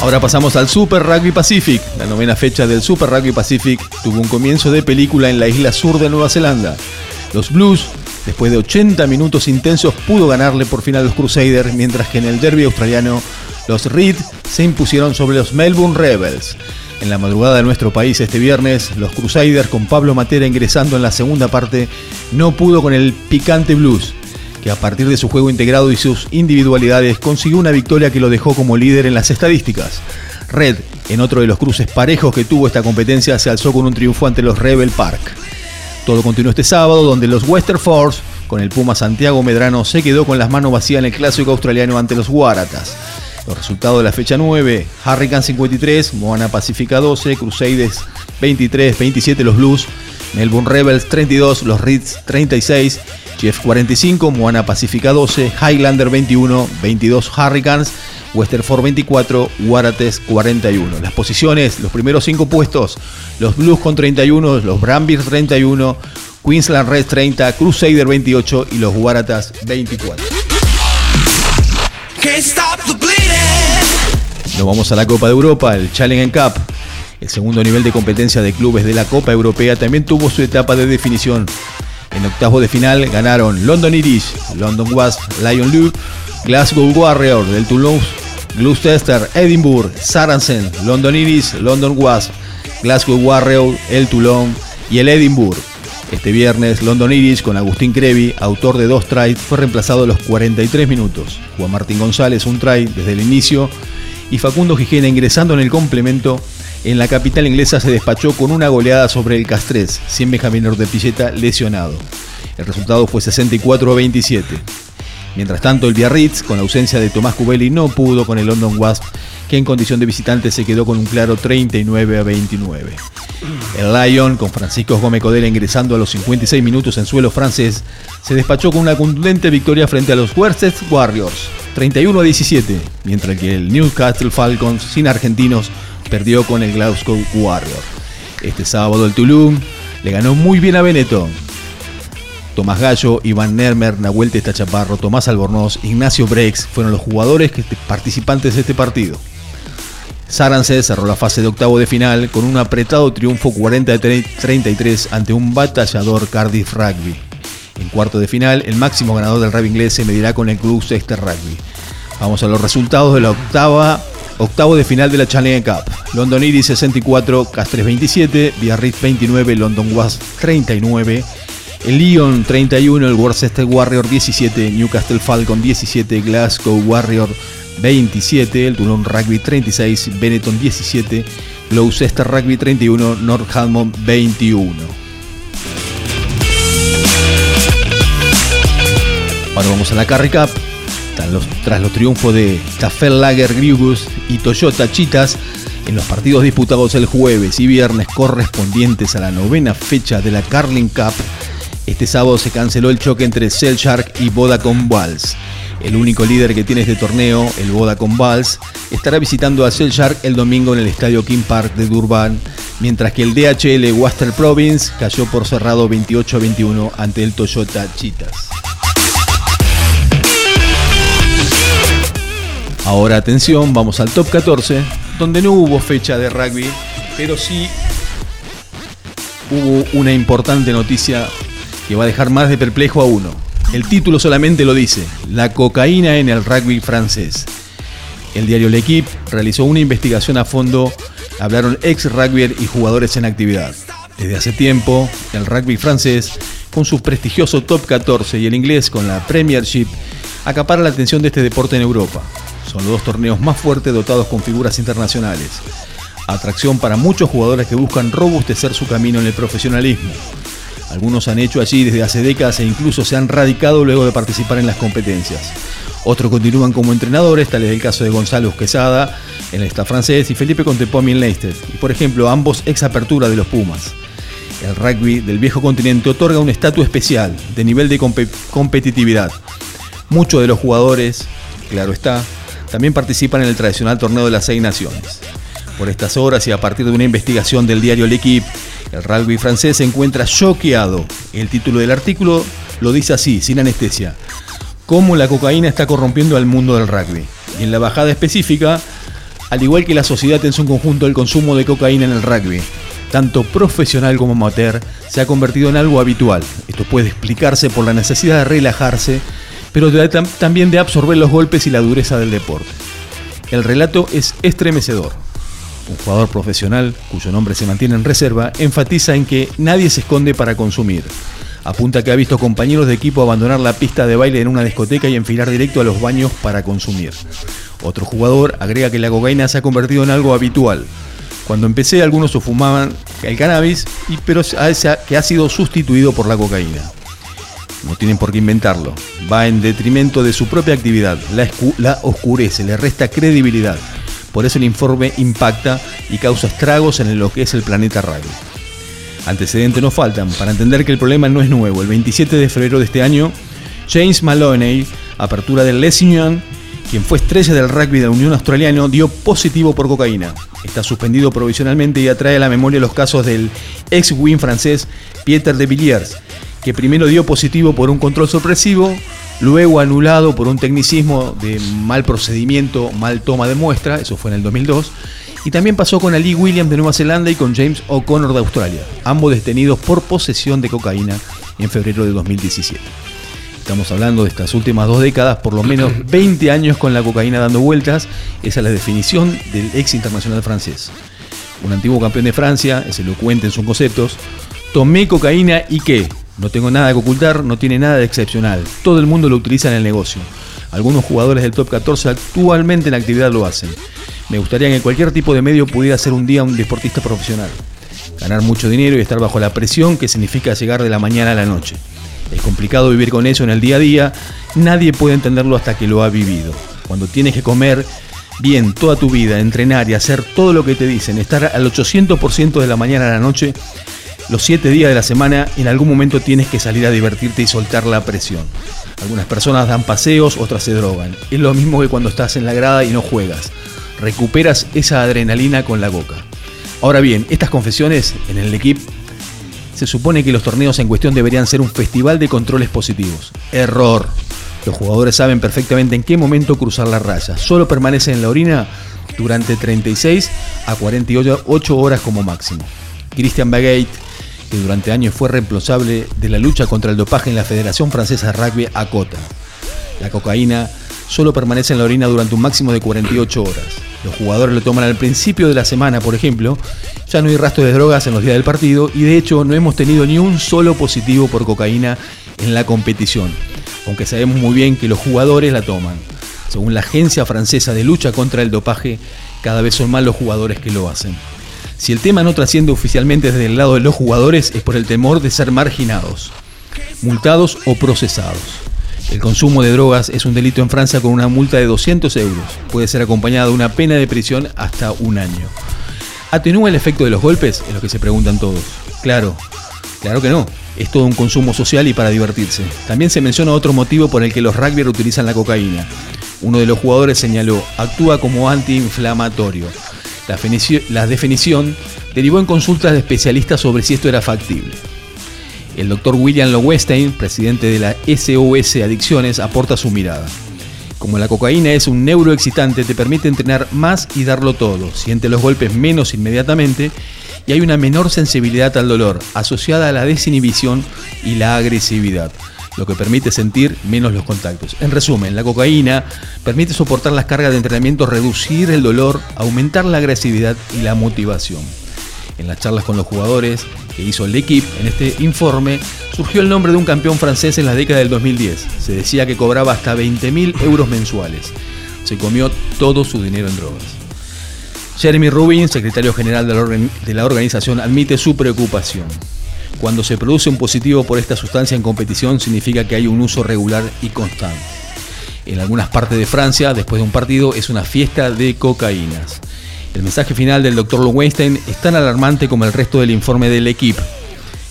Ahora pasamos al Super Rugby Pacific. La novena fecha del Super Rugby Pacific tuvo un comienzo de película en la isla sur de Nueva Zelanda. Los Blues, después de 80 minutos intensos, pudo ganarle por fin a los Crusaders, mientras que en el derby australiano, los Reed se impusieron sobre los Melbourne Rebels. En la madrugada de nuestro país este viernes, los Crusaders con Pablo Matera ingresando en la segunda parte no pudo con el picante blues, que a partir de su juego integrado y sus individualidades consiguió una victoria que lo dejó como líder en las estadísticas. Red, en otro de los cruces parejos que tuvo esta competencia, se alzó con un triunfo ante los Rebel Park. Todo continuó este sábado, donde los Western Force, con el Puma Santiago Medrano, se quedó con las manos vacías en el clásico australiano ante los Waratahs. Los resultados de la fecha 9, Hurricane 53, Moana Pacífica 12, Crusaders 23, 27 los Blues, Melbourne Rebels 32, los Reeds 36, Chief 45, Moana Pacífica 12, Highlander 21, 22 Hurricanes, Westerford 24, Waratahs 41. Las posiciones, los primeros 5 puestos, los Blues con 31, los Brambis 31, Queensland Reds 30, Crusader 28 y los Waratahs 24. Nos vamos a la Copa de Europa, el Challenge Cup. El segundo nivel de competencia de clubes de la Copa Europea también tuvo su etapa de definición. En octavos de final ganaron London Irish, London Wasp, Lion Luke, Glasgow Warrior del Toulouse, Gloucester, Edinburgh, Saracen, London Irish, London Wasp, Glasgow Warrior, el Toulon y el Edinburgh. Este viernes, London Irish con Agustín Crevi, autor de dos tries, fue reemplazado a los 43 minutos. Juan Martín González, un try desde el inicio. Y Facundo Gijena, ingresando en el complemento, en la capital inglesa se despachó con una goleada sobre el Castres, sin Benjamín Pilleta lesionado. El resultado fue 64 a 27. Mientras tanto, el Biarritz, con ausencia de Tomás Cubelli, no pudo con el London Wasp, que en condición de visitante se quedó con un claro 39 a 29. El Lyon, con Francisco Gómez Codera ingresando a los 56 minutos en suelo francés, se despachó con una contundente victoria frente a los Worcester Warriors, 31 a 17, mientras que el Newcastle Falcons, sin argentinos, perdió con el Glasgow Warrior. Este sábado el Toulouse le ganó muy bien a Benetton, Tomás Gallo, Iván Nermer, Nahuel Testachaparro, Tomás Albornoz, Ignacio Brex fueron los jugadores que, participantes de este partido. Sarance cerró la fase de octavo de final con un apretado triunfo 40-33 ante un batallador Cardiff Rugby. En cuarto de final, el máximo ganador del rugby inglés se medirá con el Club Rugby. Vamos a los resultados de la octava, octavo de final de la Challenge Cup. London Iris 64, Castres 27, Biarritz 29, London Wasp 39, el Lyon 31, el Worcester Warrior 17, Newcastle Falcon 17, Glasgow Warrior 27, el Toulon Rugby 36, Benetton 17, Gloucester Rugby 31, Northampton 21. Ahora vamos a la Carry Cup. Tras los, triunfos de Lager Grigus y Toyota Chitas en los partidos disputados el jueves y viernes correspondientes a la novena fecha de la Carling Cup, este sábado se canceló el choque entre Cell Shark y Vodacom Vals. El único líder que tiene este torneo, el Vodacom Vals, estará visitando a Cell Shark el domingo en el estadio King Park de Durban, mientras que el DHL Western Province cayó por cerrado 28 21 ante el Toyota Chitas. Ahora atención, vamos al top 14, donde no hubo fecha de rugby, pero sí hubo una importante noticia que va a dejar más de perplejo a uno. El título solamente lo dice, la cocaína en el rugby francés. El diario L'Equipe realizó una investigación a fondo, hablaron ex rugbyer y jugadores en actividad. Desde hace tiempo, el rugby francés, con su prestigioso top 14 y el inglés con la Premiership, acapara la atención de este deporte en Europa. Son los dos torneos más fuertes dotados con figuras internacionales. Atracción para muchos jugadores que buscan robustecer su camino en el profesionalismo. Algunos han hecho allí desde hace décadas e incluso se han radicado luego de participar en las competencias. Otros continúan como entrenadores, tal es el caso de Gonzalo Quesada en el staff francés y Felipe Contepomi en Leicester. Y por ejemplo, ambos ex apertura de los Pumas. El rugby del viejo continente otorga un estatus especial de nivel de competitividad. Muchos de los jugadores, claro está, también participan en el tradicional torneo de las seis naciones. Por estas horas y a partir de una investigación del diario L'Equipe, el rugby francés se encuentra choqueado. El título del artículo lo dice así, sin anestesia. Cómo la cocaína está corrompiendo al mundo del rugby. Y en la bajada específica, al igual que la sociedad en su conjunto, el consumo de cocaína en el rugby, tanto profesional como amateur, se ha convertido en algo habitual. Esto puede explicarse por la necesidad de relajarse, pero también de absorber los golpes y la dureza del deporte. El relato es estremecedor un jugador profesional, cuyo nombre se mantiene en reserva, enfatiza en que nadie se esconde para consumir. Apunta que ha visto compañeros de equipo abandonar la pista de baile en una discoteca y enfilar directo a los baños para consumir. Otro jugador agrega que la cocaína se ha convertido en algo habitual. Cuando empecé algunos fumaban el cannabis, pero que ha sido sustituido por la cocaína. No tienen por qué inventarlo. Va en detrimento de su propia actividad. La, oscurece, le resta credibilidad. Por eso el informe impacta y causa estragos en lo que es el planeta rugby. Antecedentes no faltan para entender que el problema no es nuevo. El 27 de febrero de este año, James Maloney, apertura del Les Union, quien fue estrella del rugby de la Unión Australiana, dio positivo por cocaína. Está suspendido provisionalmente y atrae a la memoria los casos del ex win francés Pieter de Villiers, que primero dio positivo por un control sorpresivo, luego anulado por un tecnicismo de mal procedimiento, mal toma de muestra, eso fue en el 2002, y también pasó con Ali Williams de Nueva Zelanda y con James O'Connor de Australia, ambos detenidos por posesión de cocaína en febrero de 2017. Estamos hablando de estas últimas dos décadas, por lo menos 20 años con la cocaína dando vueltas, esa es la definición del ex internacional francés. Un antiguo campeón de Francia, es elocuente en sus conceptos, Tomé cocaína y qué? No tengo nada que ocultar, no tiene nada de excepcional. Todo el mundo lo utiliza en el negocio. Algunos jugadores del top 14 actualmente en la actividad lo hacen. Me gustaría que cualquier tipo de medio pudiera ser un día un deportista profesional. Ganar mucho dinero y estar bajo la presión que significa llegar de la mañana a la noche. Es complicado vivir con eso en el día a día. Nadie puede entenderlo hasta que lo ha vivido. Cuando tienes que comer bien toda tu vida, entrenar y hacer todo lo que te dicen, estar al 800% de la mañana a la noche, los 7 días de la semana, en algún momento tienes que salir a divertirte y soltar la presión. Algunas personas dan paseos, otras se drogan. Es lo mismo que cuando estás en la grada y no juegas. Recuperas esa adrenalina con la boca. Ahora bien, estas confesiones en el equipo se supone que los torneos en cuestión deberían ser un festival de controles positivos. Error. Los jugadores saben perfectamente en qué momento cruzar la raya. Solo permanecen en la orina durante 36 a 48 horas como máximo. Christian Bagate, que durante años fue responsable de la lucha contra el dopaje en la Federación Francesa de Rugby, acota. La cocaína solo permanece en la orina durante un máximo de 48 horas. Los jugadores lo toman al principio de la semana, por ejemplo. Ya no hay rastro de drogas en los días del partido y de hecho no hemos tenido ni un solo positivo por cocaína en la competición, aunque sabemos muy bien que los jugadores la toman. Según la Agencia Francesa de Lucha contra el Dopaje, cada vez son más los jugadores que lo hacen. Si el tema no trasciende oficialmente desde el lado de los jugadores es por el temor de ser marginados, multados o procesados. El consumo de drogas es un delito en Francia con una multa de 200 euros. Puede ser acompañado de una pena de prisión hasta un año. ¿Atenúa el efecto de los golpes? Es lo que se preguntan todos. Claro, claro que no. Es todo un consumo social y para divertirse. También se menciona otro motivo por el que los rugbyers utilizan la cocaína. Uno de los jugadores señaló, actúa como antiinflamatorio. La, definición derivó en consultas de especialistas sobre si esto era factible. El doctor William Lowestein, presidente de la SOS Adicciones, aporta su mirada. Como la cocaína es un neuroexcitante, te permite entrenar más y darlo todo. Siente los golpes menos inmediatamente y hay una menor sensibilidad al dolor, asociada a la desinhibición y la agresividad, lo que permite sentir menos los contactos. En resumen, la cocaína permite soportar las cargas de entrenamiento, reducir el dolor, aumentar la agresividad y la motivación. En las charlas con los jugadores que hizo el equipo en este informe, surgió el nombre de un campeón francés en la década del 2010. Se decía que cobraba hasta 20.000 euros mensuales. Se comió todo su dinero en drogas. Jeremy Rubin, secretario general de la organización, admite su preocupación. Cuando se produce un positivo por esta sustancia en competición significa que hay un uso regular y constante. En algunas partes de Francia, después de un partido, es una fiesta de cocaínas. El mensaje final del Dr. Weinstein es tan alarmante como el resto del informe del equipo.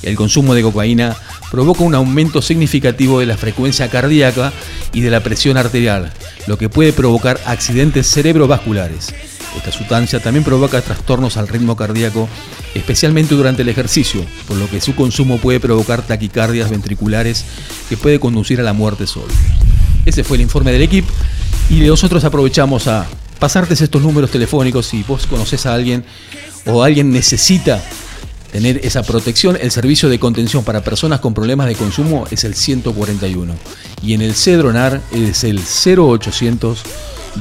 El consumo de cocaína provoca un aumento significativo de la frecuencia cardíaca y de la presión arterial, lo que puede provocar accidentes cerebrovasculares. Esta sustancia también provoca trastornos al ritmo cardíaco, especialmente durante el ejercicio, por lo que su consumo puede provocar taquicardias ventriculares que puede conducir a la muerte solo. Ese fue el informe del equipo y nosotros aprovechamos a pasarte estos números telefónicos si vos conoces a alguien o alguien necesita tener esa protección, el servicio de contención para personas con problemas de consumo es el 141. Y en el Cedronar es el 0800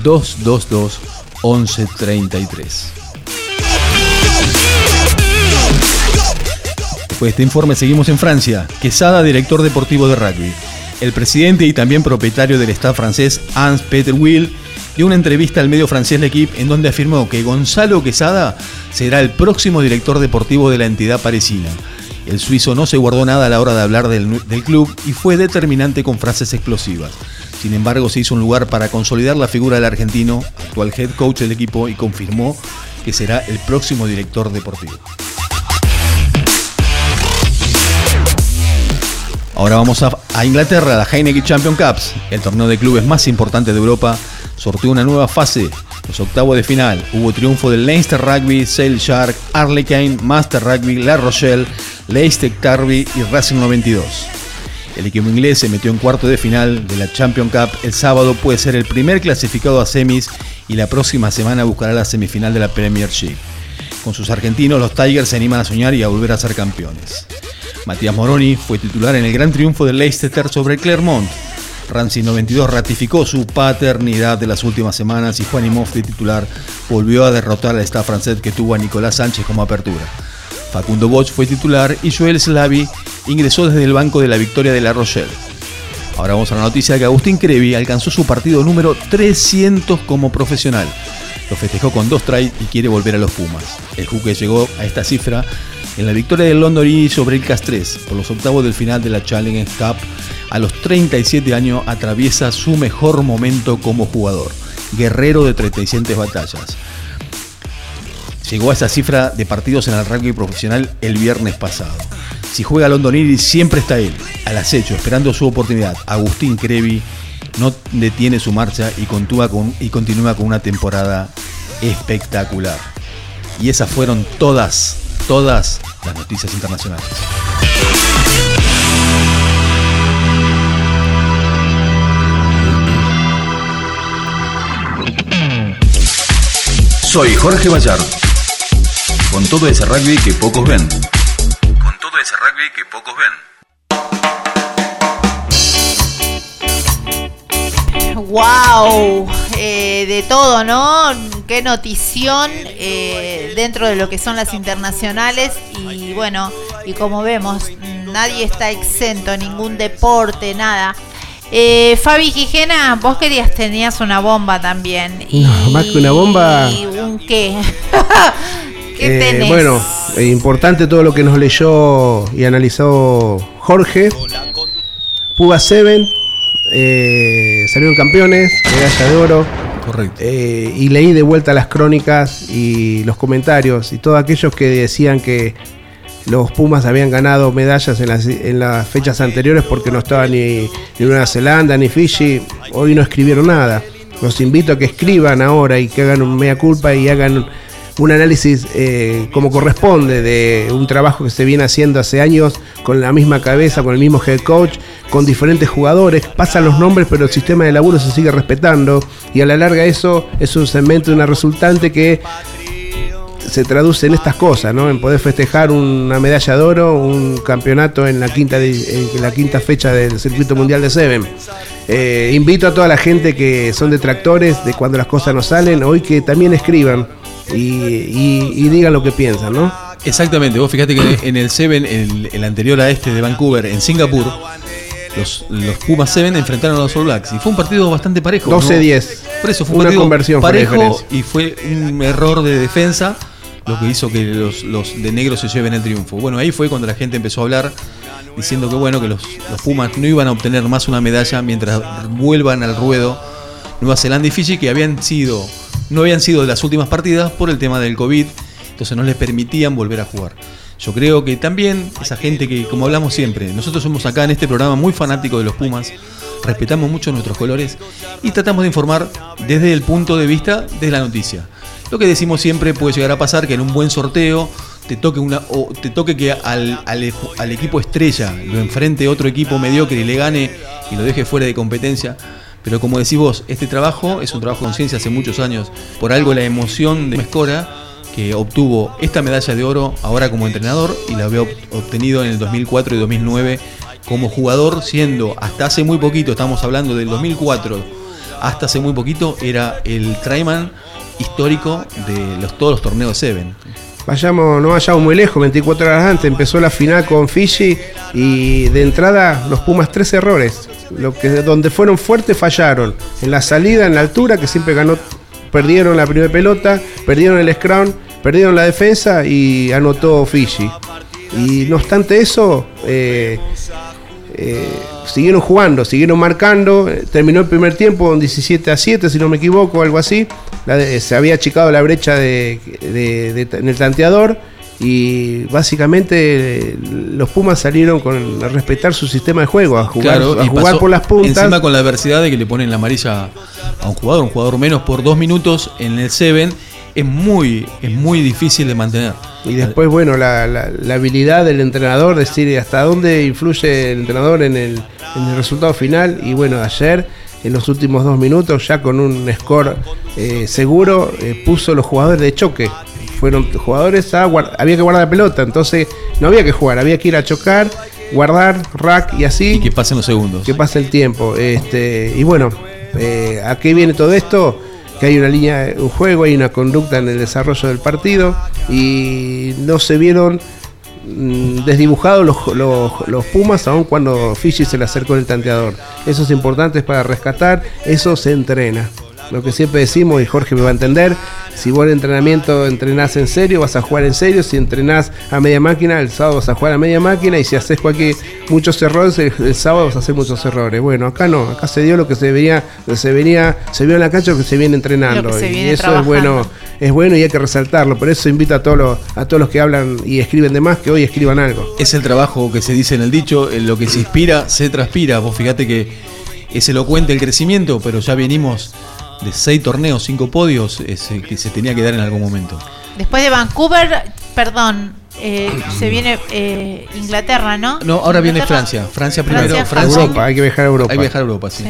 222 1133. Después de este informe seguimos en Francia. Quesada, director deportivo de rugby. El presidente y también propietario del staff francés, Hans Peter Will, dio una entrevista al medio francés L'Equipe en donde afirmó que Gonzalo Quesada será el próximo director deportivo de la entidad parisina. El suizo no se guardó nada a la hora de hablar del, club y fue determinante con frases explosivas. Sin embargo, se hizo un lugar para consolidar la figura del argentino, actual head coach del equipo, y confirmó que será el próximo director deportivo. Ahora vamos a, a Inglaterra, la Heineken Champion Cups, el torneo de clubes más importante de Europa sorteó una nueva fase. Los octavos de final hubo triunfo del Leinster Rugby, Sale Shark, Arlequin, Master Rugby, La Rochelle, Leicester Derby y Racing 92. El equipo inglés se metió en cuarto de final de la Champion Cup. El sábado puede ser el primer clasificado a semis y la próxima semana buscará la semifinal de la Premiership. Con sus argentinos, los Tigers se animan a soñar y a volver a ser campeones. Matías Moroni fue titular en el gran triunfo del Leicester sobre Clermont. Rancy 92 ratificó su paternidad de las últimas semanas y Juan de titular volvió a derrotar al staff francés que tuvo a Nicolás Sánchez como apertura. Facundo Bosch fue titular y Joel Slavi ingresó desde el banco de la victoria de La Rochelle. Ahora vamos a la noticia de que Agustín Crevi alcanzó su partido número 300 como profesional. Lo festejó con dos tries y quiere volver a los Pumas. El Juque llegó a esta cifra en la victoria del London sobre el Castres por los octavos del final de la Challenge Cup. A los 37 años atraviesa su mejor momento como jugador. Guerrero de 37 batallas. Llegó a esa cifra de partidos en el rugby profesional el viernes pasado. Si juega London siempre está él, al acecho, esperando su oportunidad. Agustín Crevi no detiene su marcha y continúa con, y continúa con una temporada espectacular. Y esas fueron todas, todas las noticias internacionales. Soy Jorge Bayard. Con todo ese rugby que pocos ven. Con todo ese rugby que pocos ven. ¡Wow! Eh, de todo, ¿no? Qué notición eh, dentro de lo que son las internacionales y bueno, y como vemos, nadie está exento, ningún deporte, nada. Eh, Fabi Gijena, vos querías, tenías una bomba también. No, más que una bomba. ¿Y un qué? ¿Qué Eh, tenés? bueno, eh, importante todo lo que nos leyó y analizó Jorge. Puga 7, eh, salieron campeones, medalla de oro. Correcto. Eh, y leí de vuelta las crónicas y los comentarios y todos aquellos que decían que los Pumas habían ganado medallas en las, en las fechas anteriores porque no estaba ni, ni Nueva Zelanda ni Fiji. Hoy no escribieron nada. Los invito a que escriban ahora y que hagan un mea culpa y hagan un análisis eh, como corresponde de un trabajo que se viene haciendo hace años con la misma cabeza, con el mismo head coach, con diferentes jugadores. Pasan los nombres, pero el sistema de laburo se sigue respetando y a la larga eso es un segmento, una resultante que se traduce en estas cosas, ¿no? En poder festejar una medalla de oro, un campeonato en la quinta, en la quinta fecha del circuito mundial de Seven. Eh, invito a toda la gente que son detractores de cuando las cosas no salen, hoy que también escriban y, y- y digan lo que piensan, ¿no? Exactamente, vos fíjate que en el Seven, el, el anterior a este de Vancouver, en Singapur, los, los Pumas Seven enfrentaron a los All Blacks y fue un partido bastante parejo. ¿no? 12-10. Por eso fue un Una partido conversión parejo y fue un error de defensa lo que hizo que los, de negro se lleven el triunfo. Bueno, ahí fue cuando la gente empezó a hablar diciendo que bueno, que los, Pumas no iban a obtener más una medalla mientras vuelvan al ruedo Nueva Zelanda y Fiji que habían sido no habían sido las últimas partidas por el tema del COVID, entonces no les permitían volver a jugar. Yo creo que también esa gente que, como hablamos siempre, nosotros somos acá en este programa muy fanáticos de los Pumas, respetamos mucho nuestros colores y tratamos de informar desde el punto de vista de la noticia. Lo que decimos siempre puede llegar a pasar que en un buen sorteo te toque una o te toque que al, al- equipo estrella lo enfrente otro equipo mediocre y le gane y lo deje fuera de competencia. Pero como decís vos, este trabajo es un trabajo con ciencia hace muchos años. Por algo la emoción de Mescora, que obtuvo esta medalla de oro ahora como entrenador y la había ob- obtenido en el 2004 y 2009 como jugador, siendo hasta hace muy poquito, estamos hablando del 2004, hasta hace muy poquito, era el tryman histórico de los, todos los torneos Seven. Vayamos, no vayamos muy lejos, 24 horas antes empezó la final con Fiji y de entrada los Pumas tres errores. Lo que, donde fueron fuertes fallaron. En la salida, en la altura, que siempre ganó, perdieron la primera pelota, perdieron el scrum, perdieron la defensa y anotó Fiji. Y no obstante eso, eh, eh, siguieron jugando, siguieron marcando. eh, Terminó el primer tiempo con 17 a 7, si no me equivoco, algo así. La de- se había achicado la brecha de, en el tanteador. Y básicamente eh, los Pumas salieron con, a respetar su sistema de juego, a jugar, a jugar por las puntas. Encima con la adversidad de que le ponen la amarilla a un jugador, un jugador menos por dos minutos en el Seven, es muy, es muy difícil de mantener. Y después, bueno, la, la- la habilidad del entrenador, decir hasta dónde influye el entrenador en el, en el resultado final. Y bueno, ayer, en los últimos dos minutos, ya con un score eh, seguro, eh, puso los jugadores de choque. Fueron jugadores a había que guardar la pelota, entonces no había que jugar, había que ir a chocar, guardar, rack y así. Y que pasen los segundos. Que pase el tiempo. Este, y bueno, eh, ¿a qué viene todo esto? Que hay una línea, un juego, hay una conducta en el desarrollo del partido y no se vieron mm, desdibujados los, los- los Pumas, aun cuando Fiji se le acercó el tanteador. Eso es importante para rescatar, eso se entrena. Lo que siempre decimos, y Jorge me va a entender, si vos el entrenamiento entrenás en serio, vas a jugar en serio, si entrenás a media máquina, el sábado vas a jugar a media máquina, y si haces cualquier muchos errores, el, el sábado vas a hacer muchos errores. Bueno, acá no, acá se dio lo que se que se venía, se vio en la cancha lo que se viene entrenando. Y eso trabajando. es bueno, es bueno y hay que resaltarlo. Por eso invito a todos los, a todos los que hablan y escriben de más que hoy escriban algo. Es el trabajo que se dice en el dicho, en lo que se inspira, se transpira. Vos fíjate que es elocuente el crecimiento, pero ya venimos de seis torneos, cinco podios, es el que se tenía que dar en algún momento. Después de Vancouver, perdón, eh, se viene eh, Inglaterra, ¿no? No, ahora viene. Francia. Francia primero. Francia, Francia. Europa, hay que viajar a Europa. Hay que viajar a Europa, sí.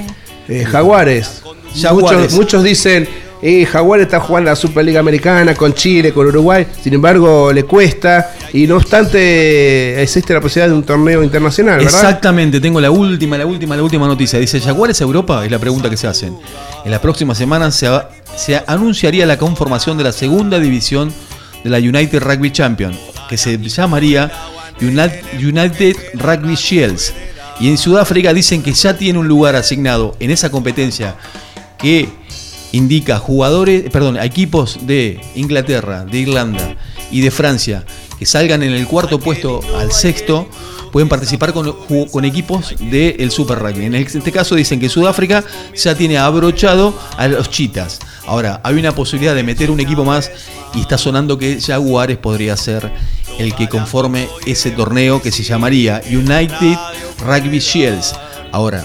Eh, Jaguares. Jaguares. Muchos, muchos dicen, eh, Jaguares está jugando la Superliga Americana con Chile, con Uruguay. Sin embargo, le cuesta. Y no obstante, existe la posibilidad de un torneo internacional, ¿verdad? Exactamente, tengo la última, la última, la última noticia. Dice, ¿Jaguares a Europa? Es la pregunta que se hacen. En las próximas semanas se, se anunciaría la conformación de la segunda división de la United Rugby Champion, que se llamaría United Rugby Shields. Y en Sudáfrica dicen que ya tiene un lugar asignado en esa competencia que indica jugadores, perdón, a equipos de Inglaterra, de Irlanda y de Francia que salgan en el cuarto puesto al sexto, pueden participar con, equipos del Super Rugby. En este caso dicen que Sudáfrica ya tiene abrochado a los chitas. Ahora, hay una posibilidad de meter un equipo más y está sonando que Jaguares podría ser el que conforme ese torneo que se llamaría United Rugby Shields. Ahora,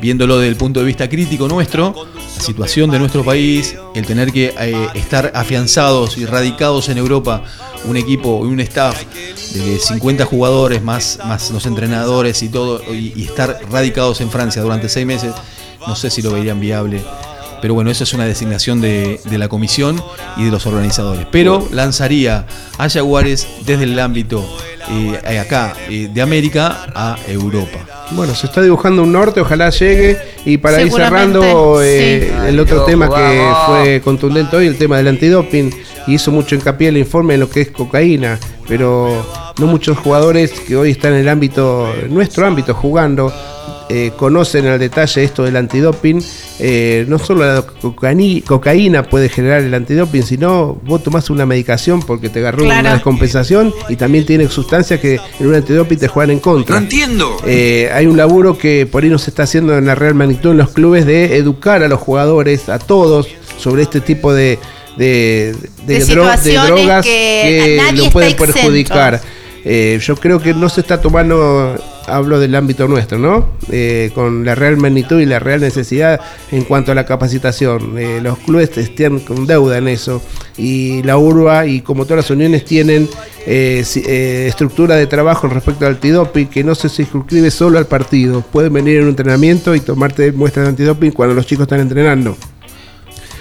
viéndolo desde el punto de vista crítico nuestro, la situación de nuestro país, el tener que eh, estar afianzados y radicados en Europa, un equipo y un staff de 50 jugadores más, más los entrenadores y todo, y, y estar radicados en Francia durante seis meses, no sé si lo verían viable. Pero bueno, eso es una designación de, de la comisión y de los organizadores. Pero lanzaría a Jaguares desde el ámbito eh, acá eh, de América a Europa. Bueno, se está dibujando un norte, ojalá llegue. Y para ir cerrando, eh, sí. el otro Ay, tema vamos. que fue contundente hoy, el tema del antidoping, y hizo mucho hincapié el informe en lo que es cocaína, pero no muchos jugadores que hoy están en el ámbito, en nuestro ámbito jugando, eh, conocen al detalle esto del antidoping. Eh, no solo la cocaína, cocaína puede generar el antidoping, sino vos tomás una medicación porque te agarró Claro. una descompensación y también tiene sustancias que en un antidoping te juegan en contra. No entiendo. Eh, hay un laburo que por ahí no se está haciendo en la Real Magnitud en los clubes de educar a los jugadores, a todos, sobre este tipo de, de, de De dro- de situaciones drogas que que, lo pueden perjudicar. Eh, yo creo que no se está tomando, hablo del ámbito nuestro, ¿no? Eh, con la real magnitud y la real necesidad en cuanto a la capacitación. Eh, los clubes están con deuda en eso y la URBA y como todas las uniones tienen eh, eh, estructura de trabajo respecto al antidoping que no se circunscribe solo al partido. Pueden venir en un entrenamiento y tomarte muestras de antidoping cuando los chicos están entrenando.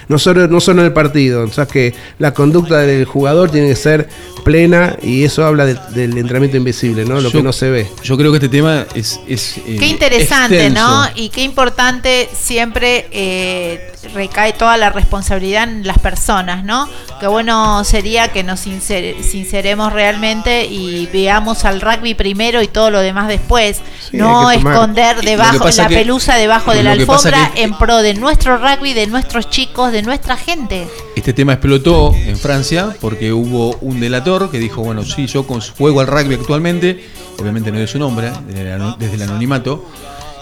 No solo, no solo en el partido, o sea que la conducta del jugador tiene que ser plena y eso habla de- del entrenamiento invisible, ¿no? Lo Yo- que no se ve. Yo creo que este tema es. es, eh, Qué interesante, extenso. ¿no? Y qué importante siempre eh, recae toda la responsabilidad en las personas, ¿no? Qué bueno sería que nos sincer- sinceremos realmente y veamos al rugby primero y todo lo demás después. Sí, no esconder debajo la que- pelusa debajo de la alfombra que- en pro de nuestro rugby, de nuestros chicos, de nuestra gente. Este tema explotó en Francia porque hubo un delator que dijo, bueno, sí, yo juego al rugby actualmente, obviamente no dio su nombre, desde el anonimato,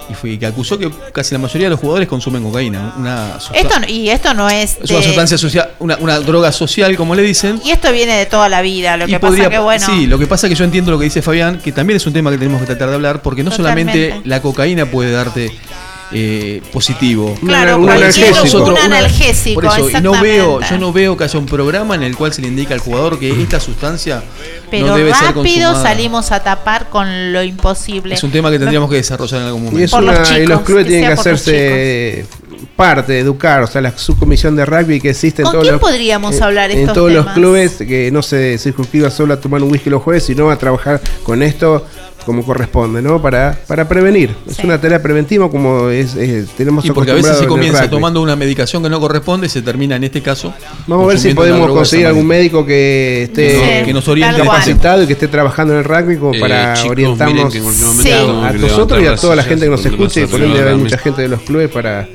y fue que acusó que casi la mayoría de los jugadores consumen cocaína, una, Esto y esto no es es una de- sustancia social, una, una droga social, como le dicen. y esto viene de toda la vida. Lo Y que podría- pasa que bueno. Sí, lo que pasa es que yo entiendo lo que dice Fabián, que también es un tema que tenemos que tratar de hablar, porque no Totalmente. solamente la cocaína puede darte eh, positivo. Claro, Un analgésico. un una- analgésico, Por eso, y no veo, yo no veo que haya un programa en el cual se le indica al jugador que esta sustancia Pero no debe ser rápido consumada. salimos a tapar con lo imposible. Es un tema que tendríamos que desarrollar en algún momento. Y, es Por los una- y los clubes que tienen que hacerse parte, educar, o sea, la subcomisión de rugby que existe en ¿Con todos quién los podríamos hablar en todos los clubes que no se circunscriba solo a tomar un whisky los jueves, sino a trabajar con esto como corresponde, ¿no? Para, para prevenir. Es una tarea preventiva como es, es- tenemos Y porque a veces se comienza tomando una medicación que no corresponde y se termina en este caso. Vamos a ver si podemos conseguir algún médico que esté Sí, que nos oriente capacitado y que esté trabajando en el rugby como Eh, para chicos, orientarnos. momento a- nosotros y a toda la gente que nos escuche y por ende hay mucha gente de los clubes para,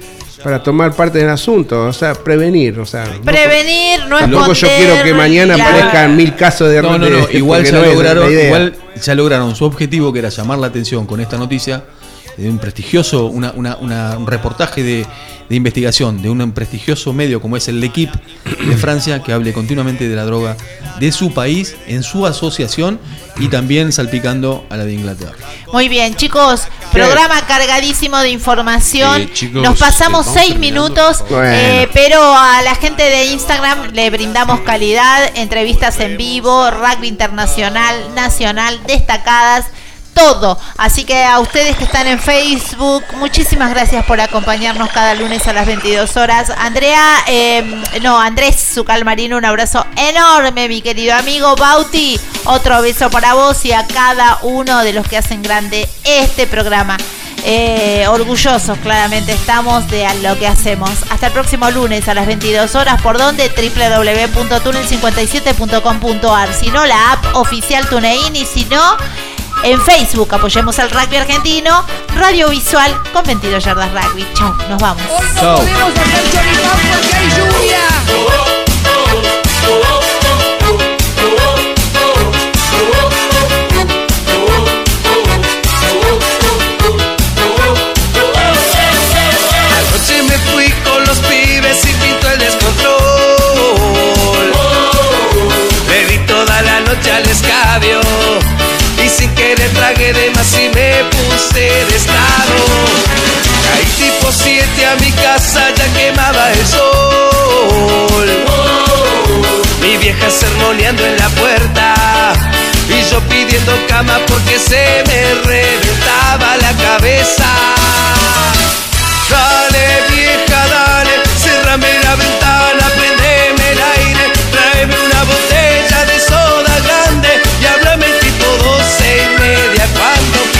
para tomar parte del asunto, o sea, prevenir, o sea, no- Prevenir, no tampoco yo quiero que mañana aparezcan mil casos de No, no, no, igual ya no es lograron, igual ya lograron su objetivo que era llamar la atención con esta noticia de un prestigioso, una, una- una- un reportaje de, de investigación de un prestigioso medio como es el L'Equipe de Francia que hable continuamente de la droga de su país, en su asociación y también salpicando a la de Inglaterra. Muy bien, chicos, programa cargadísimo de información. Eh, chicos, Nos pasamos seis terminando. minutos, Bueno. eh, pero a la gente de Instagram le brindamos calidad, entrevistas en vivo, rugby internacional, nacional, destacadas. Todo. Así que a ustedes que están en Facebook, muchísimas gracias por acompañarnos cada lunes a las 22 horas. Andrea, eh, no, Andrés Zucal Marino, un abrazo enorme, mi querido amigo Bauti. Otro beso para vos y a cada uno de los que hacen grande este programa. Eh, orgullosos, claramente estamos de lo que hacemos. Hasta el próximo lunes a las 22 horas. ¿Por donde www.tunnel57.com.ar. Si no, la app oficial TuneIn y si no, en Facebook apoyemos al rugby argentino. Radio Visual con 22 yardas rugby. Chau, nos vamos. Chau. Anoche me fui con los pibes y pinto el puse de estado. Caí tipo 7 a mi casa, ya quemaba el sol. Mi vieja sermoneando en la puerta y yo pidiendo cama porque se me reventaba la cabeza. Dale vieja, dale, cerrame la ventana, prendeme el aire, tráeme una botella de soda grande y háblame tipo doce y media cuando